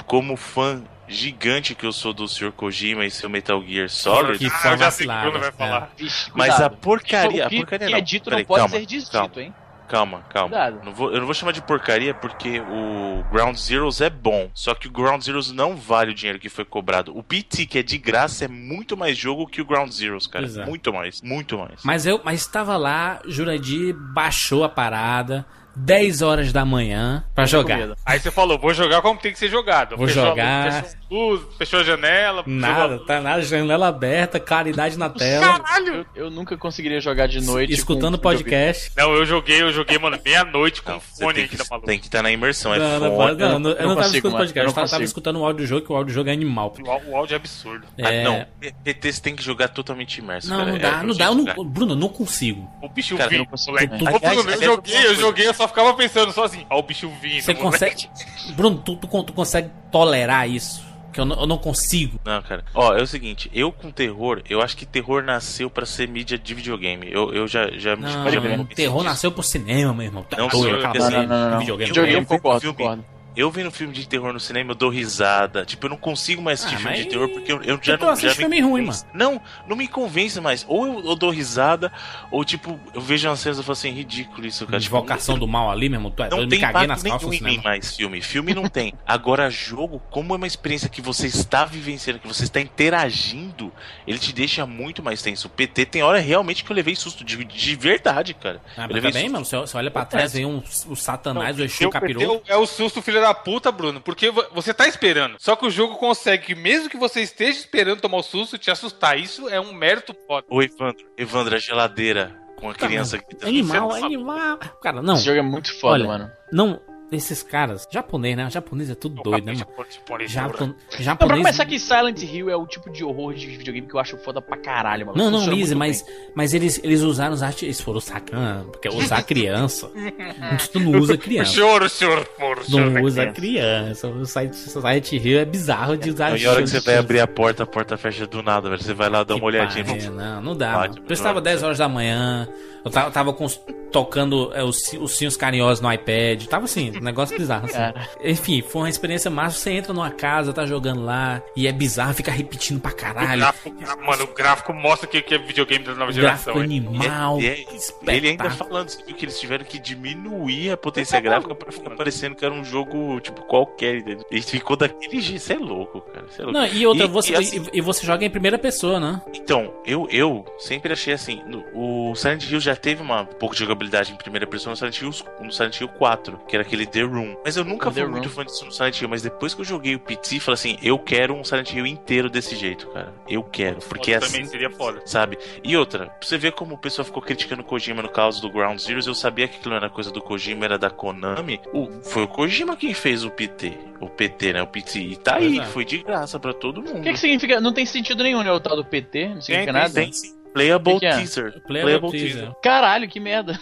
[SPEAKER 5] como fã gigante que eu sou do Sr. Kojima e seu Metal Gear Solid,
[SPEAKER 2] Que
[SPEAKER 4] ah,
[SPEAKER 2] foi
[SPEAKER 4] eu já sei que o Bruno vai
[SPEAKER 2] é.
[SPEAKER 4] falar.
[SPEAKER 3] Vixe,
[SPEAKER 5] mas a porcaria,
[SPEAKER 3] O
[SPEAKER 5] a
[SPEAKER 3] que,
[SPEAKER 5] porcaria
[SPEAKER 3] que
[SPEAKER 5] não.
[SPEAKER 3] é dito
[SPEAKER 5] Peraí,
[SPEAKER 3] não pode
[SPEAKER 5] calma,
[SPEAKER 3] ser desdito,
[SPEAKER 5] calma.
[SPEAKER 3] hein?
[SPEAKER 5] Calma, calma.
[SPEAKER 3] Cuidado.
[SPEAKER 5] Não vou- eu não vou chamar de porcaria porque o Ground Zeroes é bom. Só que o Ground Zeroes não vale o dinheiro que foi cobrado. O PT, que é de graça, é muito mais jogo que o Ground Zeroes, cara.
[SPEAKER 2] É.
[SPEAKER 5] Muito mais. Muito mais.
[SPEAKER 2] Mas eu mas estava lá, Jurandir baixou a parada, 10 horas da manhã, pra jogar.
[SPEAKER 4] Aí você falou, vou jogar como tem que ser jogado.
[SPEAKER 2] Vou jogar.
[SPEAKER 4] Luz, fechou a janela.
[SPEAKER 2] Nada, tá nada, janela aberta, claridade na tela,
[SPEAKER 4] Caralho!
[SPEAKER 3] Eu, eu nunca conseguiria jogar de noite.
[SPEAKER 2] escutando
[SPEAKER 3] com-
[SPEAKER 2] podcast.
[SPEAKER 4] Não, eu joguei, eu joguei, mano, meia-noite com
[SPEAKER 5] Não, você
[SPEAKER 4] fone
[SPEAKER 5] tem
[SPEAKER 4] aqui
[SPEAKER 5] que,
[SPEAKER 4] da maluca.
[SPEAKER 5] tem que estar na imersão. É
[SPEAKER 2] Não, não,
[SPEAKER 5] fone.
[SPEAKER 2] não, não, eu não,
[SPEAKER 3] não
[SPEAKER 2] tava
[SPEAKER 3] consigo,
[SPEAKER 2] escutando
[SPEAKER 3] mano,
[SPEAKER 2] podcast,
[SPEAKER 3] eu
[SPEAKER 2] eu
[SPEAKER 3] não
[SPEAKER 2] tava, tava escutando o áudio do jogo, que o áudio do jogo é animal.
[SPEAKER 4] O, o áudio é absurdo.
[SPEAKER 5] Ah,
[SPEAKER 2] É...
[SPEAKER 5] não, PT você tem que jogar totalmente imerso.
[SPEAKER 2] Não,
[SPEAKER 5] cara.
[SPEAKER 2] não
[SPEAKER 5] É
[SPEAKER 2] dá,
[SPEAKER 5] pra
[SPEAKER 2] não dá, eu não, Bruno, eu não consigo.
[SPEAKER 4] O bicho
[SPEAKER 5] Cara, eu
[SPEAKER 4] vindo,
[SPEAKER 3] não consigo
[SPEAKER 4] moleque.
[SPEAKER 3] também.
[SPEAKER 4] Ô, Bruno,
[SPEAKER 5] Aliás,
[SPEAKER 4] eu joguei, eu joguei, eu só ficava pensando só assim, ó o bicho vindo.
[SPEAKER 2] Você consegue. Bruno, tu, tu, tu consegue tolerar isso? Que eu não, eu não consigo.
[SPEAKER 5] Não, cara. Ó, é o seguinte, eu com terror, eu acho que terror nasceu pra ser mídia de videogame. Eu, eu já, já,
[SPEAKER 2] Não,
[SPEAKER 5] já me
[SPEAKER 2] terror nasceu pro cinema, meu irmão. Tá
[SPEAKER 5] Não, assim,
[SPEAKER 2] de
[SPEAKER 3] não, não, não.
[SPEAKER 2] videogame.
[SPEAKER 5] Eu
[SPEAKER 3] eu concordo,
[SPEAKER 5] filme.
[SPEAKER 3] concordo.
[SPEAKER 5] Eu vendo filme de terror no cinema, eu dou risada. Tipo, eu não consigo mais assistir
[SPEAKER 2] Ah,
[SPEAKER 5] filme de terror porque eu, eu já não. já me
[SPEAKER 2] filme ruim,
[SPEAKER 5] convence. Não, não me convence mais. Ou eu, eu dou risada, ou tipo, eu vejo umas cenas e falo assim, ridículo isso, cara. Tipo,
[SPEAKER 2] Invocação do mal ali, meu irmão. Tu é
[SPEAKER 5] não
[SPEAKER 2] doido,
[SPEAKER 5] tem
[SPEAKER 2] me caguei nas calças no
[SPEAKER 5] em mim
[SPEAKER 2] cinema.
[SPEAKER 5] mais filme. Filme não tem. Agora, jogo, como é uma experiência que você está vivenciando, que você está interagindo, ele te deixa muito mais tenso. O PT tem hora realmente que eu levei susto, de, de verdade, cara.
[SPEAKER 2] Ah,
[SPEAKER 5] eu
[SPEAKER 2] mas
[SPEAKER 5] levei
[SPEAKER 2] também, mano, você, olha pra trás, vem um, o satanás, o Exu,
[SPEAKER 4] Eu
[SPEAKER 2] o capiroto.
[SPEAKER 4] É o susto, filho da puta, Bruno. Porque vo- você tá esperando. Só que o jogo consegue, mesmo que você esteja esperando tomar o susto, te assustar. Isso é um mérito foda.
[SPEAKER 5] Ô, Evandro, Evandro, a geladeira com a criança que tá
[SPEAKER 2] Animal, animal. Cara, não.
[SPEAKER 3] Esse jogo é muito foda,
[SPEAKER 2] Olha,
[SPEAKER 3] mano.
[SPEAKER 2] Não, esses caras, japonês, né? Japonês é tudo doido, né, mano? Japon...
[SPEAKER 3] Não, pra
[SPEAKER 2] Japonês.
[SPEAKER 3] começar que Silent Hill é o tipo de horror de videogame que eu acho foda pra caralho, mano.
[SPEAKER 2] Não, não,
[SPEAKER 3] Funciona
[SPEAKER 2] Lise, mas,
[SPEAKER 3] bem.
[SPEAKER 2] mas eles, eles usaram os artes. Eles foram sacana, porque usar criança. tu não usa
[SPEAKER 4] O
[SPEAKER 2] criança.
[SPEAKER 4] senhor, o senhor, por, o senhor.
[SPEAKER 2] Não
[SPEAKER 4] é
[SPEAKER 2] usa
[SPEAKER 4] criança.
[SPEAKER 2] criança. O Silent Hill é bizarro de usar
[SPEAKER 5] E a hora que você vai
[SPEAKER 2] criança.
[SPEAKER 5] abrir a porta, a porta fecha do nada, velho. Você vai lá dar uma
[SPEAKER 2] Que
[SPEAKER 5] olhadinha.
[SPEAKER 2] pariu, Não, não dá.
[SPEAKER 5] Bate,
[SPEAKER 2] mano. Eu estava
[SPEAKER 5] não,
[SPEAKER 2] 10 horas da manhã. Eu tava, tava com os- tocando é, os, os sinos carinhosos no iPad. Tava assim, um negócio bizarro. Assim. Enfim, foi uma experiência massa. Você entra numa casa, tá jogando lá. E é bizarro, fica repetindo pra
[SPEAKER 4] O
[SPEAKER 2] caralho.
[SPEAKER 4] gráfico, mano, o gráfico mostra que, que é videogame da nova
[SPEAKER 2] O
[SPEAKER 4] geração.
[SPEAKER 2] gráfico animal.
[SPEAKER 5] E é- ele ainda falando, você viu que eles tiveram que diminuir a potência gráfica pra ficar parecendo que era um jogo, tipo, qualquer. entendeu? E ficou daquele jeito. Você é louco, cara. Você é louco.
[SPEAKER 2] Não, e outra,
[SPEAKER 5] E-
[SPEAKER 2] você,
[SPEAKER 5] e assim-
[SPEAKER 2] e, e você joga em primeira pessoa, né?
[SPEAKER 5] Então, eu, eu sempre achei assim, o Silent Hill já teve uma um pouco de jogabilidade em primeira pessoa no Silent Hill, no Silent Hill 4, que era aquele The Room. Mas eu nunca
[SPEAKER 3] The
[SPEAKER 5] fui muito
[SPEAKER 3] Room.
[SPEAKER 5] fã disso no Silent Hill, mas depois que eu joguei o PT, falei assim, eu quero um Silent Hill inteiro desse jeito, cara. Eu quero, porque é
[SPEAKER 4] também
[SPEAKER 5] assim,
[SPEAKER 4] seria foda.
[SPEAKER 5] sabe? E outra, pra você ver como o pessoal ficou criticando o Kojima no caso do Ground Zeroes, eu sabia que aquilo não era coisa do Kojima, era da Konami. O, foi o Kojima quem fez o PT, o PT, né, o PT. E tá aí,
[SPEAKER 2] é.
[SPEAKER 5] foi de graça pra todo mundo.
[SPEAKER 3] O que que significa? Não tem sentido nenhum, né? O tal do PT, não significa
[SPEAKER 4] tem,
[SPEAKER 3] nada.
[SPEAKER 5] Tem sim. Playable
[SPEAKER 3] Que que é?
[SPEAKER 5] teaser.
[SPEAKER 2] Playable teaser.
[SPEAKER 3] Caralho, que merda.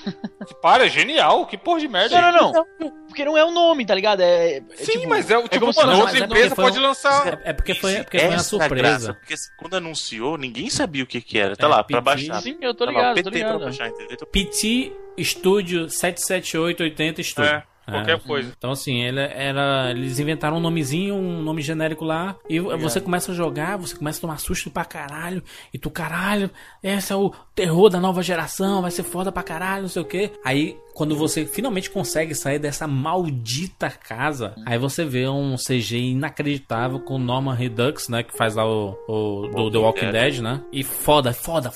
[SPEAKER 4] Para, é genial. Que porra de merda.
[SPEAKER 3] Não, não, não. Porque não é o nome, tá ligado? É, é
[SPEAKER 4] Sim,
[SPEAKER 3] tipo,
[SPEAKER 4] mas é o tipo,
[SPEAKER 3] como se
[SPEAKER 4] mano,
[SPEAKER 2] não,
[SPEAKER 4] outra
[SPEAKER 2] é
[SPEAKER 4] empresa pode
[SPEAKER 2] um-
[SPEAKER 4] lançar.
[SPEAKER 2] É, é porque foi, é porque foi uma
[SPEAKER 5] Essa é
[SPEAKER 2] surpresa.
[SPEAKER 5] graça, porque quando anunciou, ninguém sabia o que que era. Tá
[SPEAKER 2] É,
[SPEAKER 5] lá, pra
[SPEAKER 2] PT.
[SPEAKER 5] baixar.
[SPEAKER 3] Sim, eu tô
[SPEAKER 5] Tá lá,
[SPEAKER 3] ligado,
[SPEAKER 5] PT
[SPEAKER 3] tô
[SPEAKER 5] pra
[SPEAKER 3] ligado.
[SPEAKER 5] baixar, entendeu? Então,
[SPEAKER 2] PT Studio 77880 Studio.
[SPEAKER 4] É, qualquer coisa.
[SPEAKER 2] Então, assim, ele era, eles inventaram um nomezinho, um nome genérico lá, e você começa a jogar, você começa a tomar susto pra caralho, e tu, caralho, esse é o terror da nova geração, vai ser foda pra caralho, não sei o que. Aí, quando você finalmente consegue sair dessa maldita casa, aí você vê um CG inacreditável com Norman Redux, né, que faz lá o, o do The Walking Dead, né, e foda, foda,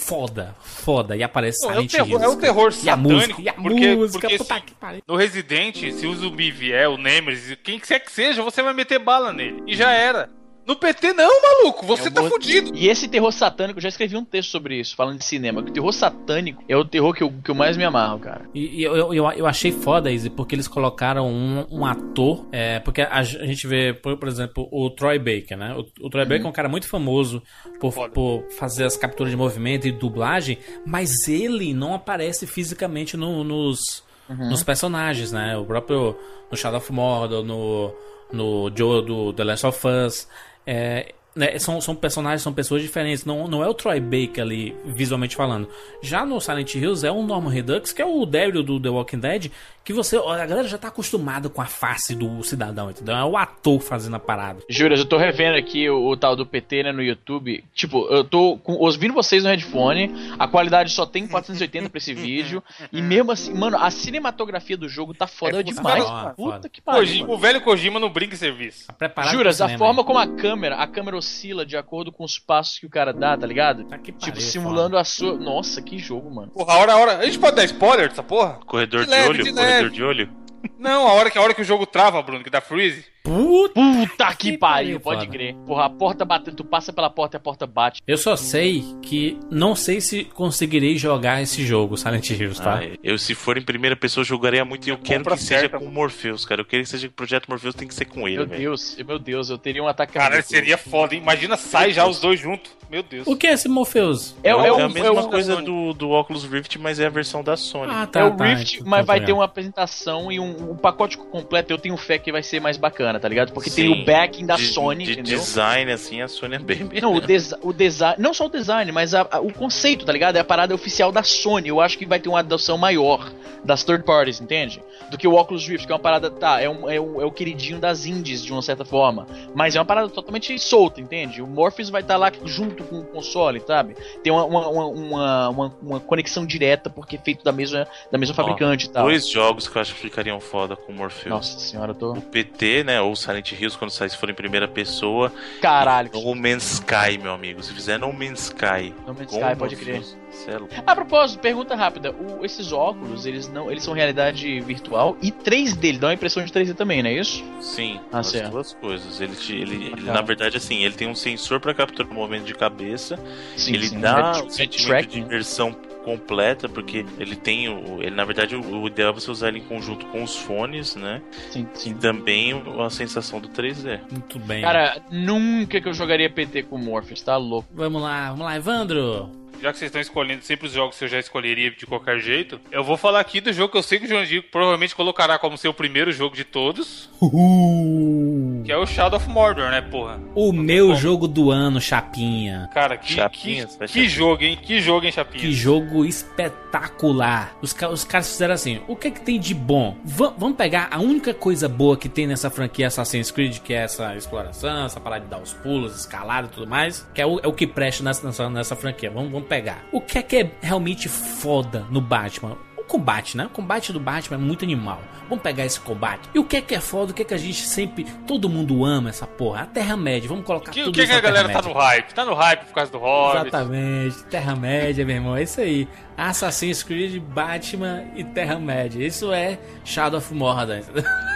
[SPEAKER 2] foda, foda. E aparece
[SPEAKER 4] Pô, é, o
[SPEAKER 2] Silent
[SPEAKER 4] terror, é o terror
[SPEAKER 2] E a música,
[SPEAKER 4] satânico.
[SPEAKER 2] e a
[SPEAKER 4] porque,
[SPEAKER 2] música,
[SPEAKER 4] porque
[SPEAKER 2] puta
[SPEAKER 4] se-
[SPEAKER 2] que pariu.
[SPEAKER 4] no Resident, se o zumbi vier, o Nemesis, quem quer que seja, você vai meter bala nele. E já era. No PT não, maluco. Você
[SPEAKER 3] Eu
[SPEAKER 4] tá
[SPEAKER 3] vou-
[SPEAKER 4] fudido.
[SPEAKER 3] E esse terror satânico, eu já escrevi um texto sobre isso, falando de cinema. Que o terror satânico é o terror que eu, que eu mais me amarro, cara.
[SPEAKER 2] E, e eu, eu, eu- achei foda, Izzy, porque eles colocaram um, um ator. é, porque a, a gente vê, por, por exemplo, o Troy Baker, né? O, o Troy Baker é um cara muito famoso por,
[SPEAKER 4] Foda.
[SPEAKER 2] por fazer as capturas de movimento e dublagem, mas ele não aparece fisicamente no- nos, nos personagens, né? O próprio no Shadow of Mordor, no, no Joe do The Last of Us. É, né, são, são personagens, são pessoas diferentes. Não, não é o Troy Baker ali, visualmente falando. Já no Silent Hills é o Norman Redux, que é o Daryl do The Walking Dead, que você. A galera já tá acostumada com a face do cidadão, entendeu? É o ator fazendo a parada.
[SPEAKER 3] Juras, eu tô revendo aqui o, o tal do PT, né, no YouTube. Tipo, eu tô com- ouvindo vocês no headphone, a qualidade só tem 480 pra esse vídeo. E mesmo assim, mano, a cinematografia do jogo tá foda
[SPEAKER 4] É
[SPEAKER 3] demais.
[SPEAKER 2] foda,
[SPEAKER 3] Puta
[SPEAKER 2] foda.
[SPEAKER 3] que pariu.
[SPEAKER 4] Kojima- o velho Kojima não brinca em serviço.
[SPEAKER 2] Tá preparado
[SPEAKER 3] Juras, a forma como a câmera, a câmera oscila de acordo com os passos que o cara dá, tá ligado?
[SPEAKER 2] Que
[SPEAKER 3] Tipo,
[SPEAKER 2] pariu,
[SPEAKER 3] simulando a sua. Nossa, que jogo, mano.
[SPEAKER 4] Porra, hora, a hora. A gente pode dar spoiler dessa porra?
[SPEAKER 5] Corredor
[SPEAKER 4] De
[SPEAKER 5] de,
[SPEAKER 4] leve,
[SPEAKER 5] olho,
[SPEAKER 4] de
[SPEAKER 5] corredor
[SPEAKER 4] leve.
[SPEAKER 5] de olho.
[SPEAKER 4] Não, a hora que, a hora que o jogo trava, Bruno, que dá freeze.
[SPEAKER 2] Puta
[SPEAKER 3] Puta que,
[SPEAKER 2] Que
[SPEAKER 3] pariu,
[SPEAKER 2] pariu,
[SPEAKER 3] pode crer. Porra, a porta batendo, tu passa pela porta e a porta bate.
[SPEAKER 2] Eu só sei que não sei se conseguirei jogar esse jogo, Silent Hills, tá?
[SPEAKER 5] Ah, eu, se for em primeira pessoa, jogaria muito e eu quero que seja
[SPEAKER 4] certa.
[SPEAKER 5] com o Morpheus, cara. Eu quero que seja com o Projeto Morpheus, tem que ser com ele,
[SPEAKER 3] Meu
[SPEAKER 5] velho.
[SPEAKER 3] Deus, meu Deus, eu teria um ataque
[SPEAKER 4] Cara, seria foda, hein? Imagina, sai já os dois juntos. Meu Deus.
[SPEAKER 2] O que é esse Morpheus?
[SPEAKER 3] É,
[SPEAKER 5] É,
[SPEAKER 3] é,
[SPEAKER 5] a
[SPEAKER 3] o-
[SPEAKER 5] mesma
[SPEAKER 3] é
[SPEAKER 5] coisa do, do Oculus Rift, mas é a versão da Sony.
[SPEAKER 2] Ah, tá.
[SPEAKER 3] é o
[SPEAKER 2] tá,
[SPEAKER 3] Rift,
[SPEAKER 2] então,
[SPEAKER 3] mas
[SPEAKER 2] tô
[SPEAKER 3] vai ter uma apresentação e um, um pacote completo. Eu tenho fé que vai ser mais bacana, tá ligado? Porque tem
[SPEAKER 5] Sim.
[SPEAKER 3] o backing da
[SPEAKER 5] de,
[SPEAKER 3] Sony,
[SPEAKER 5] de
[SPEAKER 3] entendeu?
[SPEAKER 5] design, assim, a Sony é bem melhor.
[SPEAKER 3] Não, o, desi- o design. Não só o design, mas a- a- o conceito, tá ligado? É a parada oficial da Sony. Eu acho que vai ter uma adoção maior das third parties, entende? Do que o Oculus Rift, que é uma parada. Tá, é, um- é o, é o queridinho das indies, de uma certa forma. Mas é uma parada totalmente solta, entende? O Morpheus vai estar lá junto com o console, sabe? Tem uma, uma, uma, uma, uma- conexão direta, porque é feito da mesma, da mesma fabricante e tal.
[SPEAKER 5] Dois jogos que eu acho que ficariam foda com o Morpheus.
[SPEAKER 3] Nossa senhora, eu tô.
[SPEAKER 5] O PT, né, ou Silent Hills, quando sai, se for em primeira pessoa.
[SPEAKER 3] Caralho.
[SPEAKER 5] No Man's Sky, meu amigo. Se fizer No Man's Sky.
[SPEAKER 3] No Man's Sky, pode crer.
[SPEAKER 5] É.
[SPEAKER 3] A propósito, pergunta rápida. O- esses óculos, eles não, eles são realidade virtual e 3D, ele dá uma impressão de 3D também, não é isso?
[SPEAKER 5] Sim,
[SPEAKER 3] Ah,
[SPEAKER 5] as
[SPEAKER 3] certo.
[SPEAKER 5] duas coisas. Ele, te- ele, ele, na verdade, assim, ele tem um sensor para capturar o movimento de cabeça.
[SPEAKER 3] Sim,
[SPEAKER 5] ele
[SPEAKER 3] sim.
[SPEAKER 5] dá
[SPEAKER 3] Head-
[SPEAKER 5] um sentimento
[SPEAKER 3] track,
[SPEAKER 5] de
[SPEAKER 3] né?
[SPEAKER 5] Completa, porque ele tem o. Ele, na verdade, o, o ideal é você usar ele em conjunto com os fones, né?
[SPEAKER 3] Sim, sim.
[SPEAKER 5] E também a sensação do 3D.
[SPEAKER 2] Muito bem.
[SPEAKER 3] Cara, nunca que eu jogaria PT com o Morpheus, tá louco.
[SPEAKER 2] Vamos lá, vamos lá, Evandro.
[SPEAKER 4] Já que vocês estão escolhendo sempre os jogos que eu já escolheria de qualquer jeito, eu vou falar aqui do jogo que eu sei que o João Diego provavelmente colocará como seu primeiro jogo de todos, que é o Shadow of Mordor, né, porra?
[SPEAKER 2] O meu jogo do ano, Chapinha.
[SPEAKER 4] Cara, que,
[SPEAKER 5] Chapinha,
[SPEAKER 4] que, que
[SPEAKER 5] chapinha.
[SPEAKER 4] jogo, hein? Que jogo, hein, Chapinha?
[SPEAKER 2] Que jogo espetacular. Os, os caras fizeram assim: o que é que tem de bom? Va- vamos pegar a única coisa boa que tem nessa franquia Assassin's Creed, que é essa exploração, essa parada de dar os pulos, escalada e tudo mais, que é o, é o que presta nessa, nessa, nessa franquia. Vamos, vamos pegar. O que é que é realmente foda no Batman? Combate, né? O combate do Batman é muito animal. Vamos pegar esse combate. E o que é que é foda? O que é que a gente sempre. Todo mundo ama essa porra? A Terra-média. Vamos colocar
[SPEAKER 4] Que, o
[SPEAKER 2] tudo
[SPEAKER 4] que,
[SPEAKER 2] isso
[SPEAKER 4] que a galera tá no hype? Tá no hype por causa do Hobbit.
[SPEAKER 2] Exatamente, Terra-média, meu irmão, é isso aí. Assassin's Creed, Batman e Terra-média. Isso é Shadow of Mordor.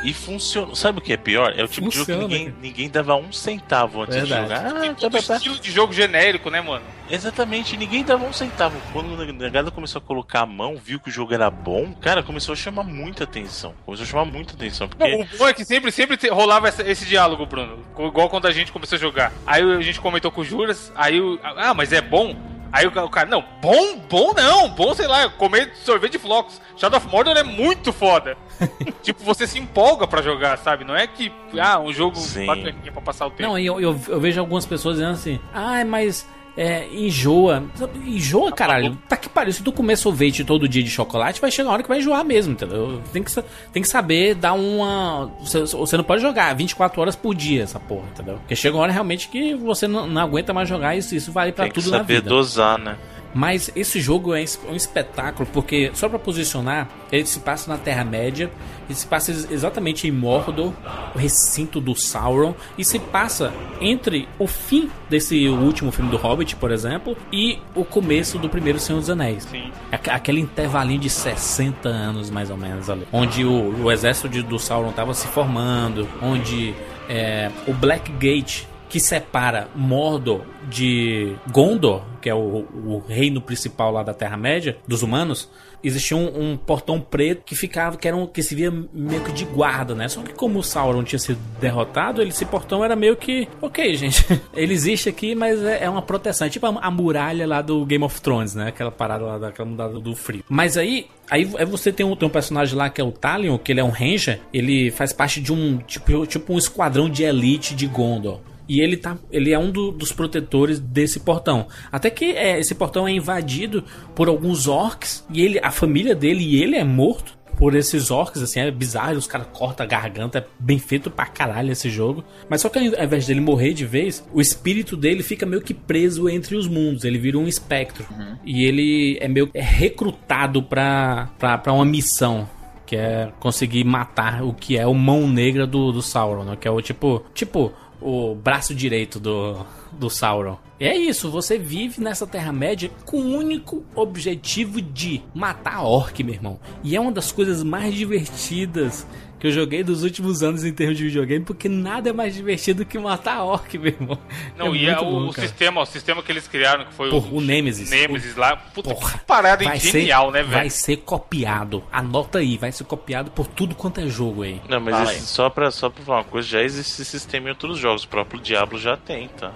[SPEAKER 5] E funciona. Sabe o que é pior? É o tipo
[SPEAKER 2] Funciona,
[SPEAKER 5] de jogo que ninguém, ninguém dava um centavo antes
[SPEAKER 2] Verdade.
[SPEAKER 5] de jogar. Ah,
[SPEAKER 4] Tem
[SPEAKER 5] tá,
[SPEAKER 4] todo
[SPEAKER 5] tá, tá.
[SPEAKER 4] estilo de jogo genérico, né, mano?
[SPEAKER 5] Exatamente, ninguém dava um centavo. Quando a galera começou a colocar a mão, viu que o jogo era bom, cara, começou a chamar muita atenção. Começou a chamar muita atenção.
[SPEAKER 4] Não,
[SPEAKER 5] Porque
[SPEAKER 4] o bom é que sempre, sempre rolava essa- esse diálogo, Bruno. Igual quando a gente começou a jogar. Aí a gente comentou com o Juras, aí o. Ah, mas é bom? Aí o, o cara, não, bom, bom não, bom, sei lá, comer sorvete de flocos. Shadow of Mordor é muito foda. tipo, você se empolga pra jogar, sabe? Não é que, ah, um jogo
[SPEAKER 5] Sim.
[SPEAKER 4] bacaninha pra passar o tempo.
[SPEAKER 2] Não, e eu, eu, eu vejo algumas pessoas dizendo assim: ai, mas. É, enjoa. Enjoa, caralho. Tá que pariu. Se tu comer sorvete todo dia de chocolate, vai chegar uma hora que vai enjoar mesmo, entendeu? Tem que, tem que saber dar uma. Você, você não pode jogar 24 horas por dia essa porra, entendeu? Porque chega uma hora realmente que você não, não aguenta mais jogar isso. Isso vale pra
[SPEAKER 5] tem que
[SPEAKER 2] tudo na
[SPEAKER 5] saber
[SPEAKER 2] vida.
[SPEAKER 5] dosar, né?
[SPEAKER 2] Mas esse jogo é um espetáculo, porque só para posicionar, ele se passa na Terra-média, ele se passa exatamente em Mordor, o recinto do Sauron, e se passa entre o fim desse último filme do Hobbit, por exemplo, e o começo do primeiro Senhor dos Anéis.
[SPEAKER 4] Sim.
[SPEAKER 2] Aquele intervalinho de 60 anos, mais ou menos, ali. Onde o, o exército de, do Sauron estava se formando, onde é, o Blackgate que separa Mordor de Gondor, que é o, o reino principal lá da Terra-média, dos humanos, existia um, um, portão preto que ficava, que, era um, que se via meio que de guarda, né? Só que como o Sauron tinha sido derrotado, esse portão era meio que, ok, gente, ele existe aqui, mas é, é uma proteção, é tipo a, a, muralha lá do Game of Thrones, né? Aquela parada lá daquela mudada do frio. Mas aí, aí, aí você tem um, tem um personagem lá que é o Talion, que ele é um ranger, ele faz parte de um tipo, tipo um esquadrão de elite de Gondor. E ele, tá, ele é um do, dos protetores desse portão. Até que é, esse portão é invadido por alguns orcs. E ele, a família dele e ele é morto por esses orcs, assim, é bizarro, os caras cortam a garganta, é bem feito pra caralho esse jogo. Mas só que ao invés dele morrer de vez, o espírito dele fica meio que preso entre os mundos, ele vira um espectro. Uhum. E ele é meio é recrutado pra, pra, pra uma missão que é conseguir matar o que é o mão negra do, do Sauron, né? Que é o tipo, tipo o braço direito do, do Sauron. E é isso, você vive nessa Terra-média com o único objetivo de matar orc, meu irmão. E é uma das coisas mais divertidas que eu joguei dos últimos anos em termos de videogame, porque nada é mais divertido que matar orc, meu irmão.
[SPEAKER 4] Não, é e é o, bom, o sistema, o sistema que eles criaram, que foi
[SPEAKER 2] Porra, o, o Nemesis.
[SPEAKER 4] Nemesis o... lá. Puta, porra, que parada vai genial,
[SPEAKER 2] ser,
[SPEAKER 4] né, velho?
[SPEAKER 2] Vai ser copiado. Anota aí, vai ser copiado por tudo quanto é jogo aí.
[SPEAKER 5] Não, mas esse, só, pra, só pra falar uma coisa, já existe esse sistema em outros jogos. O próprio Diablo já tem, tá?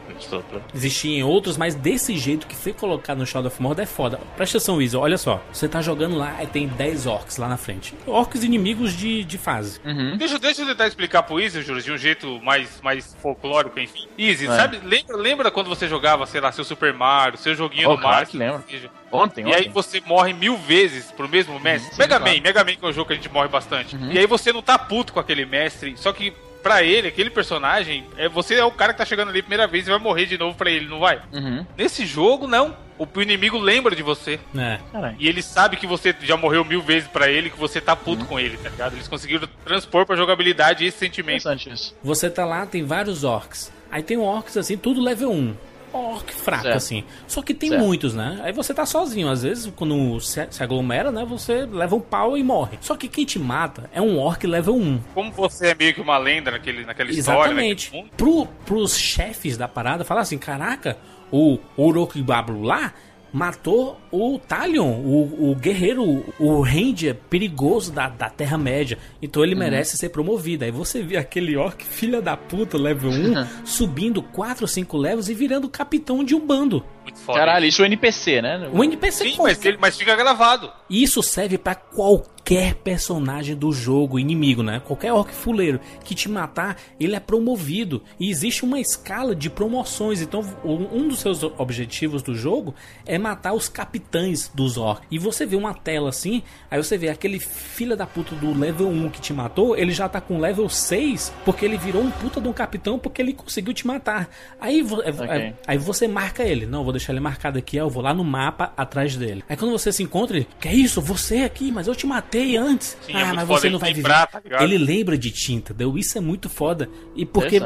[SPEAKER 2] Pra... Existia em outros, mas desse jeito que foi colocado no Shadow of Mordor é foda. Presta atenção, Izzy, olha só. Você tá jogando lá e tem 10 orcs lá na frente. Orcs inimigos de, de fase.
[SPEAKER 4] Uhum. Deixa, deixa eu tentar explicar pro Easy, Júlio, de um jeito mais, mais folclórico, enfim. Easy, é. sabe, lembra, lembra quando você jogava, sei lá, seu Super Mario, seu joguinho
[SPEAKER 3] oh,
[SPEAKER 4] no Mario?
[SPEAKER 3] Que lembra. Ontem,
[SPEAKER 4] E
[SPEAKER 3] ontem.
[SPEAKER 4] aí você morre mil vezes pro mesmo mestre. Uhum, Mega claro. Man, Mega Man que é um jogo que a gente morre bastante. Uhum. E aí você não tá puto com aquele mestre, só que pra ele, aquele personagem, é, você é o cara que tá chegando ali a primeira vez e vai morrer de novo pra ele, não vai?
[SPEAKER 3] Uhum.
[SPEAKER 4] Nesse jogo, não. O inimigo lembra de você.
[SPEAKER 2] É.
[SPEAKER 4] E ele sabe que você já morreu mil vezes para ele, que você tá puto uhum. com ele, tá ligado? Eles conseguiram transpor pra jogabilidade esse sentimento.
[SPEAKER 3] Isso.
[SPEAKER 2] Você tá lá, tem vários orcs. Aí tem orcs assim, tudo level 1 orc fraco, certo. assim. Só que tem certo. muitos, né? Aí você tá sozinho. Às vezes, quando se, se, aglomera, né? Você leva um pau e morre. Só que quem te mata é um orc level 1.
[SPEAKER 4] Como você é meio que uma lenda naquele, naquela
[SPEAKER 2] Exatamente.
[SPEAKER 4] história. Exatamente.
[SPEAKER 2] Pro, pros chefes da parada, falar assim: caraca, o Urokibablu lá matou o Talion, o, o guerreiro, o ranger perigoso da, da Terra-média. Então ele uhum. merece ser promovido. Aí você vê aquele orc, filha da puta, level 1, subindo 4 ou 5 levels e virando capitão de um bando.
[SPEAKER 3] Caralho, isso é um NPC, né?
[SPEAKER 2] Um NPC
[SPEAKER 4] Sim, mas, ele, mas fica gravado.
[SPEAKER 2] Isso serve para qualquer personagem do jogo, inimigo, né? Qualquer orc fuleiro que te matar, ele é promovido. E existe uma escala de promoções. Então, um dos seus objetivos do jogo é matar os capitães dos orcs. E você vê uma tela assim, aí você vê aquele filho da puta do level 1 que te matou, ele já tá com level 6 porque ele virou um puta de um capitão porque ele conseguiu te matar. Aí, é, okay. aí, aí você marca ele. Não, vou deixar ele marcado aqui, eu vou lá no mapa atrás dele. Aí quando você se encontra, ele, que é isso? Você aqui, mas eu te matei antes. Sim, ah, é mas você não vai viver. Tá ele lembra de tinta, deu? Isso é muito foda. E porque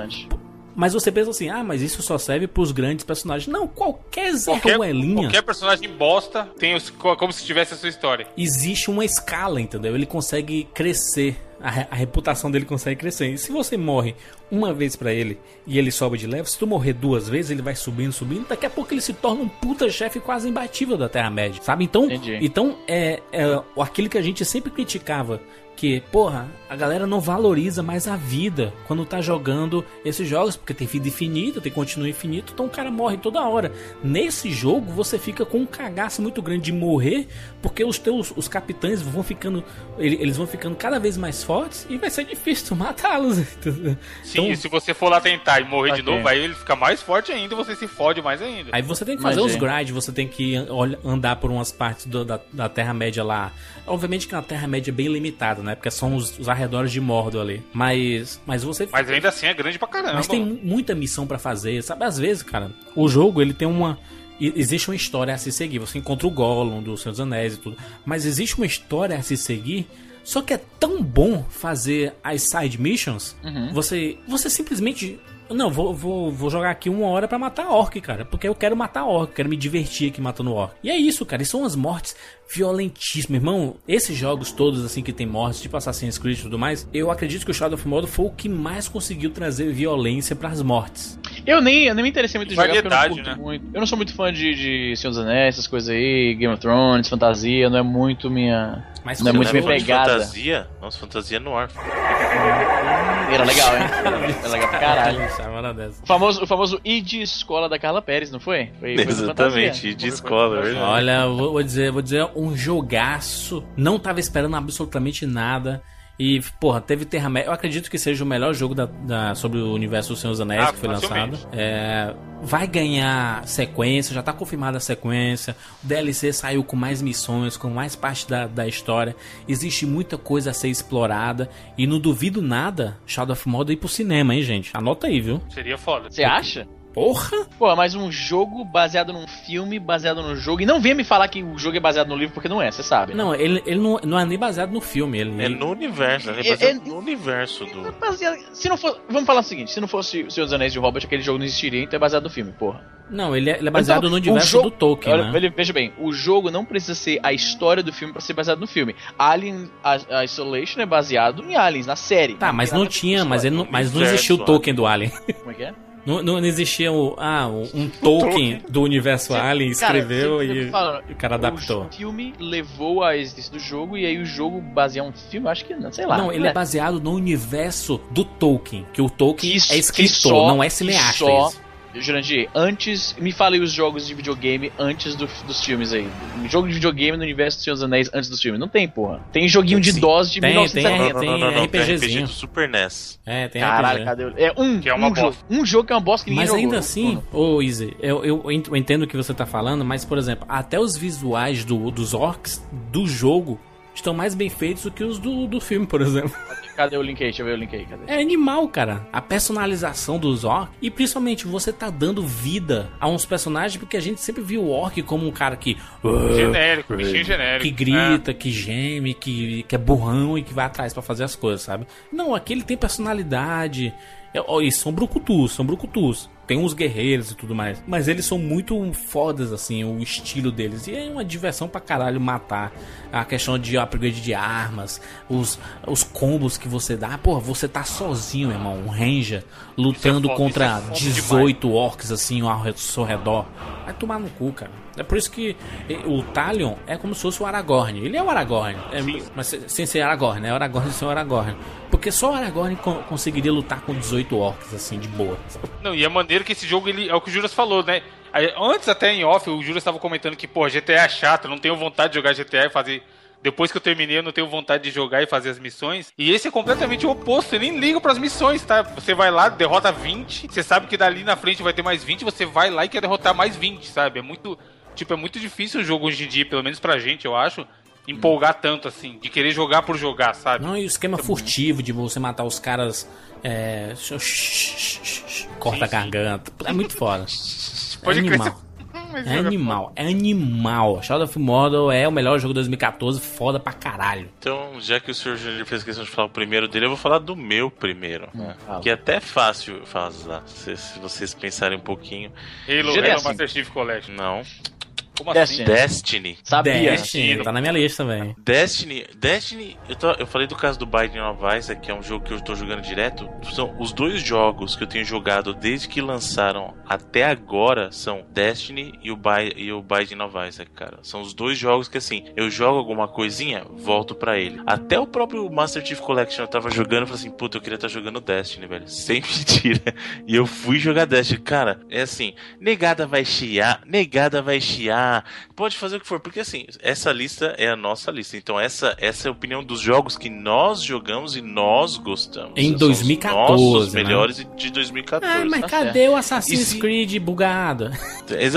[SPEAKER 2] mas você pensa assim, ah, mas isso só serve pros grandes personagens. Não, qualquer Zé qualquer, Ruelinha...
[SPEAKER 4] Qualquer personagem bosta tem os, como se tivesse a sua história.
[SPEAKER 2] Existe uma escala, entendeu? Ele consegue crescer. A, a reputação dele consegue crescer. E se você morre uma vez para ele e ele sobe de level, se tu morrer duas vezes, ele vai subindo, subindo. Daqui a pouco ele se torna um puta chefe quase imbatível da Terra-média, sabe? Então, então é, é aquilo que a gente sempre criticava que, porra, a galera não valoriza mais a vida quando tá jogando esses jogos, porque tem vida infinita, tem continuo infinito, então o cara morre toda hora. Nesse jogo você fica com um cagaço muito grande de morrer, porque os teus os capitães vão ficando eles vão ficando cada vez mais fortes e vai ser difícil matá-los.
[SPEAKER 4] Sim, então, se você for lá tentar e morrer okay. de novo, aí ele fica mais forte ainda e você se fode mais ainda.
[SPEAKER 2] Aí você tem que fazer Imagina. os grind, você tem que andar por umas partes do, da, da Terra-média lá. Obviamente que é uma Terra-média bem limitada, né? Porque são os, os arredores de Mordor ali. Mas, mas você.
[SPEAKER 4] Mas ainda assim é grande pra caramba.
[SPEAKER 2] Mas tem muita missão para fazer, sabe? Às vezes, cara, o jogo ele tem uma existe uma história a se seguir. Você encontra o Gollum do Senhor dos Anéis e tudo. Mas existe uma história a se seguir. Só que é tão bom fazer as side missions. Você, você simplesmente. Não, vou, vou, vou jogar aqui uma hora pra matar orc, cara. Porque eu quero matar orc, quero me divertir aqui matando orc. E é isso, cara. E são umas mortes violentíssimas. Irmão, esses jogos todos, assim, que tem mortes, tipo Assassin's Creed e tudo mais, eu acredito que o Shadow of Mordor foi o que mais conseguiu trazer violência pras mortes.
[SPEAKER 3] Eu nem, eu nem me interessei muito em jogar porque eu não curto
[SPEAKER 4] né?
[SPEAKER 3] muito. Eu não sou muito fã de, de Senhor dos Anéis, essas coisas aí, Game of Thrones, fantasia, não é muito minha.
[SPEAKER 2] Mas
[SPEAKER 3] Não é muito minha
[SPEAKER 5] de
[SPEAKER 3] pegada.
[SPEAKER 5] fantasia? Nossa, fantasia no ar.
[SPEAKER 3] Era legal, hein? Era legal pra caralho.
[SPEAKER 2] Dessa.
[SPEAKER 3] O famoso, o famoso ID Escola da Carla Pérez, não foi? foi,
[SPEAKER 5] Exatamente,
[SPEAKER 3] fantasia.
[SPEAKER 5] de escola, é verdade.
[SPEAKER 2] Olha, vou, vou dizer, vou dizer um jogaço. Não tava esperando absolutamente nada. E, porra, teve Terra-média. Eu acredito que seja o melhor jogo da, da- sobre o universo dos Senhor dos Anéis
[SPEAKER 4] Ah,
[SPEAKER 2] que foi lançado. É, vai ganhar sequência, já tá confirmada a sequência. O DLC saiu com mais missões, com mais parte da, da história. Existe muita coisa a ser explorada. E não duvido nada Shadow of Mordor ir pro cinema, hein, gente? Anota aí, viu?
[SPEAKER 4] Seria foda.
[SPEAKER 3] Você acha?
[SPEAKER 2] Porra!
[SPEAKER 3] Pô, mas um jogo baseado num filme, baseado no jogo. E não venha me falar que o jogo é baseado no livro, porque não é, você sabe. né?
[SPEAKER 2] Não, ele, ele não, não é nem baseado no filme. Ele,
[SPEAKER 5] É no universo, né?
[SPEAKER 3] É-
[SPEAKER 5] Baseado
[SPEAKER 3] é-
[SPEAKER 5] no universo do.
[SPEAKER 3] Baseado- Se não for, vamos falar o seguinte: se não fosse o Senhor dos Anéis de Hobbit, aquele jogo não existiria, então é baseado no filme, porra.
[SPEAKER 2] Não, ele é, ele é baseado
[SPEAKER 3] Então,
[SPEAKER 2] no universo
[SPEAKER 3] jogo-
[SPEAKER 2] do Tolkien,
[SPEAKER 3] Olha,
[SPEAKER 2] né?
[SPEAKER 3] ele- Veja bem, o jogo não precisa ser a história do filme pra ser baseado no filme. Alien a, a Isolation é baseado em Aliens, na série.
[SPEAKER 2] Tá, mas não tinha, mas, ele não, mas não existia o. Tolkien do Alien.
[SPEAKER 3] Como é que é?
[SPEAKER 2] Não, não existia o, ah, um um Tolkien do universo Alien, escreveu
[SPEAKER 3] Cara,
[SPEAKER 2] e, e o cara adaptou.
[SPEAKER 3] O filme levou a existência do jogo e aí o jogo baseia um filme, acho que não, sei lá.
[SPEAKER 2] Não, ele é baseado no universo do Tolkien, que o Tolkien é escritor,
[SPEAKER 3] só-
[SPEAKER 2] não é cineasta.
[SPEAKER 3] só-. Jurandir, antes. Me fale os jogos de videogame antes do- dos filmes aí. Jogo de videogame no universo do Senhor dos Anéis antes dos filmes. Não tem, porra. Tem joguinho de
[SPEAKER 5] Sim.
[SPEAKER 3] DOS de
[SPEAKER 2] Tem,
[SPEAKER 3] 1970.
[SPEAKER 2] tem,
[SPEAKER 5] não, não, não, não, tem
[SPEAKER 2] RPGzinho.
[SPEAKER 5] RPG do Super NES.
[SPEAKER 2] É, tem
[SPEAKER 3] Caralho,
[SPEAKER 2] RPG.
[SPEAKER 3] cadê o... É um,
[SPEAKER 4] Que é uma
[SPEAKER 3] um jogo. Um jogo que é uma bosta que ninguém
[SPEAKER 2] Mas
[SPEAKER 3] jogou.
[SPEAKER 2] ainda assim, ô Easy, eu, eu eu entendo o que você tá falando, mas por exemplo, até os visuais do- dos orcs do jogo estão mais bem feitos do que os do, do filme, por exemplo.
[SPEAKER 3] Cadê o link aí? Deixa eu ver o link aí. Cadê?
[SPEAKER 2] É animal, cara. A personalização dos orcs. E principalmente você tá dando vida a uns personagens, porque a gente sempre viu o orc como um cara que.
[SPEAKER 4] Genérico, bichinho genérico.
[SPEAKER 2] Que grita, que geme, que, que é burrão e que vai atrás pra fazer as coisas, sabe? Não, aqui ele tem personalidade. É, E são brucutus, são brucutus. Tem uns guerreiros e tudo mais. Mas eles são muito fodas, assim, o estilo deles. E é uma diversão pra caralho matar. A questão de upgrade de armas, os, os combos que você dá. Porra, você tá sozinho, irmão. Um ranger lutando
[SPEAKER 4] foda,
[SPEAKER 2] contra
[SPEAKER 4] é foda
[SPEAKER 2] 18 orcs, assim, ao seu redor. Vai tomar no cu, cara. É por isso que o Talion é como se fosse o Aragorn. Ele é o Aragorn. É, mas se- sem ser Aragorn, né? Aragorn sem o Aragorn. Porque só o Aragorn co- conseguiria lutar com 18 orcs, assim, de boa.
[SPEAKER 4] Não, e a maneira que esse jogo, ele, é o que o Juras falou, né? Antes até em off, o Juras estava comentando que, pô, GTA é chato, não tenho vontade de jogar GTA e fazer... Depois que eu terminei, eu não tenho vontade de jogar e fazer as missões. E esse é completamente o oposto, eu nem ligo pras missões, tá? Você vai lá, derrota 20, você sabe que dali na frente vai ter mais 20, você vai lá e quer derrotar mais 20, sabe? É muito... Tipo, é muito difícil o jogo hoje em dia, pelo menos pra gente, eu acho, empolgar tanto, assim, de querer jogar por jogar, sabe?
[SPEAKER 2] Não, e o esquema furtivo de você matar os caras. É, corta a garganta. É muito foda.
[SPEAKER 4] Pode
[SPEAKER 2] é
[SPEAKER 4] crer,
[SPEAKER 2] animal. É animal, é animal. Shadow of Mordor é o melhor jogo de 2014, foda pra caralho.
[SPEAKER 5] Então, já que o senhor fez questão de falar o primeiro dele, eu vou falar do meu primeiro.
[SPEAKER 3] fala.
[SPEAKER 5] Que é até fácil falar, se, se vocês pensarem um pouquinho.
[SPEAKER 4] Halo, Halo
[SPEAKER 3] assim.
[SPEAKER 4] Master Chief Collection.
[SPEAKER 5] Não.
[SPEAKER 4] Como
[SPEAKER 3] Destiny.
[SPEAKER 4] assim?
[SPEAKER 5] Destiny.
[SPEAKER 3] Sabia.
[SPEAKER 2] Destiny, tá na minha lista, velho.
[SPEAKER 5] Destiny, Destiny, eu, tô- eu falei do caso do Binding of Isaac, que é um jogo que eu tô jogando direto. São os dois jogos que eu tenho jogado desde que lançaram até agora são Destiny e o, Bi e o Binding of Isaac, cara. São os dois jogos que assim, eu jogo alguma coisinha, volto pra ele. Até o próprio Master Chief Collection eu tava jogando e falei assim, puta, eu queria estar jogando Destiny, velho. Sem mentira. E eu fui jogar Destiny. Cara, é assim, negada vai chiar, negada vai chiar criticar, pode fazer o que for, porque assim, essa lista é a nossa lista. Então essa, essa é a opinião dos jogos que nós jogamos e nós gostamos.
[SPEAKER 2] Em
[SPEAKER 5] São os
[SPEAKER 2] 2014,
[SPEAKER 5] nossos
[SPEAKER 2] né?
[SPEAKER 5] melhores de 2014.
[SPEAKER 2] Ah, mas
[SPEAKER 3] tá
[SPEAKER 2] cadê o Assassin's
[SPEAKER 5] se-
[SPEAKER 2] Creed bugado?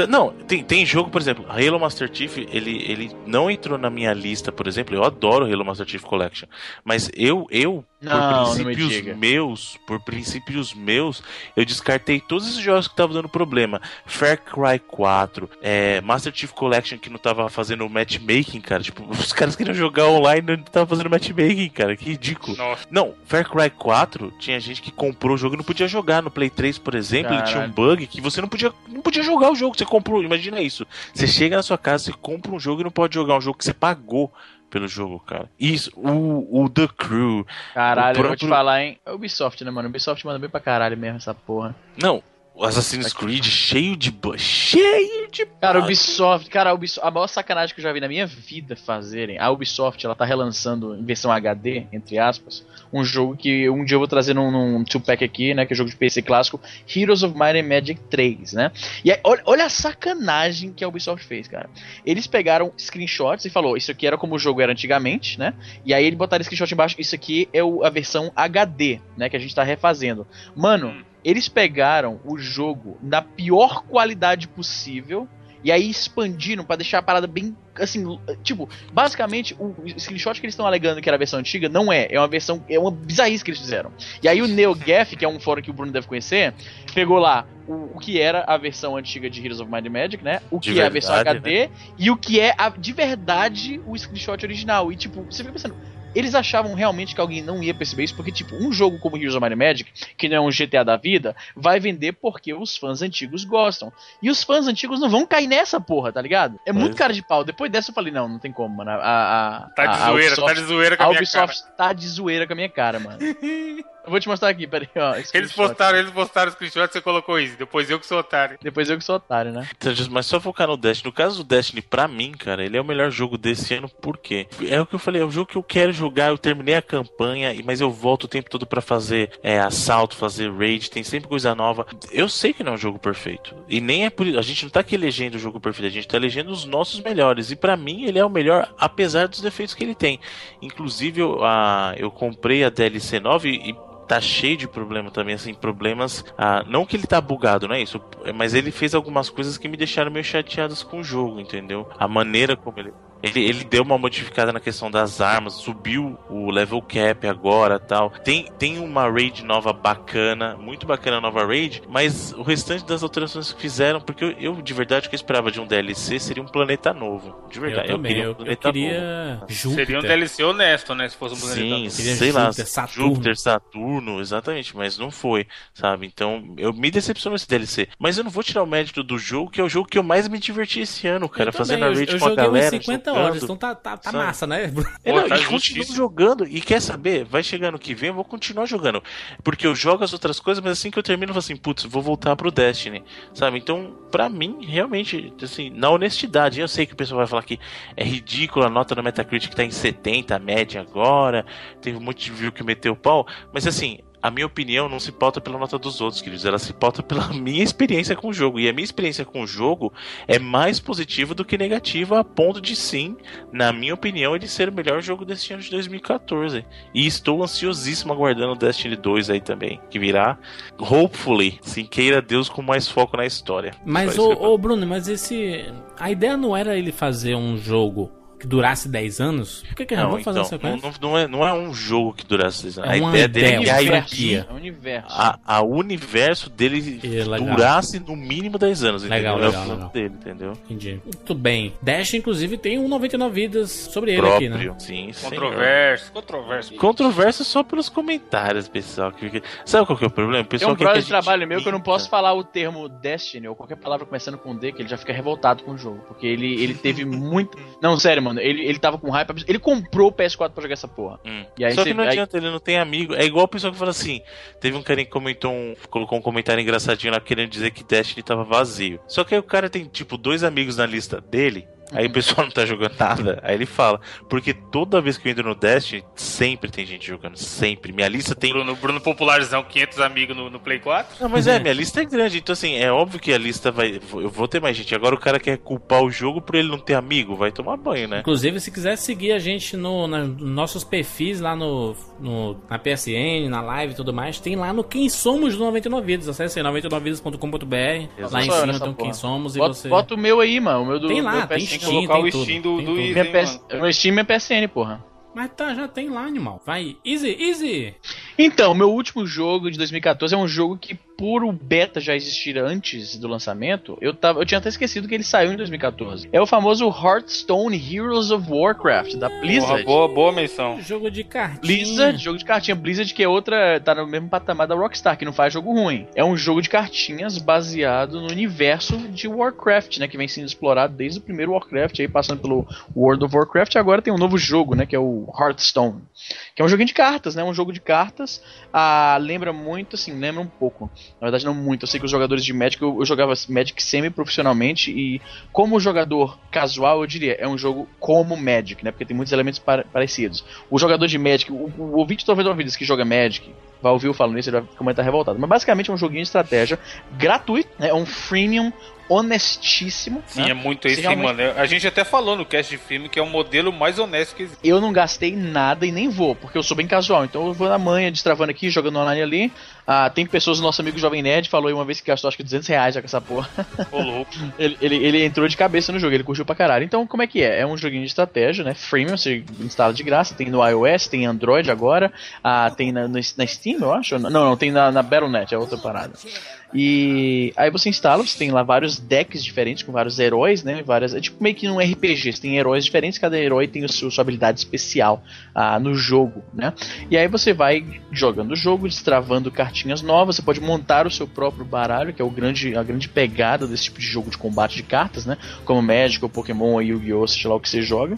[SPEAKER 5] Não, tem, tem jogo, por exemplo, Halo Master Chief, ele, ele não entrou na minha lista, por exemplo. Eu adoro Halo Master Chief Collection. Mas eu, eu
[SPEAKER 3] Não,
[SPEAKER 5] por
[SPEAKER 3] me
[SPEAKER 5] princípios
[SPEAKER 3] diga.
[SPEAKER 5] meus, por princípios meus, eu descartei todos esses jogos que estavam dando problema. Far Cry 4, é, Master Collection que não tava fazendo matchmaking, cara. Tipo, os caras queriam jogar online e não tava fazendo matchmaking, cara. Que ridículo.
[SPEAKER 4] Nossa.
[SPEAKER 5] Não, Far Cry 4 tinha gente que comprou o jogo e não podia jogar. No Play 3, por exemplo, ele tinha um
[SPEAKER 3] Caralho.
[SPEAKER 5] bug que você não podia, não podia jogar o jogo. Você comprou, imagina isso. Você chega na sua casa, você compra um jogo e não pode jogar um jogo que você pagou pelo jogo, cara. Isso, o, o The Crew.
[SPEAKER 3] Caralho,
[SPEAKER 5] O
[SPEAKER 3] eu vou te
[SPEAKER 5] próprio-
[SPEAKER 3] falar, hein? É Ubisoft, né, mano? Ubisoft manda bem pra caralho mesmo essa porra.
[SPEAKER 5] Não, Assassin's Creed cheio de bug. Cheio de
[SPEAKER 3] Cara,
[SPEAKER 5] bug.
[SPEAKER 3] Ubisoft, cara, a, Ubisoft, a maior sacanagem que eu já vi na minha vida fazerem, a Ubisoft, ela tá relançando em versão HD, entre aspas, um jogo que um dia eu vou trazer num, num two-pack aqui, né, que é jogo de PC clássico, Heroes of Might and Magic 3, né? E aí, olha, olha a sacanagem que a Ubisoft fez, cara. Eles pegaram screenshots e falou, isso aqui era como o jogo era antigamente, né? E aí eles botaram screenshot embaixo, isso aqui é o- a versão HD, né, que a gente tá refazendo. Mano, eles pegaram o jogo na pior qualidade possível e aí expandiram pra deixar a parada bem assim, tipo, basicamente o screenshot que eles estão alegando que era a versão antiga não é, é uma versão, é uma bizarrice que eles fizeram. E aí o NeoGaf, que é um fórum que o Bruno deve conhecer, pegou lá o, o que era a versão antiga de Heroes of Might and Magic, né? O que
[SPEAKER 5] De
[SPEAKER 3] é a versão
[SPEAKER 5] verdade,
[SPEAKER 3] HD e o que é a- de verdade o screenshot original. E tipo, você fica pensando, eles achavam realmente que alguém não ia perceber isso, porque, tipo, um jogo como Heroes of Might and Magic, que não é um GTA da vida, vai vender porque os fãs antigos gostam. E os fãs antigos não vão cair nessa porra, tá ligado? É muito cara de pau. Depois dessa eu falei, não, não tem como, mano. A, a, a-
[SPEAKER 4] Tá de
[SPEAKER 3] a
[SPEAKER 4] zoeira,
[SPEAKER 3] Ubisoft-
[SPEAKER 4] tá de zoeira com
[SPEAKER 3] a
[SPEAKER 4] a minha
[SPEAKER 3] Ubisoft
[SPEAKER 4] cara.
[SPEAKER 3] tá de zoeira com a minha cara, mano. eu vou te mostrar aqui, peraí, ó.
[SPEAKER 4] Eles postaram, eles postaram o screenshot, você colocou isso. Depois eu que sou otário.
[SPEAKER 3] Depois eu que sou otário, né?
[SPEAKER 5] Então, Mas só focar no Destiny. No caso do Destiny, pra mim, cara, ele é o melhor jogo desse ano, por quê? É o que eu falei, é o jogo que eu quero jogar, eu terminei a campanha, e- mas eu volto o tempo todo pra fazer é, assalto, fazer raid, tem sempre coisa nova. Eu sei que não é um jogo perfeito. E nem é por isso. A gente não tá aqui elegendo o jogo perfeito, a gente tá elegendo os nossos melhores. E pra mim, ele é o melhor, apesar dos defeitos que ele tem. Inclusive, eu, a, eu comprei a DLC 9 e tá cheio de problema também, assim, problemas. Ah, não que ele tá bugado, não é isso, mas ele fez algumas coisas que me deixaram meio chateadas com o jogo, entendeu? A maneira como ele. Ele, ele deu uma modificada na questão das armas, subiu o level cap agora tal. Tem, tem uma raid nova bacana, muito bacana a nova raid, mas o restante das alterações que fizeram, porque eu, eu, de verdade o que eu esperava de um DLC seria um planeta novo. De verdade,
[SPEAKER 2] eu também,
[SPEAKER 5] queria um
[SPEAKER 2] eu, eu
[SPEAKER 5] planeta novo.
[SPEAKER 2] queria Júpiter.
[SPEAKER 4] Seria um DLC honesto, né? Se fosse um planeta.
[SPEAKER 5] Sim,
[SPEAKER 4] novo.
[SPEAKER 5] Sei lá,
[SPEAKER 2] Júpiter, Saturno.
[SPEAKER 5] Júpiter, Saturno, exatamente, mas não foi, sabe? Então, eu me decepcionou esse DLC. Mas eu não vou tirar o mérito do jogo, que é o jogo que eu mais me diverti esse ano, cara,
[SPEAKER 2] Eu
[SPEAKER 5] fazendo
[SPEAKER 2] também,
[SPEAKER 5] a
[SPEAKER 2] eu,
[SPEAKER 5] raid
[SPEAKER 2] eu
[SPEAKER 5] com a galera.
[SPEAKER 2] umas 50
[SPEAKER 5] jogando.
[SPEAKER 2] horas, então tá, tá, tá massa, né?
[SPEAKER 5] É,
[SPEAKER 4] Pô,
[SPEAKER 5] não,
[SPEAKER 4] tá
[SPEAKER 5] e continuo jogando. E quer saber? Vai chegar no que vem, eu vou continuar jogando. Porque eu jogo as outras coisas, mas assim que eu termino, eu falo assim, putz, vou voltar pro Destiny. Sabe? Então, pra mim, realmente, assim, na honestidade, eu sei que o pessoal vai falar que é ridículo a nota no Metacritic tá em 70, a média agora. Teve um monte de view que meteu o pau. Mas assim. A minha opinião não se pauta pela nota dos outros, queridos. Ela se pauta pela minha experiência com o jogo. E a minha experiência com o jogo é mais positiva do que negativa, a ponto de sim, na minha opinião, ele ser o melhor jogo desse ano de 2014. E estou ansiosíssimo aguardando o Destiny 2 aí também, que virá, hopefully, sim, queira Deus com mais foco na história.
[SPEAKER 2] Mas, ô, ô, Bruno, mas esse. A ideia não era ele fazer um jogo que durasse 10 anos? Por que, que não, vamos fazer
[SPEAKER 5] então,
[SPEAKER 2] uma sequência?
[SPEAKER 5] não, não é, não é um jogo que durasse seis anos.
[SPEAKER 2] É
[SPEAKER 5] a
[SPEAKER 2] uma
[SPEAKER 5] ideia dele
[SPEAKER 2] ideia,
[SPEAKER 5] é que a
[SPEAKER 2] franquia.
[SPEAKER 3] É um universo.
[SPEAKER 5] a, a universo dele
[SPEAKER 2] É,
[SPEAKER 5] durasse no mínimo 10 anos.
[SPEAKER 2] Legal,
[SPEAKER 5] entendeu?
[SPEAKER 2] legal,
[SPEAKER 5] é o plano
[SPEAKER 2] legal.
[SPEAKER 5] dele, entendeu?
[SPEAKER 2] Entendi. Muito bem. Dash, inclusive, tem um 99 vidas sobre ele
[SPEAKER 5] Próprio,
[SPEAKER 2] aqui, né?
[SPEAKER 5] sim.
[SPEAKER 4] Controverso, controverso.
[SPEAKER 5] Controverso só pelos comentários, pessoal. que Sabe qual que é o problema? O
[SPEAKER 3] Tem
[SPEAKER 5] pessoal
[SPEAKER 3] um
[SPEAKER 5] quer
[SPEAKER 3] brother de trabalho meu que eu não posso falar o termo Destiny ou qualquer palavra começando com D, que ele já fica revoltado com o jogo. Porque ele, ele teve muito. Não, sério, mano. Ele, ele tava com hype. Ele comprou o PS4 pra jogar essa porra.
[SPEAKER 5] Hum. Só
[SPEAKER 3] você-
[SPEAKER 5] que não
[SPEAKER 3] aí-
[SPEAKER 5] adianta, ele não tem amigo. É igual o pessoal que fala assim: teve um carinha que comentou um, colocou um comentário engraçadinho lá querendo dizer que Destiny tava vazio. Só que aí o cara tem, tipo, dois amigos na lista dele. Aí o pessoal não tá jogando nada. Aí ele fala, porque toda vez que eu entro no Destiny, sempre tem gente jogando, sempre. Minha lista tem.
[SPEAKER 4] Bruno, Bruno Popularzão, 500 amigos no, no Play 4.
[SPEAKER 5] Não, mas é, minha lista é grande, então assim, é óbvio que a lista vai. Eu vou ter mais gente. Agora o cara quer culpar o jogo por ele não ter amigo, vai tomar banho, né?
[SPEAKER 2] Inclusive, se quiser seguir a gente no, na- nos nossos perfis lá no, no- na PSN, na live e tudo mais, tem lá no Quem Somos do 99 Vidas. Acesse aí 99vidas.com.br. Lá em cima tem o Quem. Somos e
[SPEAKER 3] Bota,
[SPEAKER 2] você.
[SPEAKER 3] bota o meu aí, mano. O meu do
[SPEAKER 2] Tem lá,
[SPEAKER 3] meu
[SPEAKER 2] tem. Steam,
[SPEAKER 4] colocar
[SPEAKER 2] tem
[SPEAKER 4] o
[SPEAKER 2] tudo,
[SPEAKER 4] Steam do-
[SPEAKER 2] tem
[SPEAKER 4] do
[SPEAKER 2] tudo.
[SPEAKER 4] Easy.
[SPEAKER 3] PS... Steam é PSN, porra.
[SPEAKER 2] Mas tá, já tem lá, animal. Vai, easy, easy.
[SPEAKER 3] Então, meu último jogo de 2014 é um jogo que, por o beta já existir antes do lançamento, eu, tava, eu tinha até esquecido que ele saiu em 2014. É o famoso Hearthstone Heroes of Warcraft, da Blizzard.
[SPEAKER 4] boa, boa menção.
[SPEAKER 2] Jogo de cartinha.
[SPEAKER 3] Blizzard, jogo de cartinha. Blizzard, que é outra, tá no mesmo patamar da Rockstar, que não faz jogo ruim. É um jogo de cartinhas baseado no universo de Warcraft, né? Que vem sendo explorado desde o primeiro Warcraft, aí passando pelo World of Warcraft. Agora tem um novo jogo, né? Que é o Hearthstone. Que é um joguinho de cartas, né? Um jogo de cartas. Ah, lembra muito, assim, lembra um pouco. Na verdade, não muito. Eu sei que os jogadores de Magic, eu, eu jogava Magic semi-profissionalmente e, como jogador casual, eu diria, é um jogo como Magic, né? Porque tem muitos elementos pa- parecidos. O jogador de Magic, o, o ouvinte talvez vez que joga Magic, vai ouvir eu falando isso, ele vai comentar revoltado. Mas basicamente é um joguinho de estratégia gratuito, né? É um freemium honestíssimo.
[SPEAKER 4] Sim,
[SPEAKER 3] né?
[SPEAKER 4] é muito esse,
[SPEAKER 3] realmente-
[SPEAKER 4] mano. A gente até falou no cast de filme que é o modelo mais honesto que existe.
[SPEAKER 3] Eu não gastei nada e nem vou, porque eu sou bem casual. Então eu vou na manhã, destravando aqui, jogando online ali. Ah, tem pessoas, nosso amigo Jovem Nerd falou aí uma vez que gastou acho que 200 reais já com essa porra.
[SPEAKER 4] Ô, louco.
[SPEAKER 3] ele, ele, ele entrou de cabeça no jogo, ele curtiu pra caralho. Então, como é que é? É um joguinho de estratégia, né? Freemium, você instala de graça, tem no iOS, tem Android agora, ah, tem na, na Steam, eu acho. Não, não, tem na, na Battle.net, é outra parada. E aí você instala, você tem lá vários decks diferentes com vários heróis, né? Várias, é tipo meio que num RPG, você tem heróis diferentes, cada herói tem o seu, sua habilidade especial ah, no jogo, né? E aí você vai jogando o jogo, destravando cartinhas novas, você pode montar o seu próprio baralho, que é o grande, a grande pegada desse tipo de jogo de combate de cartas, né? Como Magic ou Pokémon ou Yu-Gi-Oh!, seja lá o que você joga.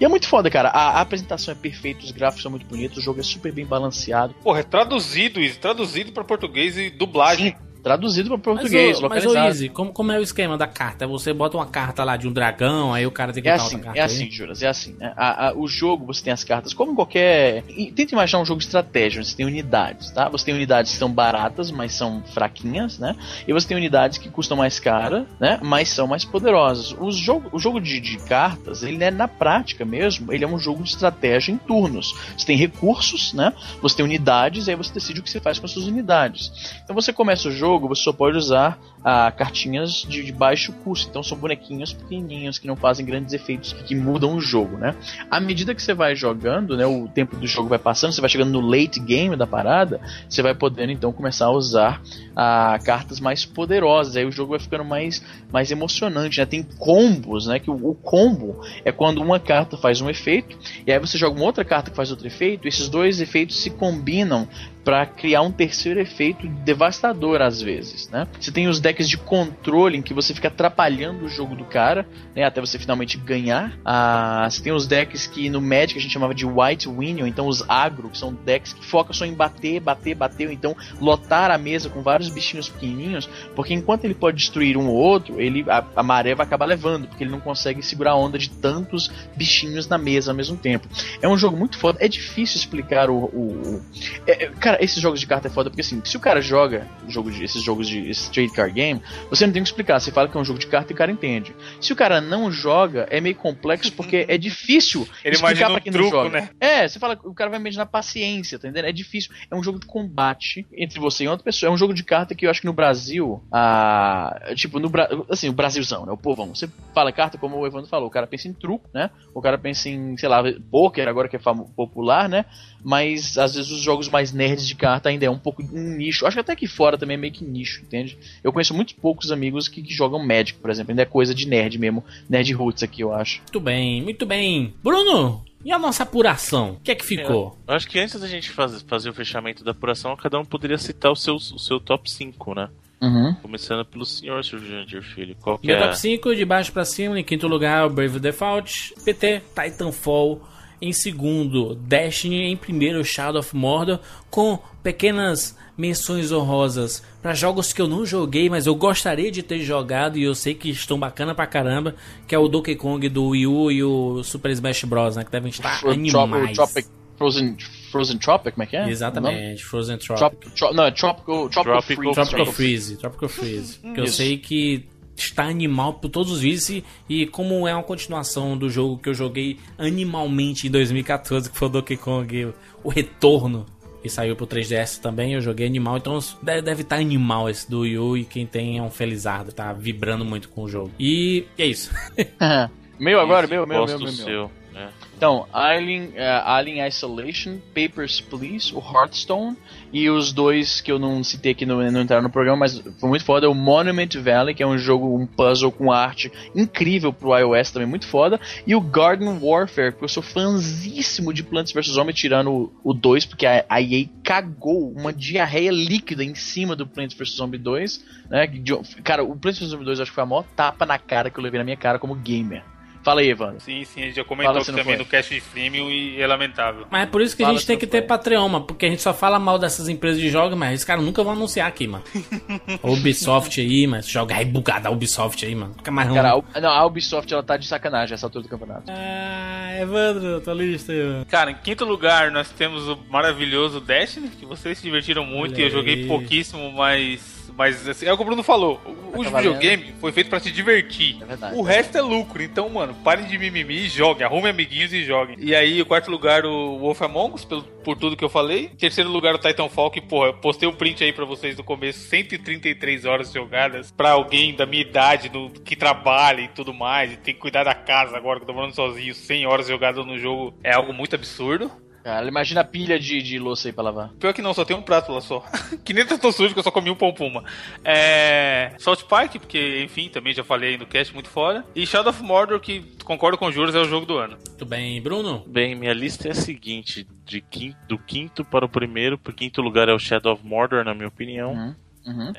[SPEAKER 3] E é muito foda, cara. A, a apresentação é perfeita, os gráficos são muito bonitos, o jogo é super bem balanceado.
[SPEAKER 4] Porra, é traduzido isso, traduzido pra português e dublagem.
[SPEAKER 3] Traduzido para
[SPEAKER 2] Mas,
[SPEAKER 3] português,
[SPEAKER 2] mas ô,
[SPEAKER 3] localizado.
[SPEAKER 2] Easy, como, como é o esquema da carta? Você bota uma carta lá de um dragão, aí o cara tem que
[SPEAKER 3] É assim,
[SPEAKER 2] outra carta.
[SPEAKER 3] é
[SPEAKER 2] aí?
[SPEAKER 3] assim, Juras, é assim. né? A- a- o jogo, você tem as cartas, como qualquer. Tenta imaginar um jogo de estratégia, onde você tem unidades, tá? Você tem unidades que são baratas, mas são fraquinhas, né? E você tem unidades que custam mais cara, né? Mas são mais poderosas. O jogo, o jogo de, de cartas, ele é na prática mesmo, ele é um jogo de estratégia em turnos. Você tem recursos, né? Você tem unidades, e aí você decide o que você faz com as suas unidades. Então você começa o jogo, você só pode usar ah, cartinhas de, de baixo custo. Então são bonequinhos pequenininhos que não fazem grandes efeitos, que mudam o jogo, né? À medida que você vai jogando, né, o tempo do jogo vai passando, você vai chegando no late game da parada, você vai podendo então começar a usar ah, cartas mais poderosas. Aí o jogo vai ficando mais, mais emocionante, né? Tem combos, né? Que o, o combo é quando uma carta faz um efeito e aí você joga uma outra carta que faz outro efeito. Esses dois efeitos se combinam para criar um terceiro efeito devastador às vezes, né? Você tem os decks de controle em que você fica atrapalhando o jogo do cara, né? Até você finalmente ganhar. Ah, você tem os decks que no Magic a gente chamava de White Win, ou então os agro, que são decks que focam só em bater, bater, bater, ou então lotar a mesa com vários bichinhos pequenininhos, porque enquanto ele pode destruir um ou outro, ele a, a maré vai acabar levando, porque ele não consegue segurar a onda de tantos bichinhos na mesa ao mesmo tempo. É um jogo muito foda, é difícil explicar o, o, o- é, é, cara, esses jogos de carta é foda porque assim, se o cara joga jogo de, esses jogos de trade card game, você não tem que explicar. Você fala que é um jogo de carta e o cara entende. Se o cara não joga, é meio complexo porque é difícil
[SPEAKER 4] Ele
[SPEAKER 3] explicar pra
[SPEAKER 4] um
[SPEAKER 3] quem
[SPEAKER 4] truco,
[SPEAKER 3] não joga.
[SPEAKER 4] né?
[SPEAKER 3] É, você fala, o cara vai imaginar paciência, tá entendendo? É difícil. É um jogo de combate entre você e outra pessoa. É um jogo de carta que eu acho que no Brasil, ah, tipo, no Bra assim, o Brasilzão, né? O povão. Você fala carta, como o Evandro falou, o cara pensa em truco, né? O cara pensa em, sei lá, poker, agora que é popular, né? Mas às vezes os jogos mais nerds de carta ainda é um pouco um nicho. Acho que até aqui fora também é meio que nicho, entende? Eu conheço muito poucos amigos que, que jogam Magic, por exemplo. Ainda é coisa de nerd mesmo. Nerd roots aqui, eu acho.
[SPEAKER 2] Muito bem, muito bem. Bruno, e a nossa apuração? O que é que ficou?
[SPEAKER 5] Eu acho que antes da gente faz- fazer o fechamento da apuração, cada um poderia citar o seu, o seu top 5, né?
[SPEAKER 3] Uhum.
[SPEAKER 5] Começando pelo senhor, Sr. Jandir Filho. Qual que
[SPEAKER 2] Meu
[SPEAKER 5] é?
[SPEAKER 2] top 5, de baixo pra cima, em quinto lugar, o Brave Default, PT, Titanfall, em segundo, Destiny, em primeiro, Shadow of Mordor, com pequenas menções honrosas para jogos que eu não joguei, mas eu gostaria de ter jogado e eu sei que estão bacana pra caramba, que é o Donkey Kong do Wii U e o Super Smash Bros, né, que devem estar
[SPEAKER 3] Tro-
[SPEAKER 2] animais.
[SPEAKER 3] Tropic, Frozen, Frozen Tropic, como é que é?
[SPEAKER 2] Exatamente, Frozen Tropic.
[SPEAKER 3] Trop, tro, não, é Tropical, Tropical,
[SPEAKER 5] Tropical
[SPEAKER 3] Freeze.
[SPEAKER 2] Tropical
[SPEAKER 3] Tropical
[SPEAKER 2] Freeze, Tropical Freeze. que eu sei que está animal por todos os vídeos e, e como é uma continuação do jogo que eu joguei animalmente em 2014, que foi o Donkey Kong, o, Retorno, que saiu pro 3DS também, eu joguei animal, então deve, deve estar animal esse do Wii U e quem tem é um felizardo, tá vibrando muito com o jogo. E, e é isso.
[SPEAKER 3] Meu agora, meu, meu, meu, meu, meu.
[SPEAKER 5] seu. é.
[SPEAKER 3] Então, Alien, eh, Alien Isolation, Papers, Please, o Hearthstone e os dois que eu não citei aqui, não, não entraram no programa, mas foi muito foda, o Monument Valley, que é um jogo, um puzzle com arte incrível pro iOS também, muito foda, e o Garden Warfare, porque eu sou fãzíssimo de Plants vs. Zombies, tirando o- o 2, porque a, a EA cagou uma diarreia líquida em cima do Plants vs. Zombies 2, né, que cara, o Plants vs. Zombies 2 acho que foi a maior tapa na cara que eu levei na minha cara como gamer. Fala aí, Evandro.
[SPEAKER 4] Sim, sim, a gente já comentou também
[SPEAKER 3] foi.
[SPEAKER 4] no cast de freemium e é lamentável.
[SPEAKER 2] Mas é por isso que a
[SPEAKER 3] Fala
[SPEAKER 2] gente
[SPEAKER 3] se
[SPEAKER 2] tem que ter
[SPEAKER 3] foi.
[SPEAKER 2] Patreon, mano, porque a gente só fala mal dessas empresas de jogos, mas esses caras nunca vão anunciar aqui, mano. A Ubisoft aí, mas joga aí bugada a Ubisoft aí, mano. Fica mais ruim.
[SPEAKER 3] Cara, a, não, a Ubisoft ela tá de sacanagem essa altura do campeonato.
[SPEAKER 2] Ah, Evandro, tua lista aí, mano.
[SPEAKER 4] Cara, em quinto lugar nós temos o maravilhoso Destiny, que vocês se divertiram muito
[SPEAKER 2] Olha
[SPEAKER 4] e eu joguei
[SPEAKER 2] aí.
[SPEAKER 4] pouquíssimo, mas. Mas assim, é o que o Bruno falou. O, o
[SPEAKER 3] Tá valendo.
[SPEAKER 4] videogame foi feito pra te divertir.
[SPEAKER 3] É verdade.
[SPEAKER 4] O resto é lucro. Então, mano, parem de mimimi e joguem. Arrumem amiguinhos e joguem. E aí, o quarto lugar, o Wolf Among Us, pelo, por tudo que eu falei. Em terceiro lugar, o Titanfall, que, porra, eu postei o print aí pra vocês no começo. 133 horas jogadas pra alguém da minha idade, no, que trabalha e tudo mais. E tem que cuidar da casa agora, que eu tô morando sozinho. 100 horas jogadas no jogo é algo muito absurdo.
[SPEAKER 3] Cara, imagina a pilha de, de louça aí pra lavar.
[SPEAKER 4] Pior que não, só tem um prato lá só. que nem tá tão sujo que eu só comi um pão puma. É. South Park, porque, enfim, também já falei aí no cast, muito fora. E Shadow of Mordor, que concordo com juros, é o jogo do ano.
[SPEAKER 2] Tudo bem, Bruno?
[SPEAKER 5] Bem, minha lista é a seguinte: de quinto, do quinto para o primeiro, por quinto lugar é o Shadow of Mordor, na minha opinião.
[SPEAKER 3] Uhum. Uhum.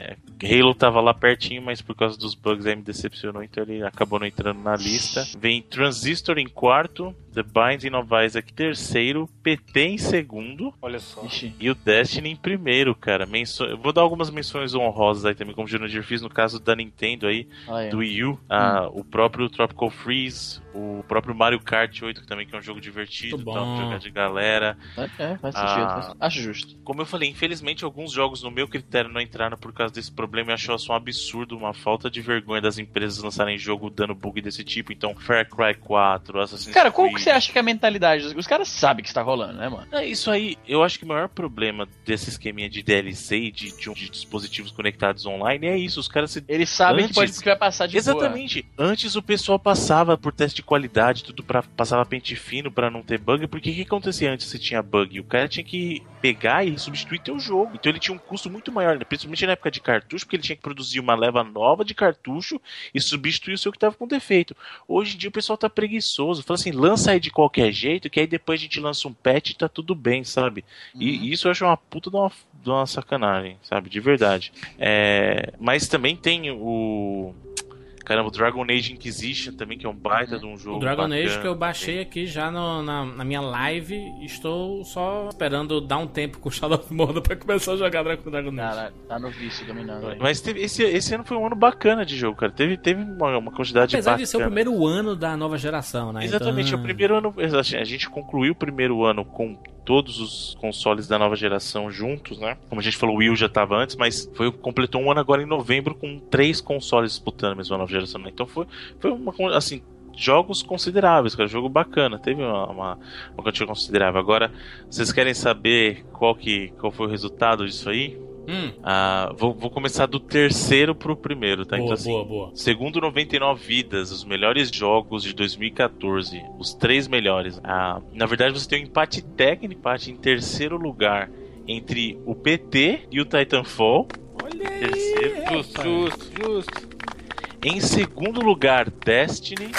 [SPEAKER 5] Halo tava lá pertinho, mas por causa dos bugs aí me decepcionou, então ele acabou não entrando na lista. Vem Transistor em quarto, The Binding of Isaac terceiro, PT em segundo
[SPEAKER 4] Olha só.
[SPEAKER 5] E o Destiny em primeiro, cara. Menço... Eu vou dar algumas menções honrosas aí também, como o Junior fiz no caso da Nintendo aí,
[SPEAKER 3] Olha aí.
[SPEAKER 5] do Wii U, ah, o próprio Tropical Freeze, o próprio Mario Kart 8, que também que é um jogo divertido,
[SPEAKER 2] Muito
[SPEAKER 5] tá,
[SPEAKER 2] bom.
[SPEAKER 5] jogar de galera.
[SPEAKER 3] É, faz
[SPEAKER 5] Ah.
[SPEAKER 3] sentido. faz- Acho justo.
[SPEAKER 5] Como eu falei, infelizmente alguns jogos no meu critério não entraram por causa desse problema. Eu acho isso um absurdo, uma falta de vergonha das empresas lançarem jogo dando bug desse tipo. Então, Far Cry 4, Assassin's
[SPEAKER 3] Cara, qual
[SPEAKER 5] Creed.
[SPEAKER 3] Que você acha que é a mentalidade? dos- Os caras sabem que isso tá rolando, né, mano?
[SPEAKER 5] É isso aí, eu acho que o maior problema desse esqueminha de DLC e de, de, de dispositivos conectados online é isso, os caras se
[SPEAKER 3] Eles sabem
[SPEAKER 5] Antes-
[SPEAKER 3] que pode que vai passar de boa.
[SPEAKER 5] Exatamente. Antes o pessoal passava por teste de qualidade, tudo para passava pente fino pra não ter bug, porque o que acontecia antes se tinha bug? O cara tinha que pegar e substituir teu jogo. Então ele tinha um custo muito maior, né? principalmente na época de cartucho, porque ele tinha que produzir uma leva nova de cartucho e substituir o seu que tava com defeito. Hoje em dia o pessoal tá preguiçoso, fala assim, lança aí de qualquer jeito, que aí depois a gente lança um patch e tá tudo bem, sabe? E
[SPEAKER 3] Uhum.
[SPEAKER 5] isso eu acho uma puta de uma, de uma sacanagem, sabe? De verdade. É, mas também tem o. Caramba, o Dragon Age Inquisition também, que é um baita de um jogo.
[SPEAKER 2] O Dragon Age
[SPEAKER 5] bacana.
[SPEAKER 2] que eu baixei aqui já no- na, na minha live. Estou só esperando dar um tempo com o Shadow of Mordor pra começar a jogar Dragon Dragon Age.
[SPEAKER 3] Cara, tá no vício dominando aí.
[SPEAKER 5] Mas teve, esse, esse ano foi um ano bacana de jogo, cara. Teve, teve uma, uma quantidade
[SPEAKER 2] Apesar
[SPEAKER 5] bacana.
[SPEAKER 2] de ser o primeiro ano da nova geração, né?
[SPEAKER 5] Exatamente,
[SPEAKER 2] Então,
[SPEAKER 5] é o primeiro ano. A gente concluiu o primeiro ano com todos os consoles da nova geração juntos, né? Como a gente falou, o Wii já tava antes, mas foi completou um ano agora em novembro com três consoles disputando a mesma nova geração. Né? Então foi, foi uma assim. Jogos consideráveis, cara. Jogo bacana. Teve uma, uma, uma quantia considerável. Agora, vocês querem saber qual, que, qual foi o resultado disso aí?
[SPEAKER 2] Hum,
[SPEAKER 5] Ah, vou, vou começar do terceiro pro primeiro, tá?
[SPEAKER 2] boa,
[SPEAKER 5] então, assim,
[SPEAKER 2] boa, boa.
[SPEAKER 5] Segundo 99 Vidas, os melhores jogos de 2014, os três melhores. Ah, na verdade, você tem um empate técnico, empate em terceiro lugar entre o PT e o Titanfall.
[SPEAKER 2] Olha aí.
[SPEAKER 5] Terceiro.
[SPEAKER 4] Justo, justo, justo.
[SPEAKER 5] Em segundo lugar, Destiny.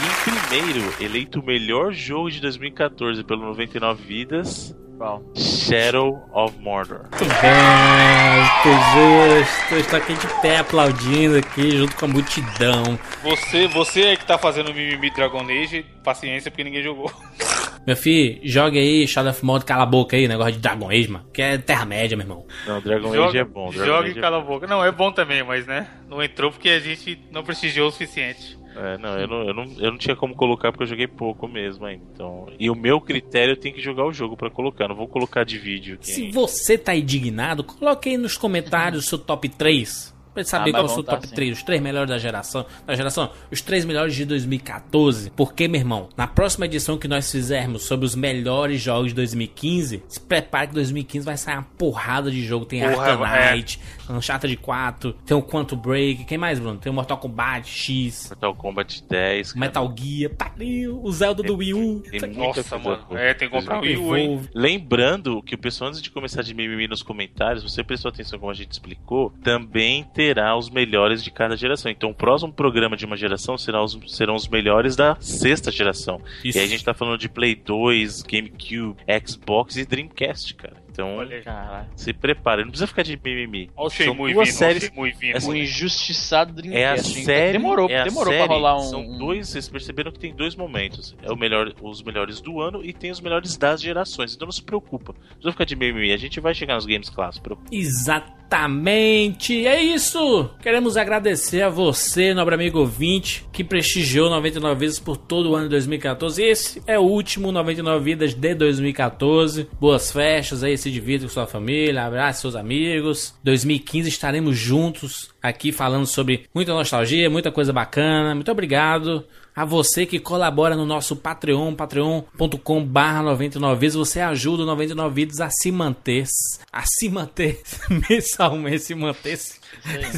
[SPEAKER 5] E em primeiro, eleito o melhor jogo de 2014 pelo 99 Vidas,
[SPEAKER 3] Qual?
[SPEAKER 5] Shadow of Mordor.
[SPEAKER 2] Muito bem, justo. Estou aqui de pé aplaudindo aqui junto com a multidão.
[SPEAKER 4] Você, você é que tá fazendo o mimimi Dragon Age, paciência porque ninguém jogou.
[SPEAKER 2] Meu filho, jogue aí Shadow of Mordor, cala a boca aí, negócio de Dragon Age, mano. Que é Terra-média, meu irmão.
[SPEAKER 5] Não, Dragon
[SPEAKER 4] Joga-
[SPEAKER 5] Age é bom. Dragon
[SPEAKER 4] Joga
[SPEAKER 5] Age
[SPEAKER 4] e
[SPEAKER 5] é
[SPEAKER 4] cala a boca. Não, é bom também, mas né? Não entrou porque a gente não prestigiou o suficiente.
[SPEAKER 5] É, não, eu não, eu, não, eu não tinha como colocar porque eu joguei pouco mesmo ainda. Então, e o meu critério tem que jogar o jogo pra colocar, não vou colocar de vídeo aqui.
[SPEAKER 2] Se
[SPEAKER 5] ainda.
[SPEAKER 2] você tá indignado, coloque aí nos comentários o seu top 3. Pra gente saber
[SPEAKER 3] Ah,
[SPEAKER 2] qual é
[SPEAKER 3] mas
[SPEAKER 2] o seu
[SPEAKER 3] tá,
[SPEAKER 2] top
[SPEAKER 3] sim.
[SPEAKER 2] 3, os três melhores da geração. Da geração, os três melhores de 2014. Porque, meu irmão, na próxima edição que nós fizermos sobre os melhores jogos de 2015, se prepare que 2015 vai sair uma porrada de jogo. Tem
[SPEAKER 4] Porra,
[SPEAKER 2] Arcanite, Uncharted 4, tem o Quantum Break, quem mais, Bruno? Tem o Mortal Kombat X,
[SPEAKER 5] Mortal Kombat 10. cara.
[SPEAKER 2] Metal Gear, pariu, o Zelda do Wii U.
[SPEAKER 5] Tem
[SPEAKER 4] Nossa, mano. É, tem que comprar um Wii U, hein?
[SPEAKER 5] Lembrando que o pessoal, antes de começar de mimimi nos comentários, você prestou atenção como a gente explicou, também terá os melhores de cada geração. Então, o próximo programa de uma geração será os, serão os melhores da sexta geração.
[SPEAKER 2] Isso.
[SPEAKER 5] E aí a gente tá falando de Play 2, GameCube, Xbox e Dreamcast, cara. Então,
[SPEAKER 4] Olha
[SPEAKER 5] se prepare, não precisa ficar de mimimi.
[SPEAKER 4] Olha o
[SPEAKER 5] São duas
[SPEAKER 4] vindo,
[SPEAKER 5] séries
[SPEAKER 4] vindo.
[SPEAKER 5] Assim,
[SPEAKER 3] O injustiçado Dreamcast.
[SPEAKER 5] É a série.
[SPEAKER 3] Demorou,
[SPEAKER 5] é a
[SPEAKER 3] demorou
[SPEAKER 5] série,
[SPEAKER 3] pra rolar um.
[SPEAKER 5] São dois, vocês perceberam que tem dois momentos. É o melhor, os melhores do ano e tem os melhores das gerações. Então não se preocupa. Não precisa ficar de mimimi. A gente vai chegar nos games clássicos.
[SPEAKER 2] Exatamente, é isso! Queremos agradecer a você, nobre amigo ouvinte, que prestigiou 99 Vidas por todo o ano de 2014. Esse é o último 99 Vidas de 2014. Boas festas aí, se divirta com sua família, abrace seus amigos. 2015 estaremos juntos aqui falando sobre muita nostalgia, muita coisa bacana. Muito obrigado a você que colabora no nosso Patreon, patreon.com barra 99 vidas, você ajuda o 99 vidas a se manter, a se manter mensalmente, se manter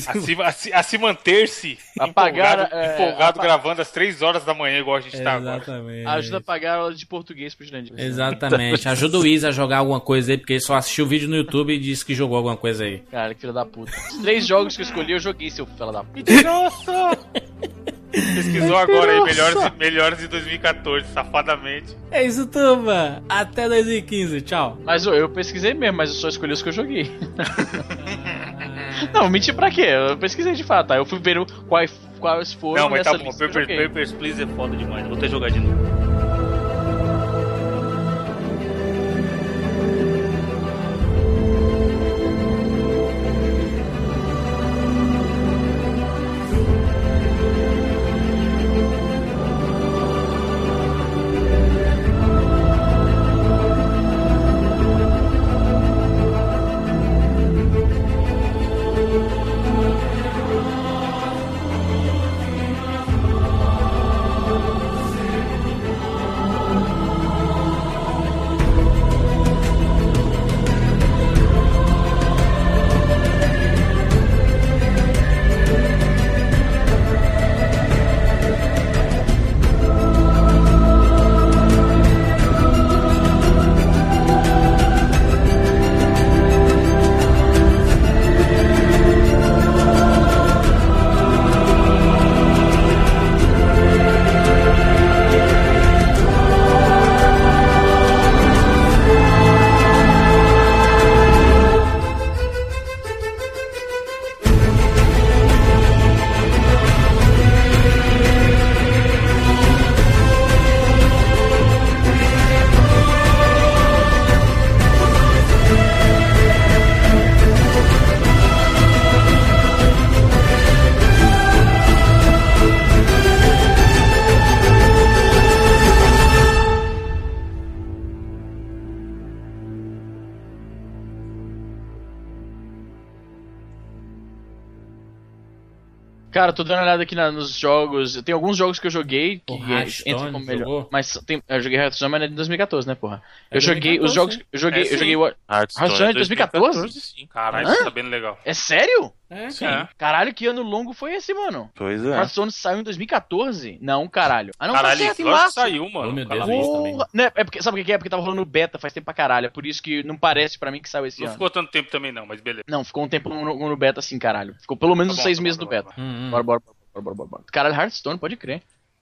[SPEAKER 4] A se, a se- a se manter-se
[SPEAKER 3] A pagar,
[SPEAKER 4] empolgado,
[SPEAKER 3] é,
[SPEAKER 4] empolgado
[SPEAKER 3] a
[SPEAKER 4] gravando às 3 horas da manhã, igual a gente tá agora.
[SPEAKER 2] Exatamente.
[SPEAKER 3] Ajuda a pagar a aula de português pro Jurandir.
[SPEAKER 2] Exatamente. Ajuda o Isa a jogar alguma coisa aí, porque ele só assistiu o vídeo no YouTube e disse que jogou alguma coisa aí.
[SPEAKER 3] Cara, que filho da puta. Os três jogos que eu escolhi, eu joguei, seu filho da puta.
[SPEAKER 4] Mentiroso! Pesquisou agora aí, melhores, melhores de 2014, safadamente.
[SPEAKER 2] É isso, turma. Até 2015. Tchau.
[SPEAKER 3] Mas eu, eu pesquisei mesmo, mas eu só escolhi os que eu joguei. Não, mentir pra quê? Eu pesquisei de fato. Aí eu fui ver o- quais, quais foram
[SPEAKER 4] Não, mas tá bom, Papers. Papers, Please é foda demais. Vou ter jogar de novo.
[SPEAKER 3] Cara, tô dando uma olhada aqui na- nos jogos. Tem alguns jogos que eu joguei que entram
[SPEAKER 2] Hearthstone,
[SPEAKER 3] como melhor.
[SPEAKER 2] jogou?
[SPEAKER 3] Mas tem, eu joguei Hearthstone, mas é de 2014, né, porra?
[SPEAKER 2] É
[SPEAKER 3] eu joguei
[SPEAKER 2] 2014,
[SPEAKER 3] os jogos. Eu joguei,
[SPEAKER 4] É,
[SPEAKER 3] eu joguei. o-
[SPEAKER 5] Hearthstone,
[SPEAKER 3] Hearthstone é 2014?
[SPEAKER 5] sim.
[SPEAKER 4] Caralho, isso tá bem legal.
[SPEAKER 3] É sério?
[SPEAKER 2] É,
[SPEAKER 5] Sim.
[SPEAKER 4] É.
[SPEAKER 3] Caralho, que ano longo foi esse, mano?
[SPEAKER 5] Pois é.
[SPEAKER 3] Hearthstone saiu em 2014? Não, caralho. Ah, não,
[SPEAKER 4] Caralho,
[SPEAKER 3] tá certo, em março.
[SPEAKER 4] saiu, mano.
[SPEAKER 2] Oh, meu Deus.
[SPEAKER 3] Porra! Né, é porque, sabe o que é? Porque tava rolando beta faz tempo pra caralho. É por isso que não parece pra mim que saiu esse
[SPEAKER 4] Não
[SPEAKER 3] ano.
[SPEAKER 4] ficou tanto tempo também não, mas beleza.
[SPEAKER 3] Não, ficou um tempo no, no beta assim, caralho. Ficou pelo menos
[SPEAKER 4] Tá
[SPEAKER 3] uns
[SPEAKER 4] bom,
[SPEAKER 3] seis
[SPEAKER 4] tá bom,
[SPEAKER 3] meses
[SPEAKER 4] tá
[SPEAKER 3] no
[SPEAKER 4] bom,
[SPEAKER 3] beta.
[SPEAKER 4] tá
[SPEAKER 2] Hum, hum.
[SPEAKER 3] Bora, bora, bora, bora, bora, bora. Caralho, Hearthstone, pode crer.